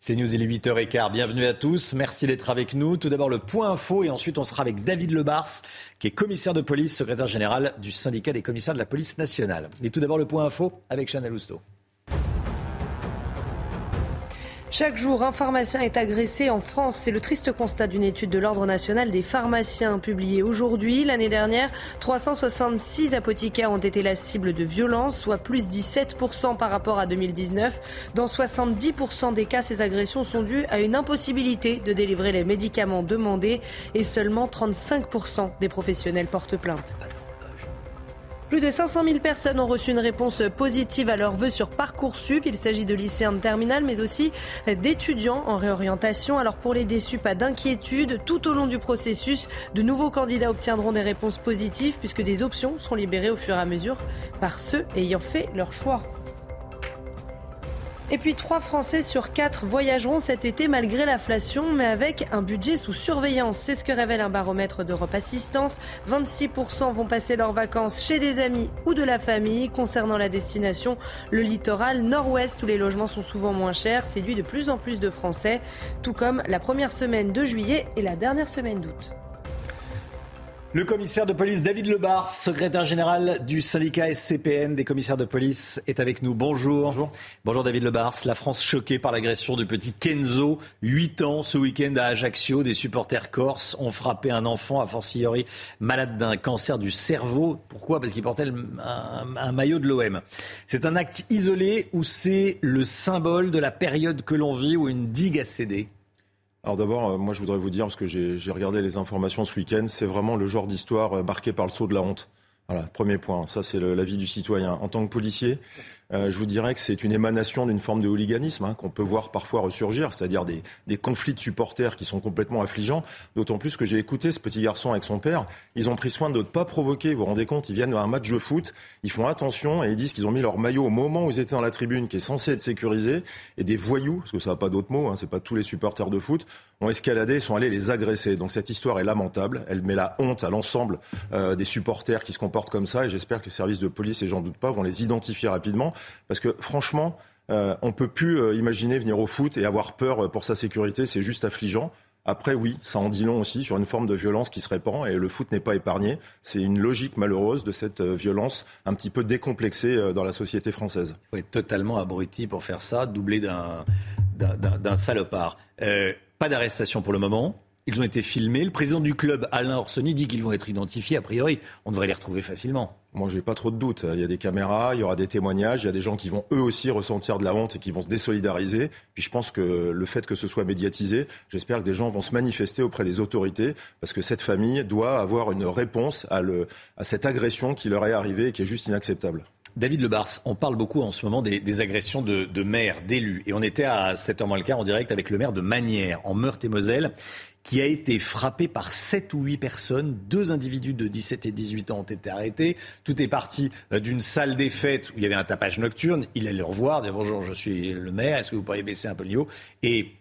C'est News, il est 8h15. Bienvenue à tous. Merci d'être avec nous. Tout d'abord, le point info et ensuite, on sera avec David Lebars, qui est commissaire de police, secrétaire général du syndicat des commissaires de la police nationale. Mais tout d'abord, le point info avec Chanel Housteau. Chaque jour, un pharmacien est agressé en France. C'est le triste constat d'une étude de l'Ordre national des pharmaciens publiée aujourd'hui. L'année dernière, 366 apothicaires ont été la cible de violences, soit plus 17% par rapport à 2019. Dans 70% des cas, ces agressions sont dues à une impossibilité de délivrer les médicaments demandés et seulement 35% des professionnels portent plainte. Plus de 500 000 personnes ont reçu une réponse positive à leurs vœux sur Parcoursup. Il s'agit de lycéens de terminale, mais aussi d'étudiants en réorientation. Alors pour les déçus, pas d'inquiétude. Tout au long du processus, de nouveaux candidats obtiendront des réponses positives puisque des options seront libérées au fur et à mesure par ceux ayant fait leur choix. Et puis trois Français sur quatre voyageront cet été malgré l'inflation, mais avec un budget sous surveillance. C'est ce que révèle un baromètre d'Europe Assistance. 26% vont passer leurs vacances chez des amis ou de la famille. Concernant la destination, le littoral nord-ouest où les logements sont souvent moins chers séduit de plus en plus de Français, tout comme la première semaine de juillet et la dernière semaine d'août. Le commissaire de police David Lebars, secrétaire général du syndicat SCPN des commissaires de police, est avec nous. Bonjour. Bonjour. David Lebars. La France choquée par l'agression du petit Kenzo, 8 ans, ce week-end à Ajaccio. Des supporters corses ont frappé un enfant, a fortiori malade d'un cancer du cerveau. Pourquoi? Parce qu'il portait un maillot de l'OM. C'est un acte isolé ou c'est le symbole de la période que l'on vit où une digue a cédé Alors d'abord, euh, moi je voudrais vous dire, parce que j'ai regardé les informations ce week-end, c'est vraiment le genre d'histoire euh, marqué par le saut de la honte. Voilà, premier point, ça c'est l'avis du citoyen. En tant que policier, je vous dirais que c'est une émanation d'une forme de hooliganisme hein, qu'on peut voir parfois ressurgir, c'est-à-dire des, des, conflits de supporters qui sont complètement affligeants. D'autant plus que j'ai écouté ce petit garçon avec son père. Ils ont pris soin de ne pas provoquer. Vous vous rendez compte Ils viennent à un match de foot, ils font attention et ils disent qu'ils ont mis leur maillot au moment où ils étaient dans la tribune, qui est censé être sécurisé, et des voyous, parce que ça n'a pas d'autre mot, hein, c'est pas tous les supporters de foot, ont escaladé et sont allés les agresser. Donc cette histoire est lamentable. Elle met la honte à l'ensemble euh, des supporters qui se comportent comme ça. Et j'espère que les services de police, et j'en doute pas, vont les identifier rapidement. Parce que franchement, euh, on peut plus euh, imaginer venir au foot et avoir peur pour sa sécurité. C'est juste affligeant. Après, oui, ça en dit long aussi sur une forme de violence qui se répand et le foot n'est pas épargné. C'est une logique malheureuse de cette violence un petit peu décomplexée dans la société française. Il faut être totalement abruti pour faire ça, doublé d'un salopard. Euh, pas d'arrestation pour le moment. Ils ont été filmés. Le président du club, Alain Orsoni, dit qu'ils vont être identifiés. A priori, on devrait les retrouver facilement. Moi, j'ai pas trop de doutes. Il y a des caméras, il y aura des témoignages, il y a des gens qui vont eux aussi ressentir de la honte et qui vont se désolidariser. Puis je pense que le fait que ce soit médiatisé, j'espère que des gens vont se manifester auprès des autorités parce que cette famille doit avoir une réponse à, le, à cette agression qui leur est arrivée et qui est juste inacceptable. David Lebars, on parle beaucoup en ce moment des, agressions de, de maires, d'élus. Et on était à 7h moins le quart en direct avec le maire de Manières, en Meurthe-et-Moselle, qui a été frappé par 7 ou 8 personnes. Deux individus de 17 et 18 ans ont été arrêtés. Tout est parti euh, d'une salle des fêtes où il y avait un tapage nocturne. Il allait le revoir, dire bonjour, je suis le maire, est-ce que vous pourriez baisser un peu le niveau? Et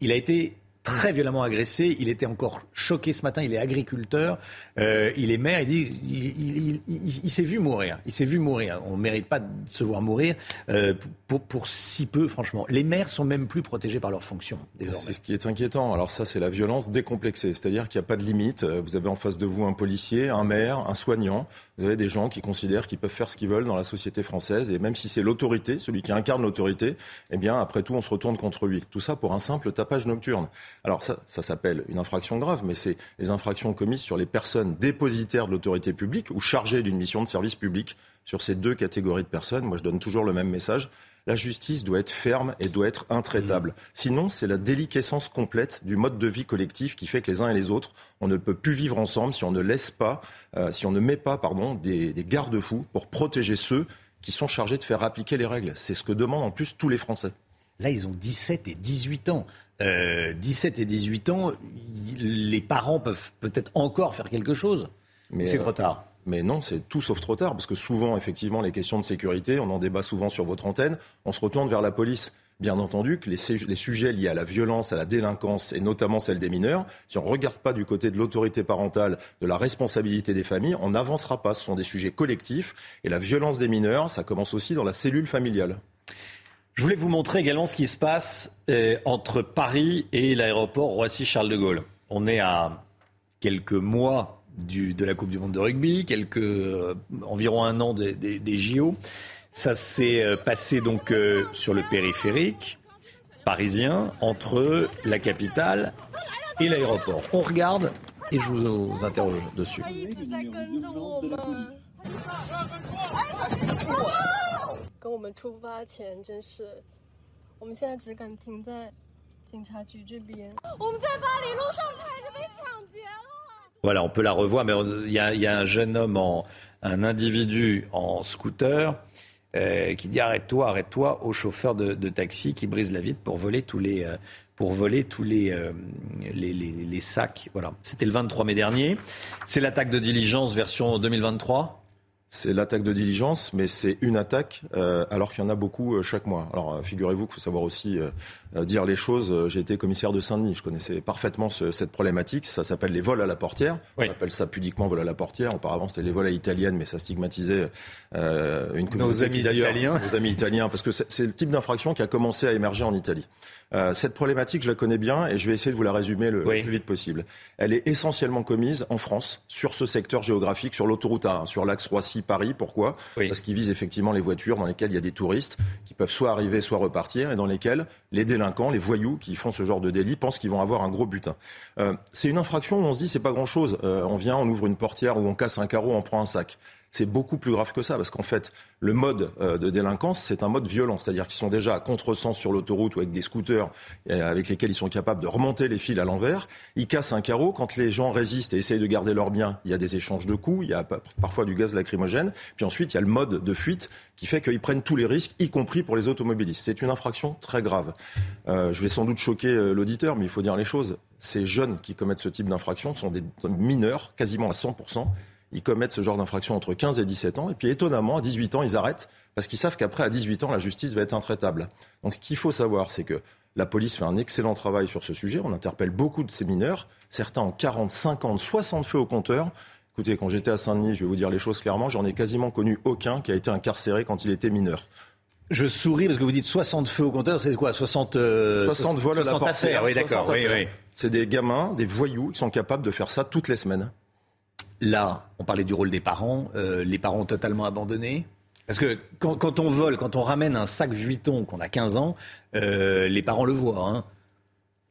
il a été très violemment agressé. Il était encore choqué ce matin. Il est agriculteur, euh, il est maire. Il dit, il, s'est vu mourir. Il s'est vu mourir. On ne mérite pas de se voir mourir euh, pour, pour, si peu, franchement. Les maires sont même plus protégés par leurs fonctions désormais. C'est ce qui est inquiétant. Alors ça, c'est la violence décomplexée, c'est-à-dire qu'il n'y a pas de limite. Vous avez en face de vous un policier, un maire, un soignant. Vous avez des gens qui considèrent qu'ils peuvent faire ce qu'ils veulent dans la société française, et même si c'est l'autorité, celui qui incarne l'autorité, eh bien, après tout, on se retourne contre lui. Tout ça pour un simple tapage nocturne. Alors ça, ça s'appelle une infraction grave, mais c'est les infractions commises sur les personnes dépositaires de l'autorité publique ou chargées d'une mission de service public. Sur ces deux catégories de personnes, moi je donne toujours le même message. La justice doit être ferme et doit être intraitable. Mmh. Sinon, c'est la déliquescence complète du mode de vie collectif qui fait que les uns et les autres, on ne peut plus vivre ensemble si on ne laisse pas, euh, si on ne met pas, pardon, des, des garde-fous pour protéger ceux qui sont chargés de faire appliquer les règles. C'est ce que demandent en plus tous les Français. Là, ils ont 17 et 18 ans. 17 euh, et 18 ans, les parents peuvent peut-être encore faire quelque chose. Mais c'est trop tard? Mais non, c'est tout sauf trop tard, parce que souvent, effectivement, les questions de sécurité, on en débat souvent sur votre antenne, on se retourne vers la police. Bien entendu que les, les, sujets liés à la violence, à la délinquance, et notamment celle des mineurs, si on ne regarde pas du côté de l'autorité parentale, de la responsabilité des familles, on n'avancera pas. Ce sont des sujets collectifs, et la violence des mineurs, ça commence aussi dans la cellule familiale. Je voulais vous montrer également ce qui se passe euh, entre Paris et l'aéroport Roissy-Charles de Gaulle. On est à quelques mois de la Coupe du Monde de rugby, quelques, euh, environ un an des, JO. Ça s'est euh, passé donc sur le périphérique parisien entre la capitale et l'aéroport. On regarde et je vous interroge dessus. Voilà, on peut la revoir, mais il y, a un jeune homme, un individu en scooter euh, qui dit arrête-toi, arrête-toi au chauffeur de, taxi qui brise la vitre pour voler tous les, euh, euh, les, sacs. Voilà, c'était le 23 mai dernier. C'est l'attaque de diligence version 2023 c'est l'attaque de diligence, mais c'est une attaque euh, alors qu'il y en a beaucoup euh, chaque mois. Alors euh, figurez-vous qu'il faut savoir aussi dire les choses. J'ai été commissaire de Saint-Denis, je connaissais parfaitement cette problématique. Ça s'appelle les vols à la portière. On appelle ça pudiquement vol à la portière. Auparavant c'était les vols à l'italienne, mais ça stigmatisait une communauté nos amis italiens. Nos amis italiens, parce que c'est le type d'infraction qui a commencé à émerger en Italie. Euh, cette problématique, je la connais bien et je vais essayer de vous la résumer le, plus vite possible. Elle est essentiellement commise en France, sur ce secteur géographique, sur l'autoroute A1, sur l'axe Roissy-Paris. Pourquoi? Parce qu'il vise effectivement les voitures dans lesquelles il y a des touristes qui peuvent soit arriver, soit repartir, et dans lesquelles les délinquants, les voyous qui font ce genre de délit pensent qu'ils vont avoir un gros butin. Euh, c'est une infraction où on se dit c'est pas grand-chose. Euh, on vient, on ouvre une portière ou on casse un carreau, on prend un sac. C'est beaucoup plus grave que ça, parce qu'en fait, le mode euh, de délinquance, c'est un mode violent, c'est-à-dire qu'ils sont déjà à contresens sur l'autoroute ou avec des scooters euh, avec lesquels ils sont capables de remonter les fils à l'envers. Ils cassent un carreau. Quand les gens résistent et essayent de garder leurs biens, il y a des échanges de coups, il y a parfois du gaz lacrymogène. Puis ensuite, il y a le mode de fuite qui fait qu'ils prennent tous les risques, y compris pour les automobilistes. C'est une infraction très grave. Euh, je vais sans doute choquer l'auditeur, mais il faut dire les choses. Ces jeunes qui commettent ce type d'infraction sont des mineurs, quasiment à 100% ils commettent ce genre d'infraction entre 15 et 17 ans. Et puis étonnamment, à 18 ans, ils arrêtent parce qu'ils savent qu'après, à 18 ans, la justice va être intraitable. Donc ce qu'il faut savoir, c'est que la police fait un excellent travail sur ce sujet. On interpelle beaucoup de ces mineurs. Certains ont 40, 50, 60 feux au compteur. Écoutez, quand j'étais à Saint-Denis, je vais vous dire les choses clairement, j'en ai quasiment connu aucun qui a été incarcéré quand il était mineur. Je souris parce que vous dites 60 feux au compteur, c'est quoi 60, 60 vols 60 à la affaires, oui, d'accord. Oui, oui. C'est des gamins, des voyous qui sont capables de faire ça toutes les semaines. Là, on parlait du rôle des parents, euh, les parents totalement abandonnés. Parce que quand, on vole, quand on ramène un sac Vuitton qu'on a 15 ans, euh, les parents le voient. Hein.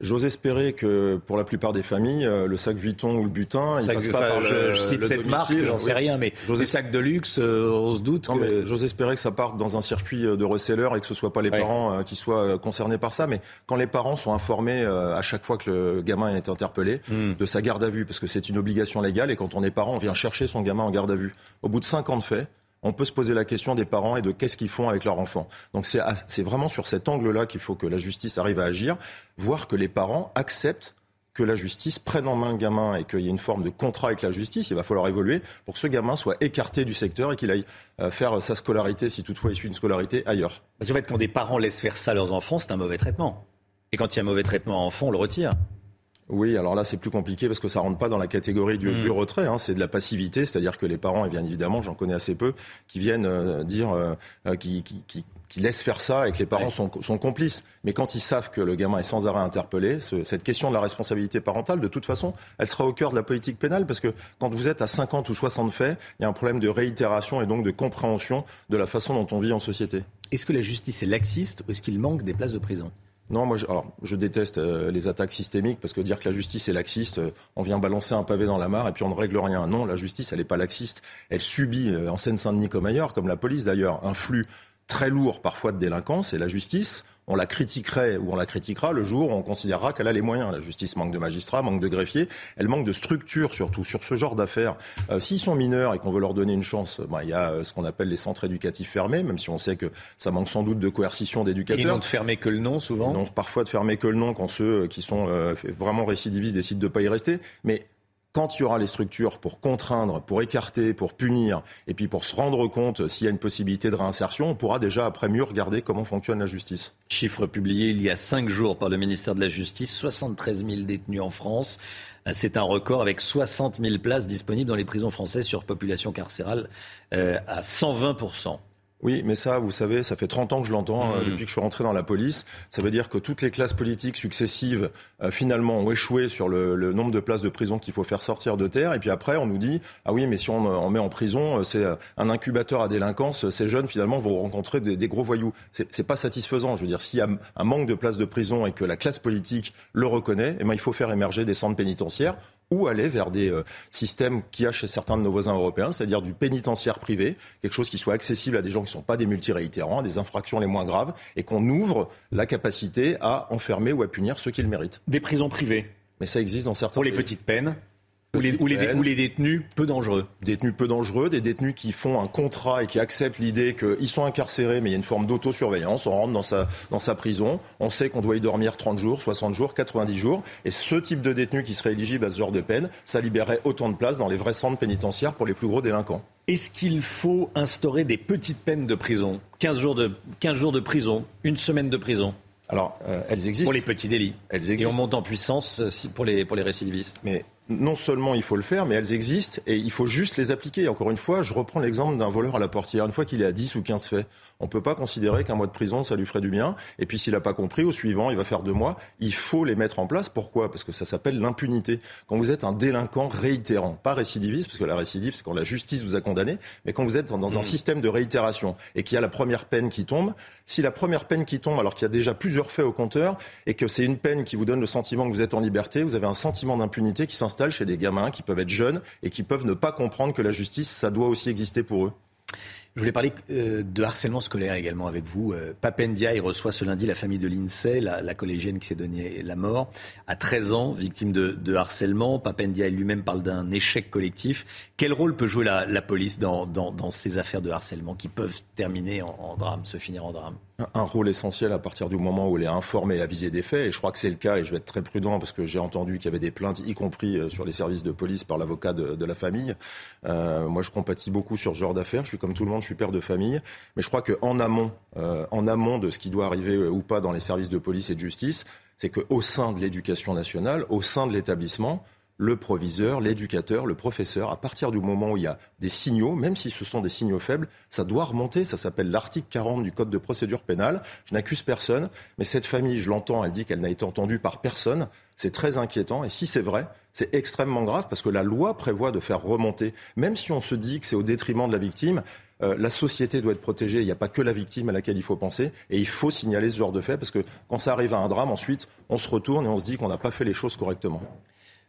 J'ose espérer que pour la plupart des familles, euh, le sac Vuitton ou le butin, il passe pas par le, Je cite cette marque, j'en sais rien, mais les sacs de luxe, euh, on se doute que... J'ose espérer que ça parte dans un circuit euh, de resellers et que ce soit pas les parents qui soient concernés par ça. Mais quand les parents sont informés à chaque fois que le gamin est interpellé hmm. de sa garde à vue, parce que c'est une obligation légale, et quand on est parent, on vient chercher son gamin en garde à vue. Au bout de 5 ans de fait, on peut se poser la question des parents et de qu'est-ce qu'ils font avec leur enfant. Donc c'est vraiment sur cet angle-là qu'il faut que la justice arrive à agir, voir que les parents acceptent que la justice prenne en main le gamin et qu'il y ait une forme de contrat avec la justice, il va falloir évoluer pour que ce gamin soit écarté du secteur et qu'il aille euh, faire sa scolarité, si toutefois il suit une scolarité, ailleurs. Parce qu'en fait, quand des parents laissent faire ça à leurs enfants, c'est un mauvais traitement. Et quand il y a un mauvais traitement à enfant, on le retire. Oui, alors là c'est plus compliqué parce que ça rentre pas dans la catégorie du, mm. retrait, hein. c'est de la passivité, c'est-à-dire que les parents, et bien évidemment, j'en connais assez peu, qui viennent euh, dire, euh, euh, qui, qui, qui, qui, laissent faire ça et que les parents sont, sont, complices. Mais quand ils savent que le gamin est sans arrêt interpellé, cette question de la responsabilité parentale, de toute façon, elle sera au cœur de la politique pénale parce que quand vous êtes à 50 ou 60 faits, il y a un problème de réitération et donc de compréhension de la façon dont on vit en société. Est-ce que la justice est laxiste ou est-ce qu'il manque des places de prison? Non, moi, je, déteste euh, les attaques systémiques parce que dire que la justice est laxiste, euh, on vient balancer un pavé dans la mare et puis on ne règle rien. Non, la justice, elle n'est pas laxiste. Elle subit, euh, en Seine-Saint-Denis comme ailleurs, comme la police d'ailleurs, un flux très lourd parfois de délinquance et la justice, on la critiquerait ou on la critiquera le jour où on considérera qu'elle a les moyens. La justice manque de magistrats, manque de greffiers, elle manque de structure surtout sur ce genre d'affaires. Euh, s'ils sont mineurs et qu'on veut leur donner une chance, ben, il y a euh, ce qu'on appelle les centres éducatifs fermés, même si on sait que ça manque sans doute de coercition d'éducateurs. Ils n'ont de fermer que le nom souvent. Ils parfois de fermer que le nom quand ceux qui sont euh, vraiment récidivistes décident de ne pas y rester. Mais quand il y aura les structures pour contraindre, pour écarter, pour punir, et puis pour se rendre compte s'il y a une possibilité de réinsertion, on pourra déjà après mieux regarder comment fonctionne la justice. Chiffre publié il y a cinq jours par le ministère de la Justice, 73 000 détenus en France. C'est un record avec 60 000 places disponibles dans les prisons françaises sur population carcérale euh, à 120 oui, mais ça, vous savez, ça fait 30 ans que je l'entends euh, mmh. depuis que je suis rentré dans la police. Ça veut dire que toutes les classes politiques successives, euh, finalement, ont échoué sur le, nombre de places de prison qu'il faut faire sortir de terre. Et puis après, on nous dit, ah oui, mais si on, on met en prison, euh, c'est un incubateur à délinquance. Ces jeunes, finalement, vont rencontrer des, gros voyous. C'est pas satisfaisant. Je veux dire, s'il y a un manque de places de prison et que la classe politique le reconnaît, eh ben, il faut faire émerger des centres pénitentiaires ou aller vers des euh, systèmes qu'il y a chez certains de nos voisins européens, c'est-à-dire du pénitentiaire privé, quelque chose qui soit accessible à des gens qui ne sont pas des multiréitérants, à des infractions les moins graves, et qu'on ouvre la capacité à enfermer ou à punir ceux qui le méritent. Des prisons privées. Mais ça existe dans certains Pour les petites peines ou les, les, détenus peu dangereux Détenus peu dangereux, des détenus qui font un contrat et qui acceptent l'idée qu'ils sont incarcérés, mais il y a une forme d'autosurveillance. On rentre dans sa, dans sa prison, on sait qu'on doit y dormir 30 jours, 60 jours, 90 jours. Et ce type de détenu qui serait éligible à ce genre de peine, ça libérerait autant de places dans les vrais centres pénitentiaires pour les plus gros délinquants. Est-ce qu'il faut instaurer des petites peines de prison? 15 jours de, 15 jours de prison, une semaine de prison? Alors, euh, elles existent. Pour les petits délits. Elles existent. Et on monte en puissance euh, pour les, pour les récidivistes. Mais non seulement il faut le faire, mais elles existent et il faut juste les appliquer. Encore une fois, je reprends l'exemple d'un voleur à la portière. Une fois qu'il est à 10 ou 15 faits, on ne peut pas considérer qu'un mois de prison, ça lui ferait du bien. Et puis s'il n'a pas compris, au suivant, il va faire deux mois. Il faut les mettre en place. Pourquoi? Parce que ça s'appelle l'impunité. Quand vous êtes un délinquant réitérant, pas récidiviste, parce que la récidive, c'est quand la justice vous a condamné, mais quand vous êtes dans un mmh. système de réitération et qu'il y a la première peine qui tombe, si la première peine qui tombe, alors qu'il y a déjà plusieurs faits au compteur, et que c'est une peine qui vous donne le sentiment que vous êtes en liberté, vous avez un sentiment d'impunité qui s'installe s'installe chez des gamins qui peuvent être jeunes et qui peuvent ne pas comprendre que la justice, ça doit aussi exister pour eux. Je voulais parler euh, de harcèlement scolaire également avec vous. Euh, Papendia, reçoit ce lundi la famille de l'INSEE, la, collégienne qui s'est donnée la mort, à 13 ans, victime de, harcèlement. Papendia lui-même parle d'un échec collectif. Quel rôle peut jouer la, police dans, ces affaires de harcèlement qui peuvent terminer en drame, se finir en drame? Un rôle essentiel à partir du moment où elle est informée et avisée des faits. Et je crois que c'est le cas, et je vais être très prudent parce que j'ai entendu qu'il y avait des plaintes, y compris euh, sur les services de police par l'avocat de, la famille. Euh, moi, je compatis beaucoup sur ce genre d'affaires. Je suis comme tout le monde, je suis père de famille. Mais je crois qu'en amont, euh, en amont de ce qui doit arriver ou pas dans les services de police et de justice, c'est qu'au sein de l'éducation nationale, au sein de l'établissement, le proviseur, l'éducateur, le professeur, à partir du moment où il y a des signaux, même si ce sont des signaux faibles, ça doit remonter. Ça s'appelle l'article 40 du Code de procédure pénale. Je n'accuse personne, mais cette famille, je l'entends, elle dit qu'elle n'a été entendue par personne. C'est très inquiétant. Et si c'est vrai, c'est extrêmement grave parce que la loi prévoit de faire remonter, même si on se dit que c'est au détriment de la victime, euh, la société doit être protégée. Il n'y a pas que la victime à laquelle il faut penser. Et il faut signaler ce genre de fait parce que quand ça arrive à un drame, ensuite, on se retourne et on se dit qu'on n'a pas fait les choses correctement.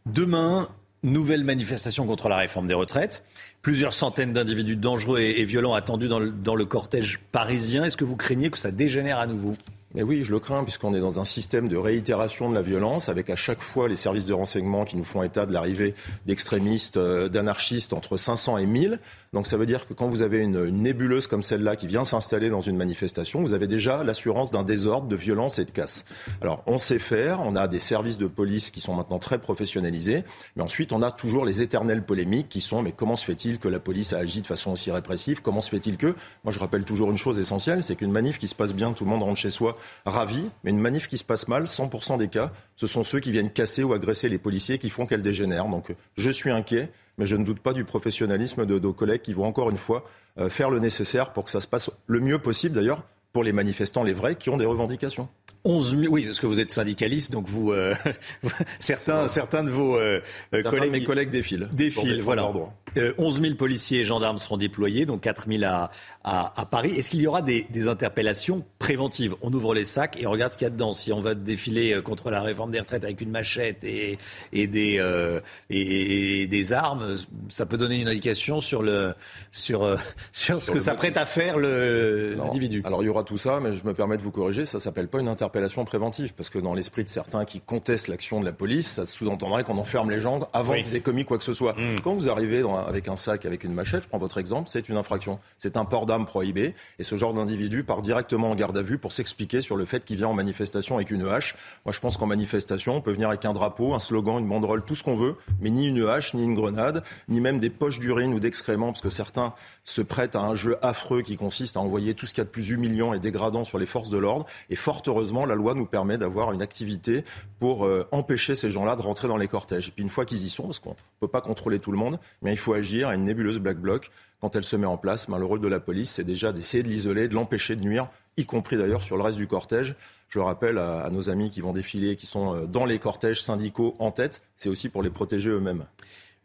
Demain, nouvelle manifestation contre la réforme des retraites. Plusieurs centaines d'individus dangereux et, violents attendus dans le, cortège parisien. Est-ce que vous craignez que ça dégénère à nouveau? Oui, je le crains, puisqu'on est dans un système de réitération de la violence, avec à chaque fois les services de renseignement qui nous font état de l'arrivée d'extrémistes, euh, d'anarchistes entre 500 et 1000. Donc ça veut dire que quand vous avez une, une nébuleuse comme celle-là qui vient s'installer dans une manifestation, vous avez déjà l'assurance d'un désordre, de violence et de casse. Alors on sait faire, on a des services de police qui sont maintenant très professionnalisés, mais ensuite on a toujours les éternelles polémiques qui sont mais comment se fait-il que la police a agi de façon aussi répressive? Comment se fait-il que Moi je rappelle toujours une chose essentielle, c'est qu'une manif qui se passe bien, tout le monde rentre chez soi ravis, mais une manif qui se passe mal, 100% des cas, ce sont ceux qui viennent casser ou agresser les policiers qui font qu'elle dégénère. Donc je suis inquiet, mais je ne doute pas du professionnalisme de nos collègues qui vont encore une fois euh, faire le nécessaire pour que ça se passe le mieux possible d'ailleurs pour les manifestants, les vrais, qui ont des revendications. 11 000, oui, parce que vous êtes syndicaliste, donc vous, euh, certains, certains de vos euh, certains collègues, de mes collègues défilent. Défilent, voilà. Euh, 11 000 policiers et gendarmes seront déployés, donc 4 000 à, à, à Paris. Est-ce qu'il y aura des, des, interpellations préventives? On ouvre les sacs et on regarde ce qu'il y a dedans. Si on va défiler contre la réforme des retraites avec une machette et, et des, euh, et, et, des armes, ça peut donner une indication sur, le, sur, euh, sur, sur ce que ça prête à faire l'individu. Alors il y aura tout ça, mais je me permets de vous corriger, ça s'appelle pas une interpellation interpellation préventive, parce que dans l'esprit de certains qui contestent l'action de la police, ça sous-entendrait qu'on enferme les gens avant oui. qu'ils aient commis quoi que ce soit. Mmh. Quand vous arrivez dans, avec un sac, avec une machette, je prends votre exemple, c'est une infraction. C'est un port d'armes prohibé, et ce genre d'individu part directement en garde à vue pour s'expliquer sur le fait qu'il vient en manifestation avec une hache. Moi, je pense qu'en manifestation, on peut venir avec un drapeau, un slogan, une banderole, tout ce qu'on veut, mais ni une hache, ni une grenade, ni même des poches d'urine ou d'excréments, parce que certains se prêtent à un jeu affreux qui consiste à envoyer tout ce qu'il y a de plus humiliant et dégradant sur les forces de l'ordre. Et fort heureusement, la loi nous permet d'avoir une activité pour euh, empêcher ces gens-là de rentrer dans les cortèges. Et puis une fois qu'ils y sont, parce qu'on ne peut pas contrôler tout le monde, mais il faut agir à une nébuleuse black bloc. Quand elle se met en place, ben, le rôle de la police, c'est déjà d'essayer de l'isoler, de l'empêcher de nuire, y compris d'ailleurs sur le reste du cortège. Je rappelle à, nos amis qui vont défiler, qui sont euh, dans les cortèges syndicaux en tête, c'est aussi pour les protéger eux-mêmes.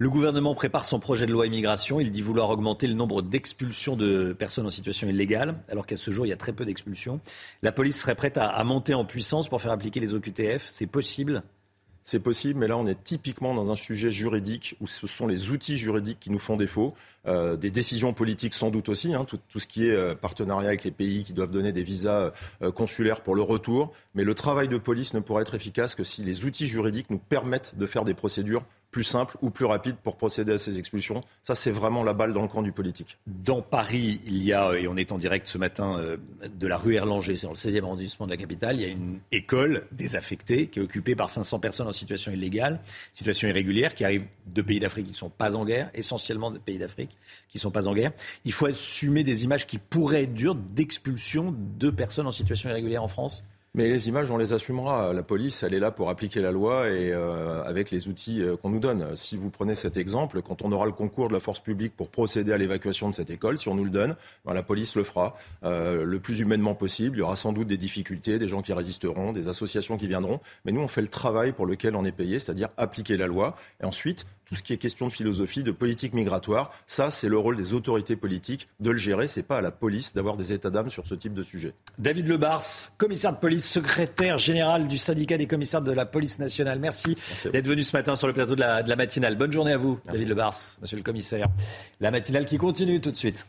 Le gouvernement prépare son projet de loi immigration. Il dit vouloir augmenter le nombre d'expulsions de personnes en situation illégale, alors qu'à ce jour, il y a très peu d'expulsions. La police serait prête à, monter en puissance pour faire appliquer les OQTF. C'est possible? C'est possible, mais là on est typiquement dans un sujet juridique où ce sont les outils juridiques qui nous font défaut, euh, des décisions politiques sans doute aussi, hein, tout, tout, ce qui est euh, partenariat avec les pays qui doivent donner des visas euh, consulaires pour le retour, mais le travail de police ne pourra être efficace que si les outils juridiques nous permettent de faire des procédures plus simple ou plus rapide pour procéder à ces expulsions. Ça, c'est vraiment la balle dans le camp du politique. Dans Paris, il y a, et on est en direct ce matin euh, de la rue Erlanger, c'est dans le 16e arrondissement de la capitale, il y a une école désaffectée qui est occupée par 500 personnes en situation illégale, situation irrégulière, qui arrivent de pays d'Afrique qui ne sont pas en guerre, essentiellement de pays d'Afrique qui ne sont pas en guerre. Il faut assumer des images qui pourraient être dures d'expulsion de personnes en situation irrégulière en France? Mais les images, on les assumera. La police, elle est là pour appliquer la loi et euh, avec les outils euh, qu'on nous donne. Si vous prenez cet exemple, quand on aura le concours de la force publique pour procéder à l'évacuation de cette école, si on nous le donne, ben, la police le fera euh, le plus humainement possible. Il y aura sans doute des difficultés, des gens qui résisteront, des associations qui viendront. Mais nous, on fait le travail pour lequel on est payé, c'est-à-dire appliquer la loi. Et ensuite, tout ce qui est question de philosophie, de politique migratoire, ça, c'est le rôle des autorités politiques de le gérer. C'est pas à la police d'avoir des états d'âme sur ce type de sujet. David Lebars, commissaire de police Secrétaire général du syndicat des commissaires de la police nationale. Merci, d'être venu ce matin sur le plateau de la, de la matinale. Bonne journée à vous, David Lebars, monsieur le commissaire. La matinale qui continue tout de suite.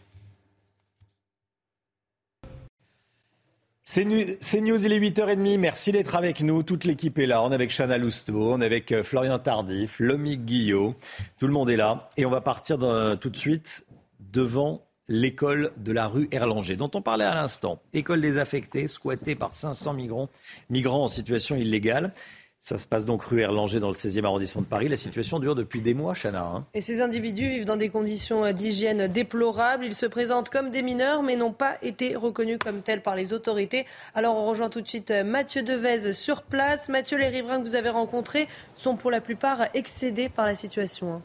C'est News, il est 8h30. Merci d'être avec nous. Toute l'équipe est là. On est avec Chana Lousteau, on est avec euh, Florian Tardif, Lomique Guillot. Tout le monde est là. Et on va partir dans- tout de suite devant l'école de la rue Erlanger, dont on parlait à l'instant. École désaffectée, squattée par 500 migrants, migrants en situation illégale. Ça se passe donc rue Erlanger dans le 16e arrondissement de Paris. La situation dure depuis des mois, Chana. hein. Et ces individus vivent dans des conditions d'hygiène déplorables. Ils se présentent comme des mineurs, mais n'ont pas été reconnus comme tels par les autorités. Alors on rejoint tout de suite Mathieu Devez sur place. Mathieu, les riverains que vous avez rencontrés sont pour la plupart excédés par la situation.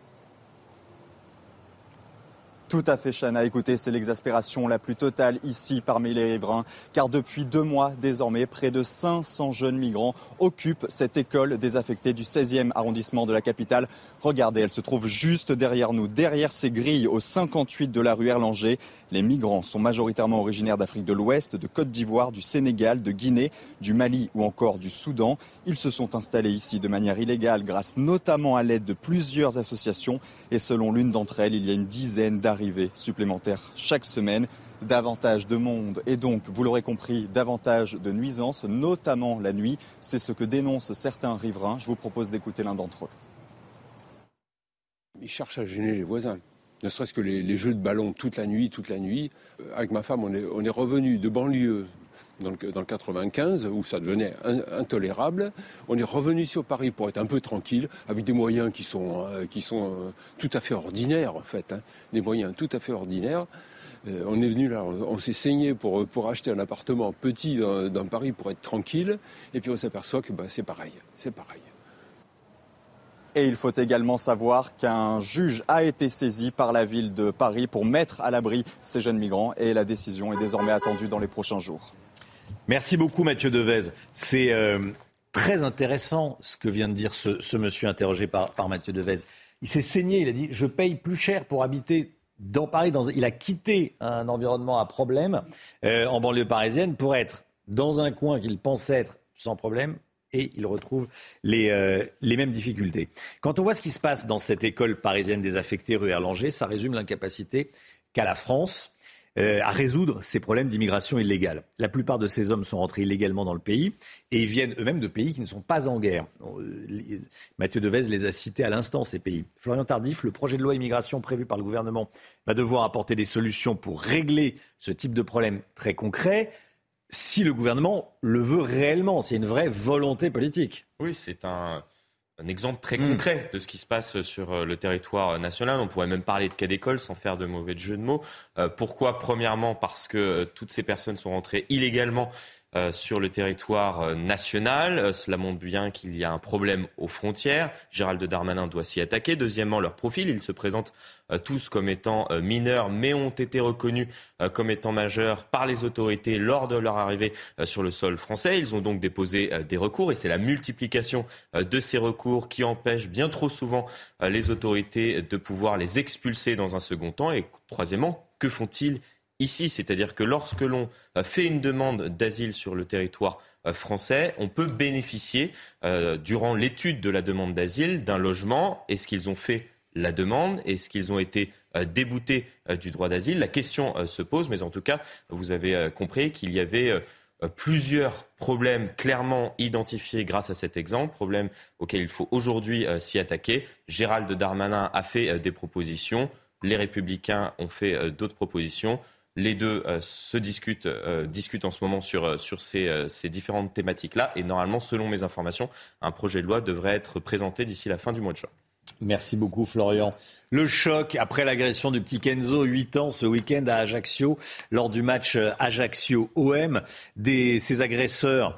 Tout à fait, Chana. Écoutez, c'est l'exaspération la plus totale ici parmi les riverains, car depuis deux mois désormais, près de 500 jeunes migrants occupent cette école désaffectée du 16e arrondissement de la capitale. Regardez, elle se trouve juste derrière nous, derrière ces grilles au 58 de la rue Erlanger. Les migrants sont majoritairement originaires d'Afrique de l'Ouest, de Côte d'Ivoire, du Sénégal, de Guinée, du Mali ou encore du Soudan. Ils se sont installés ici de manière illégale grâce notamment à l'aide de plusieurs associations et selon l'une d'entre elles, il y a une dizaine d'arrivées supplémentaires chaque semaine. Davantage de monde et donc, vous l'aurez compris, davantage de nuisances, notamment la nuit. C'est ce que dénoncent certains riverains. Je vous propose d'écouter l'un d'entre eux. Ils cherchent à gêner les voisins. Ne serait-ce que les, jeux de ballon toute la nuit, toute la nuit. Euh, Avec ma femme, on est, on est revenu de banlieue dans le, dans le 95, où ça devenait in- intolérable. On est revenu sur Paris pour être un peu tranquille, avec des moyens qui sont, euh, euh, tout à fait ordinaires, en fait. hein. Des moyens tout à fait ordinaires. Euh, on est venu là, on, s'est saigné pour, acheter un appartement petit dans, dans Paris pour être tranquille. Et puis on s'aperçoit que bah, c'est pareil. C'est pareil. Et il faut également savoir qu'un juge a été saisi par la ville de Paris pour mettre à l'abri ces jeunes migrants et la décision est désormais attendue dans les prochains jours. Merci beaucoup Mathieu Devez. C'est euh, très intéressant ce que vient de dire ce, monsieur interrogé par, Mathieu Devez. Il s'est saigné, il a dit je paye plus cher pour habiter dans Paris. Il a quitté un environnement à problème euh, en banlieue parisienne pour être dans un coin qu'il pensait être sans problème et il retrouve les, euh, les mêmes difficultés. Quand on voit ce qui se passe dans cette école parisienne désaffectée rue Erlanger, ça résume l'incapacité qu'a la France euh, à résoudre ces problèmes d'immigration illégale. La plupart de ces hommes sont rentrés illégalement dans le pays et ils viennent eux-mêmes de pays qui ne sont pas en guerre. Euh, Mathieu Devez les a cités à l'instant, ces pays. Florian Tardif, le projet de loi immigration prévu par le gouvernement va devoir apporter des solutions pour régler ce type de problème très concret si le gouvernement le veut réellement, c'est une vraie volonté politique. Oui, c'est un, un exemple très Mm. concret de ce qui se passe sur euh, le territoire national. On pourrait même parler de cas d'école sans faire de mauvais jeu de mots. Euh, pourquoi? Premièrement, parce que euh, toutes ces personnes sont rentrées illégalement euh, sur le territoire euh, national. Euh, cela montre bien qu'il y a un problème aux frontières. Gérald Darmanin doit s'y attaquer. Deuxièmement, leur profil. Ils se présentent tous comme étant mineurs, mais ont été reconnus comme étant majeurs par les autorités lors de leur arrivée sur le sol français. Ils ont donc déposé des recours et c'est la multiplication de ces recours qui empêche bien trop souvent les autorités de pouvoir les expulser dans un second temps. Et troisièmement, que font-ils ici C'est-à-dire que lorsque l'on euh, fait une demande d'asile sur le territoire euh, français, on peut bénéficier, euh, durant l'étude de la demande d'asile, d'un logement. Est-ce qu'ils ont fait la demande Est-ce qu'ils ont été déboutés du droit d'asile La question se pose, mais en tout cas, vous avez compris qu'il y avait plusieurs problèmes clairement identifiés grâce à cet exemple, problèmes auxquels il faut aujourd'hui s'y attaquer. Gérald Darmanin a fait des propositions, les Républicains ont fait d'autres propositions. Les deux euh, se discutent, euh, discutent en ce moment sur, euh, ces, différentes thématiques-là. Et normalement, selon mes informations, un projet de loi devrait être présenté d'ici la fin du mois de juin. Merci beaucoup Florian. Le choc après l'agression du petit Kenzo, 8 ans, ce week-end à Ajaccio, lors du match Ajaccio-OM. Des, ces agresseurs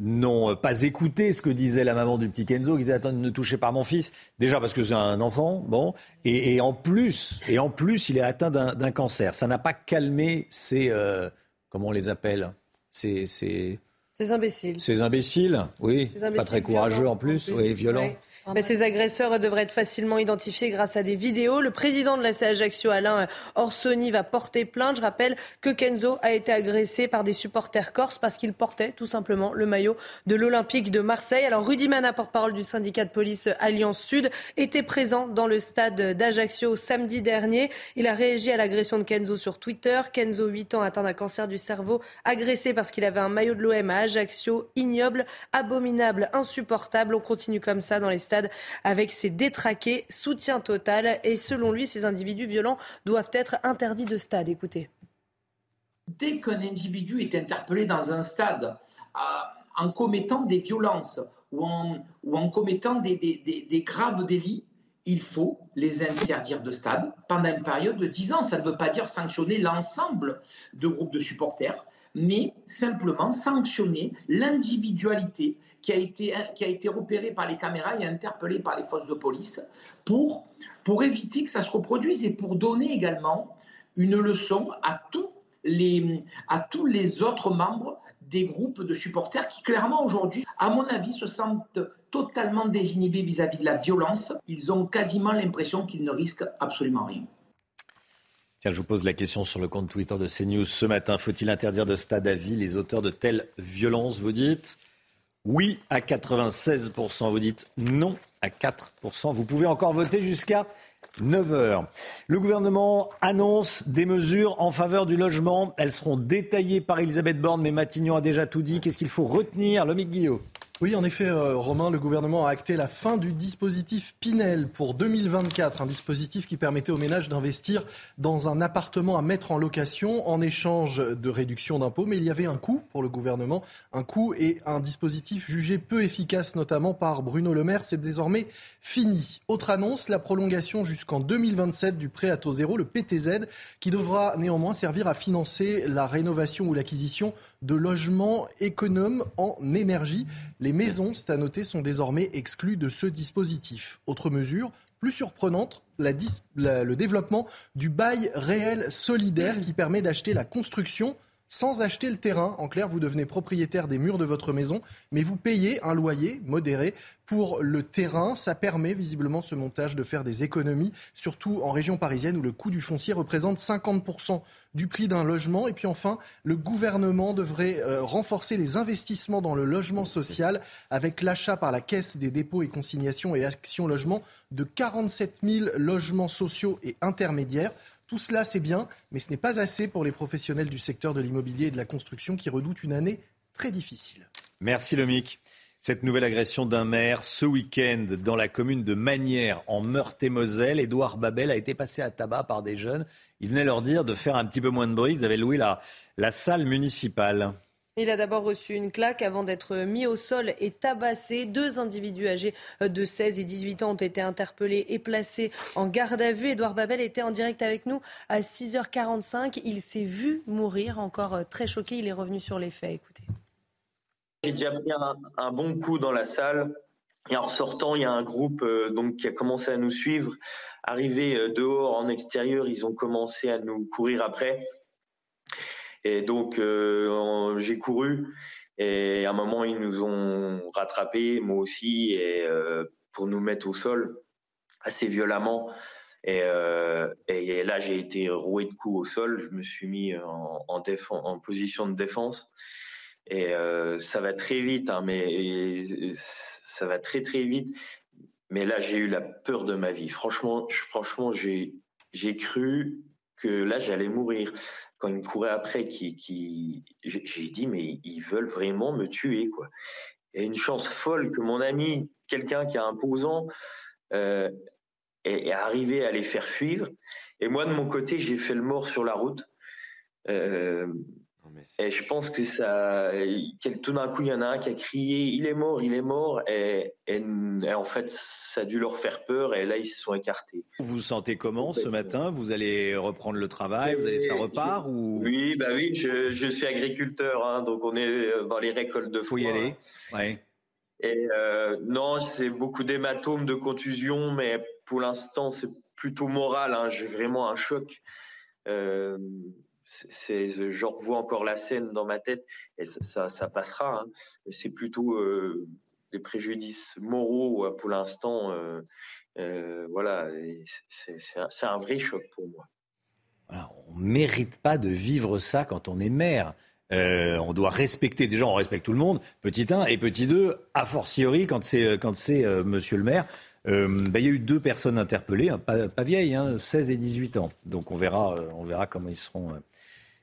n'ont euh, pas écouté ce que disait la maman du petit Kenzo, qui disait attends, ne touchez pas mon fils. Déjà parce que c'est un enfant, bon, et, et en plus, et en plus, il est atteint d'un cancer. Ça n'a pas calmé ces, euh, comment on les appelle, ces, ces, Ces imbéciles. ces imbéciles, oui, Ces imbéciles pas très courageux en plus, en plus, oui, violents. ouais. Mais ces agresseurs devraient être facilement identifiés grâce à des vidéos. Le président de la Ajaccio, Alain Orsoni, va porter plainte. Je rappelle que Kenzo a été agressé par des supporters corses parce qu'il portait tout simplement le maillot de l'Olympique de Marseille. Alors Rudy Mana, porte-parole du syndicat de police Alliance Sud, était présent dans le stade d'Ajaccio samedi dernier. Il a réagi à l'agression de Kenzo sur Twitter. Kenzo, 8 ans, atteint d'un cancer du cerveau, agressé parce qu'il avait un maillot de l'OM à Ajaccio, ignoble, abominable, insupportable. On continue comme ça dans les stades avec ses détraqués, soutien total. Et selon lui, ces individus violents doivent être interdits de stade. Écoutez. Dès qu'un individu est interpellé dans un stade euh, en commettant des violences ou en, commettant des, des, des, graves délits, il faut les interdire de stade pendant une période de 10 ans. Ça ne veut pas dire sanctionner l'ensemble de groupes de supporters, mais simplement sanctionner l'individualité qui a, été, qui a été repérée par les caméras et interpellée par les forces de police pour, pour éviter que ça se reproduise et pour donner également une leçon à tous les, à tous les autres membres des groupes de supporters qui clairement aujourd'hui, à mon avis, se sentent totalement désinhibés vis-à-vis de la violence. Ils ont quasiment l'impression qu'ils ne risquent absolument rien. Tiens, je vous pose la question sur le compte Twitter de CNews ce matin. Faut-il interdire de stade à vie les auteurs de telles violences Vous dites? Oui à 96%. Vous dites non à 4%. Vous pouvez encore voter jusqu'à 9h. Le gouvernement annonce des mesures en faveur du logement. Elles seront détaillées par Elisabeth Borne, mais Matignon a déjà tout dit. Qu'est-ce qu'il faut retenir, Lomique Guillot? Oui, en effet, euh, Romain, le gouvernement a acté la fin du dispositif Pinel pour 2024, un dispositif qui permettait aux ménages d'investir dans un appartement à mettre en location en échange de réduction d'impôts. Mais il y avait un coût pour le gouvernement, un coût et un dispositif jugé peu efficace, notamment par Bruno Le Maire. C'est désormais fini. Autre annonce, la prolongation jusqu'en 2027 du prêt à taux zéro, le PTZ, qui devra néanmoins servir à financer la rénovation ou l'acquisition de logements économes en énergie. Les maisons, c'est à noter, sont désormais exclues de ce dispositif. Autre mesure, plus surprenante, le développement du bail réel solidaire qui permet d'acheter la construction sans acheter le terrain. En clair, vous devenez propriétaire des murs de votre maison, mais vous payez un loyer modéré pour le terrain. Ça permet visiblement ce montage de faire des économies, surtout en région parisienne où le coût du foncier représente 50% du prix d'un logement. Et puis enfin, le gouvernement devrait euh, renforcer les investissements dans le logement social avec l'achat par la Caisse des dépôts et consignations et Action Logement de 47 000 logements sociaux et intermédiaires. Tout cela, c'est bien, mais ce n'est pas assez pour les professionnels du secteur de l'immobilier et de la construction qui redoutent une année très difficile. Merci Lomic. Cette nouvelle agression d'un maire ce week-end dans la commune de Manières en Meurthe-et-Moselle, Édouard Babel a été passé à tabac par des jeunes. Il venait leur dire de faire un petit peu moins de bruit. Ils avaient loué la salle municipale. Il a d'abord reçu une claque avant d'être mis au sol et tabassé. Deux individus âgés de 16 et 18 ans ont été interpellés et placés en garde à vue. Édouard Babel était en direct avec nous à 6h45. Il s'est vu mourir, encore très choqué. Il est revenu sur les faits. Écoutez. J'ai déjà pris un, bon coup dans la salle. Et en ressortant, il y a un groupe euh, donc, qui a commencé à nous suivre. Arrivé euh, dehors, en extérieur, ils ont commencé à nous courir après. Et donc, euh, j'ai couru. Et à un moment, ils nous ont rattrapés, moi aussi, et, euh, pour nous mettre au sol assez violemment. Et, euh, et là, j'ai été roué de coups au sol. Je me suis mis en, position de défense. Et ça va très vite, hein, mais ça va très très vite. Mais là, j'ai eu la peur de ma vie. Franchement, franchement, j'ai cru que là, j'allais mourir quand ils me couraient après, qui, qui, j'ai dit, mais ils veulent vraiment me tuer, quoi. Et une chance folle que mon ami, quelqu'un qui est imposant, euh, est, arrivé à les faire fuir. Et moi, de mon côté, j'ai fait le mort sur la route. Euh, et je pense que ça, tout d'un coup, il y en a un qui a crié "Il est mort, il est mort", et, en fait, ça a dû leur faire peur, et là, ils se sont écartés. Vous vous sentez comment ce matin? Vous allez reprendre le travail Vous allez ça repart ou Oui, bah oui, je, suis agriculteur, hein, donc on est dans les récoltes de foin. Faut y aller. Ouais. Et euh, non, c'est beaucoup d'hématomes, de contusions, mais pour l'instant, c'est plutôt moral. Hein, J'ai vraiment un choc. Euh, c'est, je revois encore la scène dans ma tête et ça, ça, passera. Hein. C'est plutôt, euh, des préjudices moraux euh, pour l'instant. voilà, c'est un, vrai choc pour moi. on ne mérite pas de vivre ça quand on est maire. on doit respecter, déjà on respecte tout le monde, petit 1 et petit 2, a fortiori quand c'est quand c'est monsieur le maire. Bah, il y a eu deux personnes interpellées, hein, pas, vieilles, 16 hein, et 18 ans. Donc on verra, on verra comment ils seront,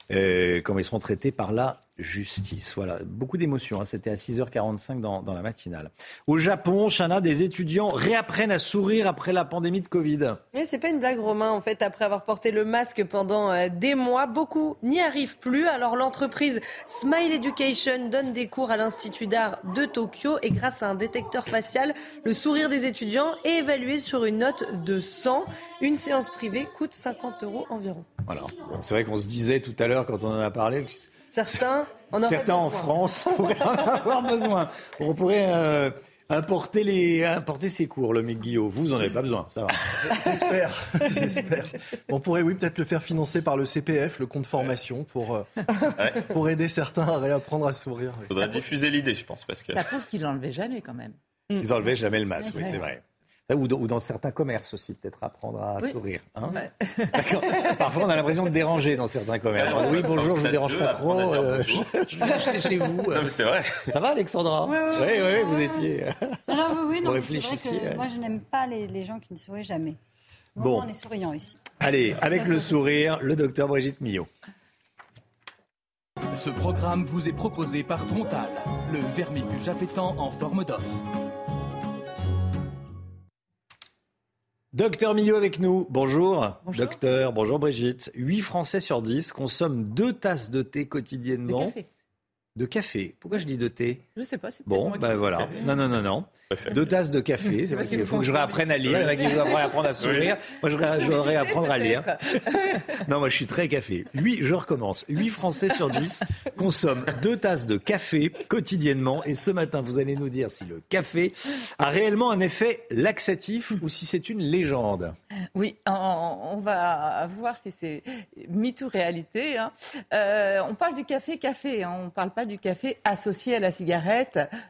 comment ils seront traités par la justice. Voilà, beaucoup d'émotions. Hein. C'était à 6h45 dans, la matinale. Au Japon, Chana, des étudiants réapprennent à sourire après la pandémie de Covid. Mais c'est pas une blague, Romain. En fait, après avoir porté le masque pendant euh, des mois, beaucoup n'y arrivent plus. Alors l'entreprise Smile Education donne des cours à l'Institut d'art de Tokyo et grâce à un détecteur facial, le sourire des étudiants est évalué sur une note de 100. Une séance privée coûte 50 euros environ. Voilà. c'est vrai qu'on se disait tout à l'heure quand on en a parlé Certains en, Certains en France pourraient en avoir besoin. On pourrait euh, importer, les, importer ces cours, le Guillaume. Vous, n'en avez pas besoin, ça va. J'espère, j'espère. On pourrait, oui, peut-être le faire financer par le CPF, le compte formation, pour, euh, pour aider certains à réapprendre à sourire. Il faudrait diffuser l'idée, je pense. Parce que... Ça prouve qu'ils l'enlevaient jamais, quand même. Ils n'enlevaient jamais le masque, oui, c'est vrai. Ou dans, certains commerces aussi, peut-être apprendre à sourire. Hein Parfois, on a l'impression de déranger dans certains commerces. oui, bonjour, je vous dérange pas trop. Euh, je, vais acheter chez vous. c'est vrai. Ça va, Alexandra? Oui, oui, vous étiez. Alors, oui, non, que moi, je n'aime pas les, gens qui ne sourient jamais. Bon. On est souriants ici. Allez, avec le sourire, le docteur Brigitte Millot. Ce programme vous est proposé par Trontal, le vermifuge appétant en forme d'os. Docteur Millot avec nous, bonjour. Docteur, bonjour Brigitte. 8 Français sur 10 consomment deux tasses de thé quotidiennement. De café. De café. Pourquoi je dis de thé? Je sais pas. Bon, ben voilà. Non, non, non, non. Deux tasses de café. C'est parce qu'il faut que je réapprenne à lire. Il y en a qui doivent apprendre à sourire. Moi, je voudrais apprendre à lire. non, moi, je suis très café. Huit, je recommence. 8 Français sur 10 consomment deux tasses de café quotidiennement. Et ce matin, vous allez nous dire si le café a réellement un effet laxatif ou si c'est une légende. Oui, on, va voir si c'est mythe ou réalité. Hein. Euh, on parle du café café. Hein. On ne parle pas du café associé à la cigarette,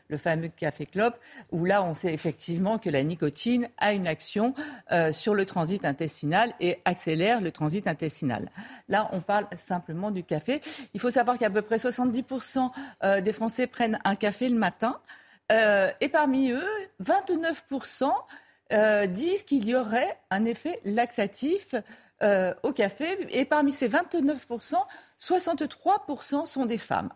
le fameux café clope, où là, on sait effectivement que la nicotine a une action euh, sur le transit intestinal et accélère le transit intestinal. Là, on parle simplement du café. Il faut savoir qu'à peu près 70% euh, des Français prennent un café le matin. Euh, et parmi eux, 29% disent qu'il y aurait un effet laxatif au café. Et parmi ces 29%, 63% sont des femmes.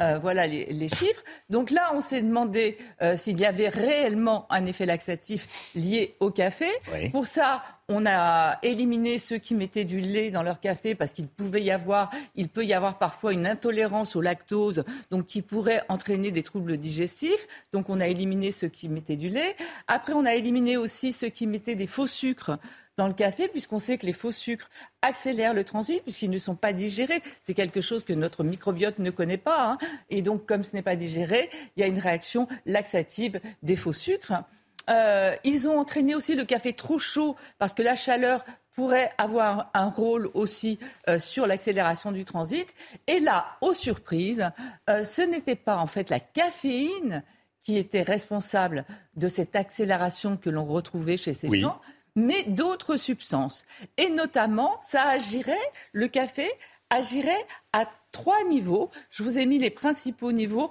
Euh, voilà les, chiffres. Donc là, on s'est demandé euh, s'il y avait réellement un effet laxatif lié au café. Pour ça, on a éliminé ceux qui mettaient du lait dans leur café parce qu'il pouvait y avoir, il peut y avoir parfois une intolérance au lactose, donc qui pourrait entraîner des troubles digestifs. Donc on a éliminé ceux qui mettaient du lait. Après, on a éliminé aussi ceux qui mettaient des faux sucres dans le café, puisqu'on sait que les faux sucres accélèrent le transit, puisqu'ils ne sont pas digérés. C'est quelque chose que notre microbiote ne connaît pas. Hein. Et donc, comme ce n'est pas digéré, il y a une réaction laxative des faux sucres. Euh, ils ont entraîné aussi le café trop chaud, parce que la chaleur pourrait avoir un rôle aussi euh, sur l'accélération du transit. Et là, aux surprises, euh, ce n'était pas en fait la caféine qui était responsable de cette accélération que l'on retrouvait chez ces gens, mais d'autres substances. Et notamment, ça agirait, le café agirait à trois niveaux. Je vous ai mis les principaux niveaux.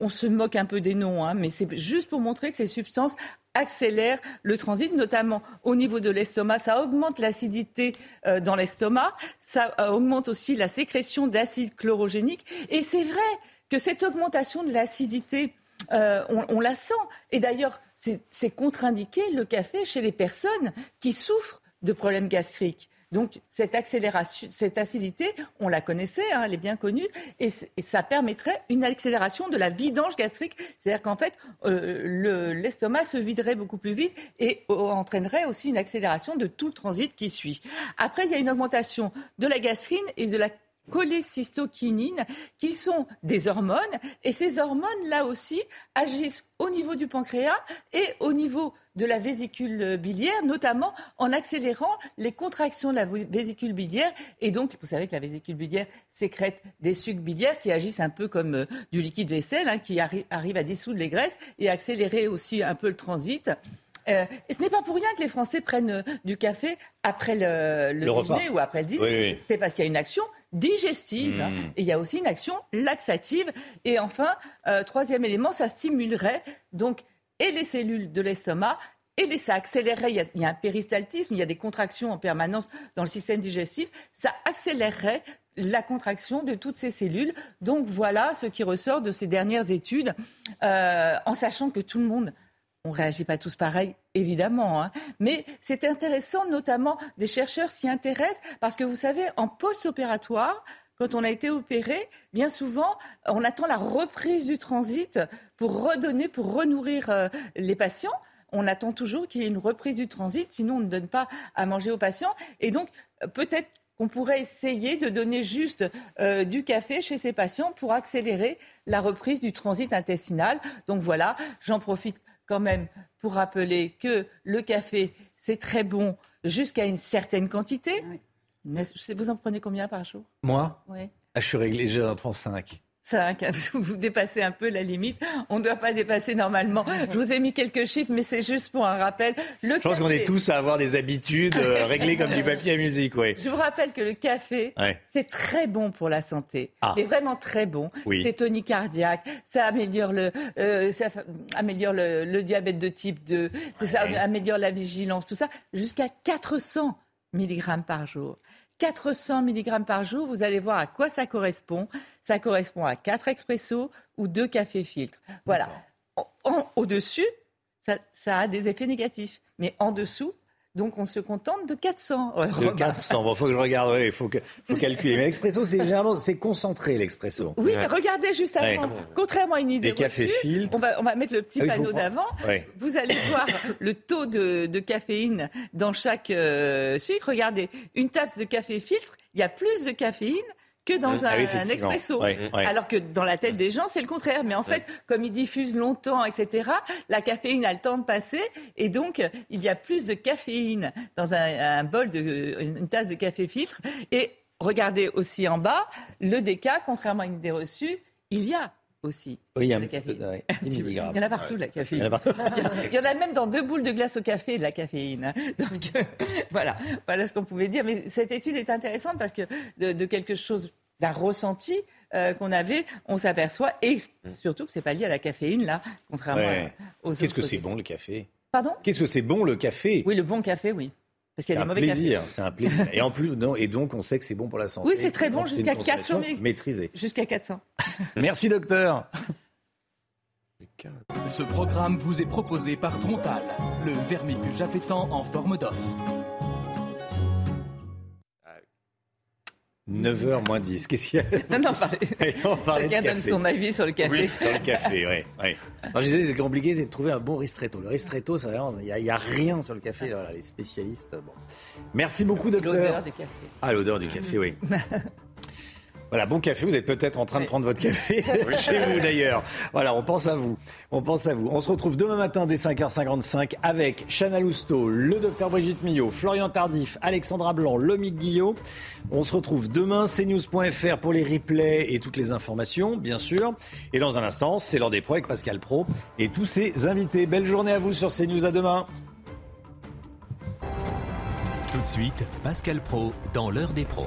On se moque un peu des noms, hein, mais c'est juste pour montrer que ces substances accélèrent le transit, notamment au niveau de l'estomac. Ça augmente l'acidité euh, dans l'estomac, ça euh, augmente aussi la sécrétion d'acide chlorogénique. Et c'est vrai que cette augmentation de l'acidité, euh, on, on, la sent. Et d'ailleurs, c'est contre-indiqué le café chez les personnes qui souffrent de problèmes gastriques. Donc cette accélération, cette acidité, on la connaissait, hein, elle est bien connue, et, ça permettrait une accélération de la vidange gastrique. C'est-à-dire qu'en fait, euh, l'estomac se viderait beaucoup plus vite et entraînerait aussi une accélération de tout le transit qui suit. Après, il y a une augmentation de la gastrine et de la cholécystokinine, qui sont des hormones. Et ces hormones, là aussi, agissent au niveau du pancréas et au niveau de la vésicule biliaire, notamment en accélérant les contractions de la vésicule biliaire. Et donc, vous savez que la vésicule biliaire sécrète des sucs biliaires qui agissent un peu comme euh, du liquide vaisselle, hein, qui arrive à dissoudre les graisses et accélérer aussi un peu le transit. Euh, et ce n'est pas pour rien que les Français prennent euh, du café après le, le, déjeuner ou après le dîner. C'est parce qu'il y a une action digestive mmh. et il y a aussi une action laxative. Et enfin, euh, troisième élément, ça stimulerait donc et les cellules de l'estomac et les, ça accélérerait, il y, a, il y, a, un péristaltisme, il y a des contractions en permanence dans le système digestif, ça accélérerait la contraction de toutes ces cellules. Donc voilà ce qui ressort de ces dernières études, euh, en sachant que tout le monde on réagit pas tous pareil, évidemment. Hein. Mais c'est intéressant, notamment des chercheurs s'y intéressent, parce que vous savez, en post-opératoire, quand on a été opéré, bien souvent, on attend la reprise du transit pour redonner, pour renourrir euh, les patients. On attend toujours qu'il y ait une reprise du transit, sinon on ne donne pas à manger aux patients. Et donc, peut-être qu'on pourrait essayer de donner juste euh, du café chez ces patients pour accélérer la reprise du transit intestinal. Donc voilà, j'en profite quand même pour rappeler que le café, c'est très bon jusqu'à une certaine quantité. Vous en prenez combien par jour? Moi? Oui. Ah, je suis réglé, j'en prends 5. 5, vous dépassez un peu la limite. On ne doit pas dépasser normalement. Je vous ai mis quelques chiffres, mais c'est juste pour un rappel. Le Je pense qu'on est tous à avoir des habitudes euh, réglées comme du papier à musique. Oui. Je vous rappelle que le café, c'est très bon pour la santé. Ah. C'est vraiment très bon. C'est tonique cardiaque, ça améliore le, euh, ça améliore le, diabète de type 2, ça améliore la vigilance, tout ça, jusqu'à 400 mg par jour. 400 mg par jour, vous allez voir à quoi ça correspond. Ça correspond à 4 expressos ou 2 cafés filtres. Voilà. Au-dessus, ça, a des effets négatifs. Mais en dessous, donc on se contente de 400. De 400. Bon, faut que je regarde. Il faut, que, faut calculer. Mais l'expresso, c'est généralement c'est concentré l'expresso. Oui, mais regardez juste avant. Contrairement à une idée. Des cafés filtres. On va, on va mettre le petit ah panneau d'avant. Vous allez voir le taux de, de caféine dans chaque euh, sucre. Regardez, une tasse de café filtre, il y a plus de caféine que dans ah un, expresso. Alors que dans la tête des gens, c'est le contraire. Mais en fait, comme ils diffusent longtemps, etc., la caféine a le temps de passer. Et donc, il y a plus de caféine dans un, bol, de, une tasse de café filtre. Et regardez aussi en bas, le déca, contrairement à une idée reçue, il y a aussi. Oui, il y a un petit peu, Il y en a partout de la caféine. Il y, en a même dans deux boules de glace au café de la caféine. Donc voilà, voilà ce qu'on pouvait dire. Mais cette étude est intéressante parce que de, quelque chose, d'un ressenti euh, qu'on avait, on s'aperçoit, et surtout que c'est pas lié à la caféine là, contrairement aux Qu'est-ce que c'est bon le café? Pardon? Qu'est-ce que c'est bon le café? Oui, le bon café, oui. Parce qu'il y a des mauvais plaisir, C'est un plaisir. Et en plus, non, et donc on sait que c'est bon pour la santé. Oui, c'est très bon jusqu'à 400. Maîtrisé. Jusqu'à 400. Merci docteur. Ce programme vous est proposé par Trontal, le vermifuge appétant en forme d'os. 9h moins 10. Qu'est-ce qu'il y a Non, non, parlez. Chacun donne son avis sur le café. Oui, sur le café, oui. oui. je disais, c'est compliqué, c'est de trouver un bon ristretto. Le ristretto, il n'y a, a, rien sur le café. Voilà, les spécialistes. Bon. Merci beaucoup, docteur. L'odeur du café. Ah, l'odeur du café, oui. Voilà, bon café. Vous êtes peut-être en train de prendre votre café chez vous d'ailleurs. Voilà, on pense à vous. On pense à vous. On se retrouve demain matin dès 5h55 avec Chana Lousteau, le docteur Brigitte Millot, Florian Tardif, Alexandra Blanc, Lomique Guillot. On se retrouve demain, cnews.fr pour les replays et toutes les informations, bien sûr. Et dans un instant, c'est l'heure des pros avec Pascal Pro et tous ses invités. Belle journée à vous sur CNews. À demain. Tout de suite, Pascal Pro dans l'heure des pros.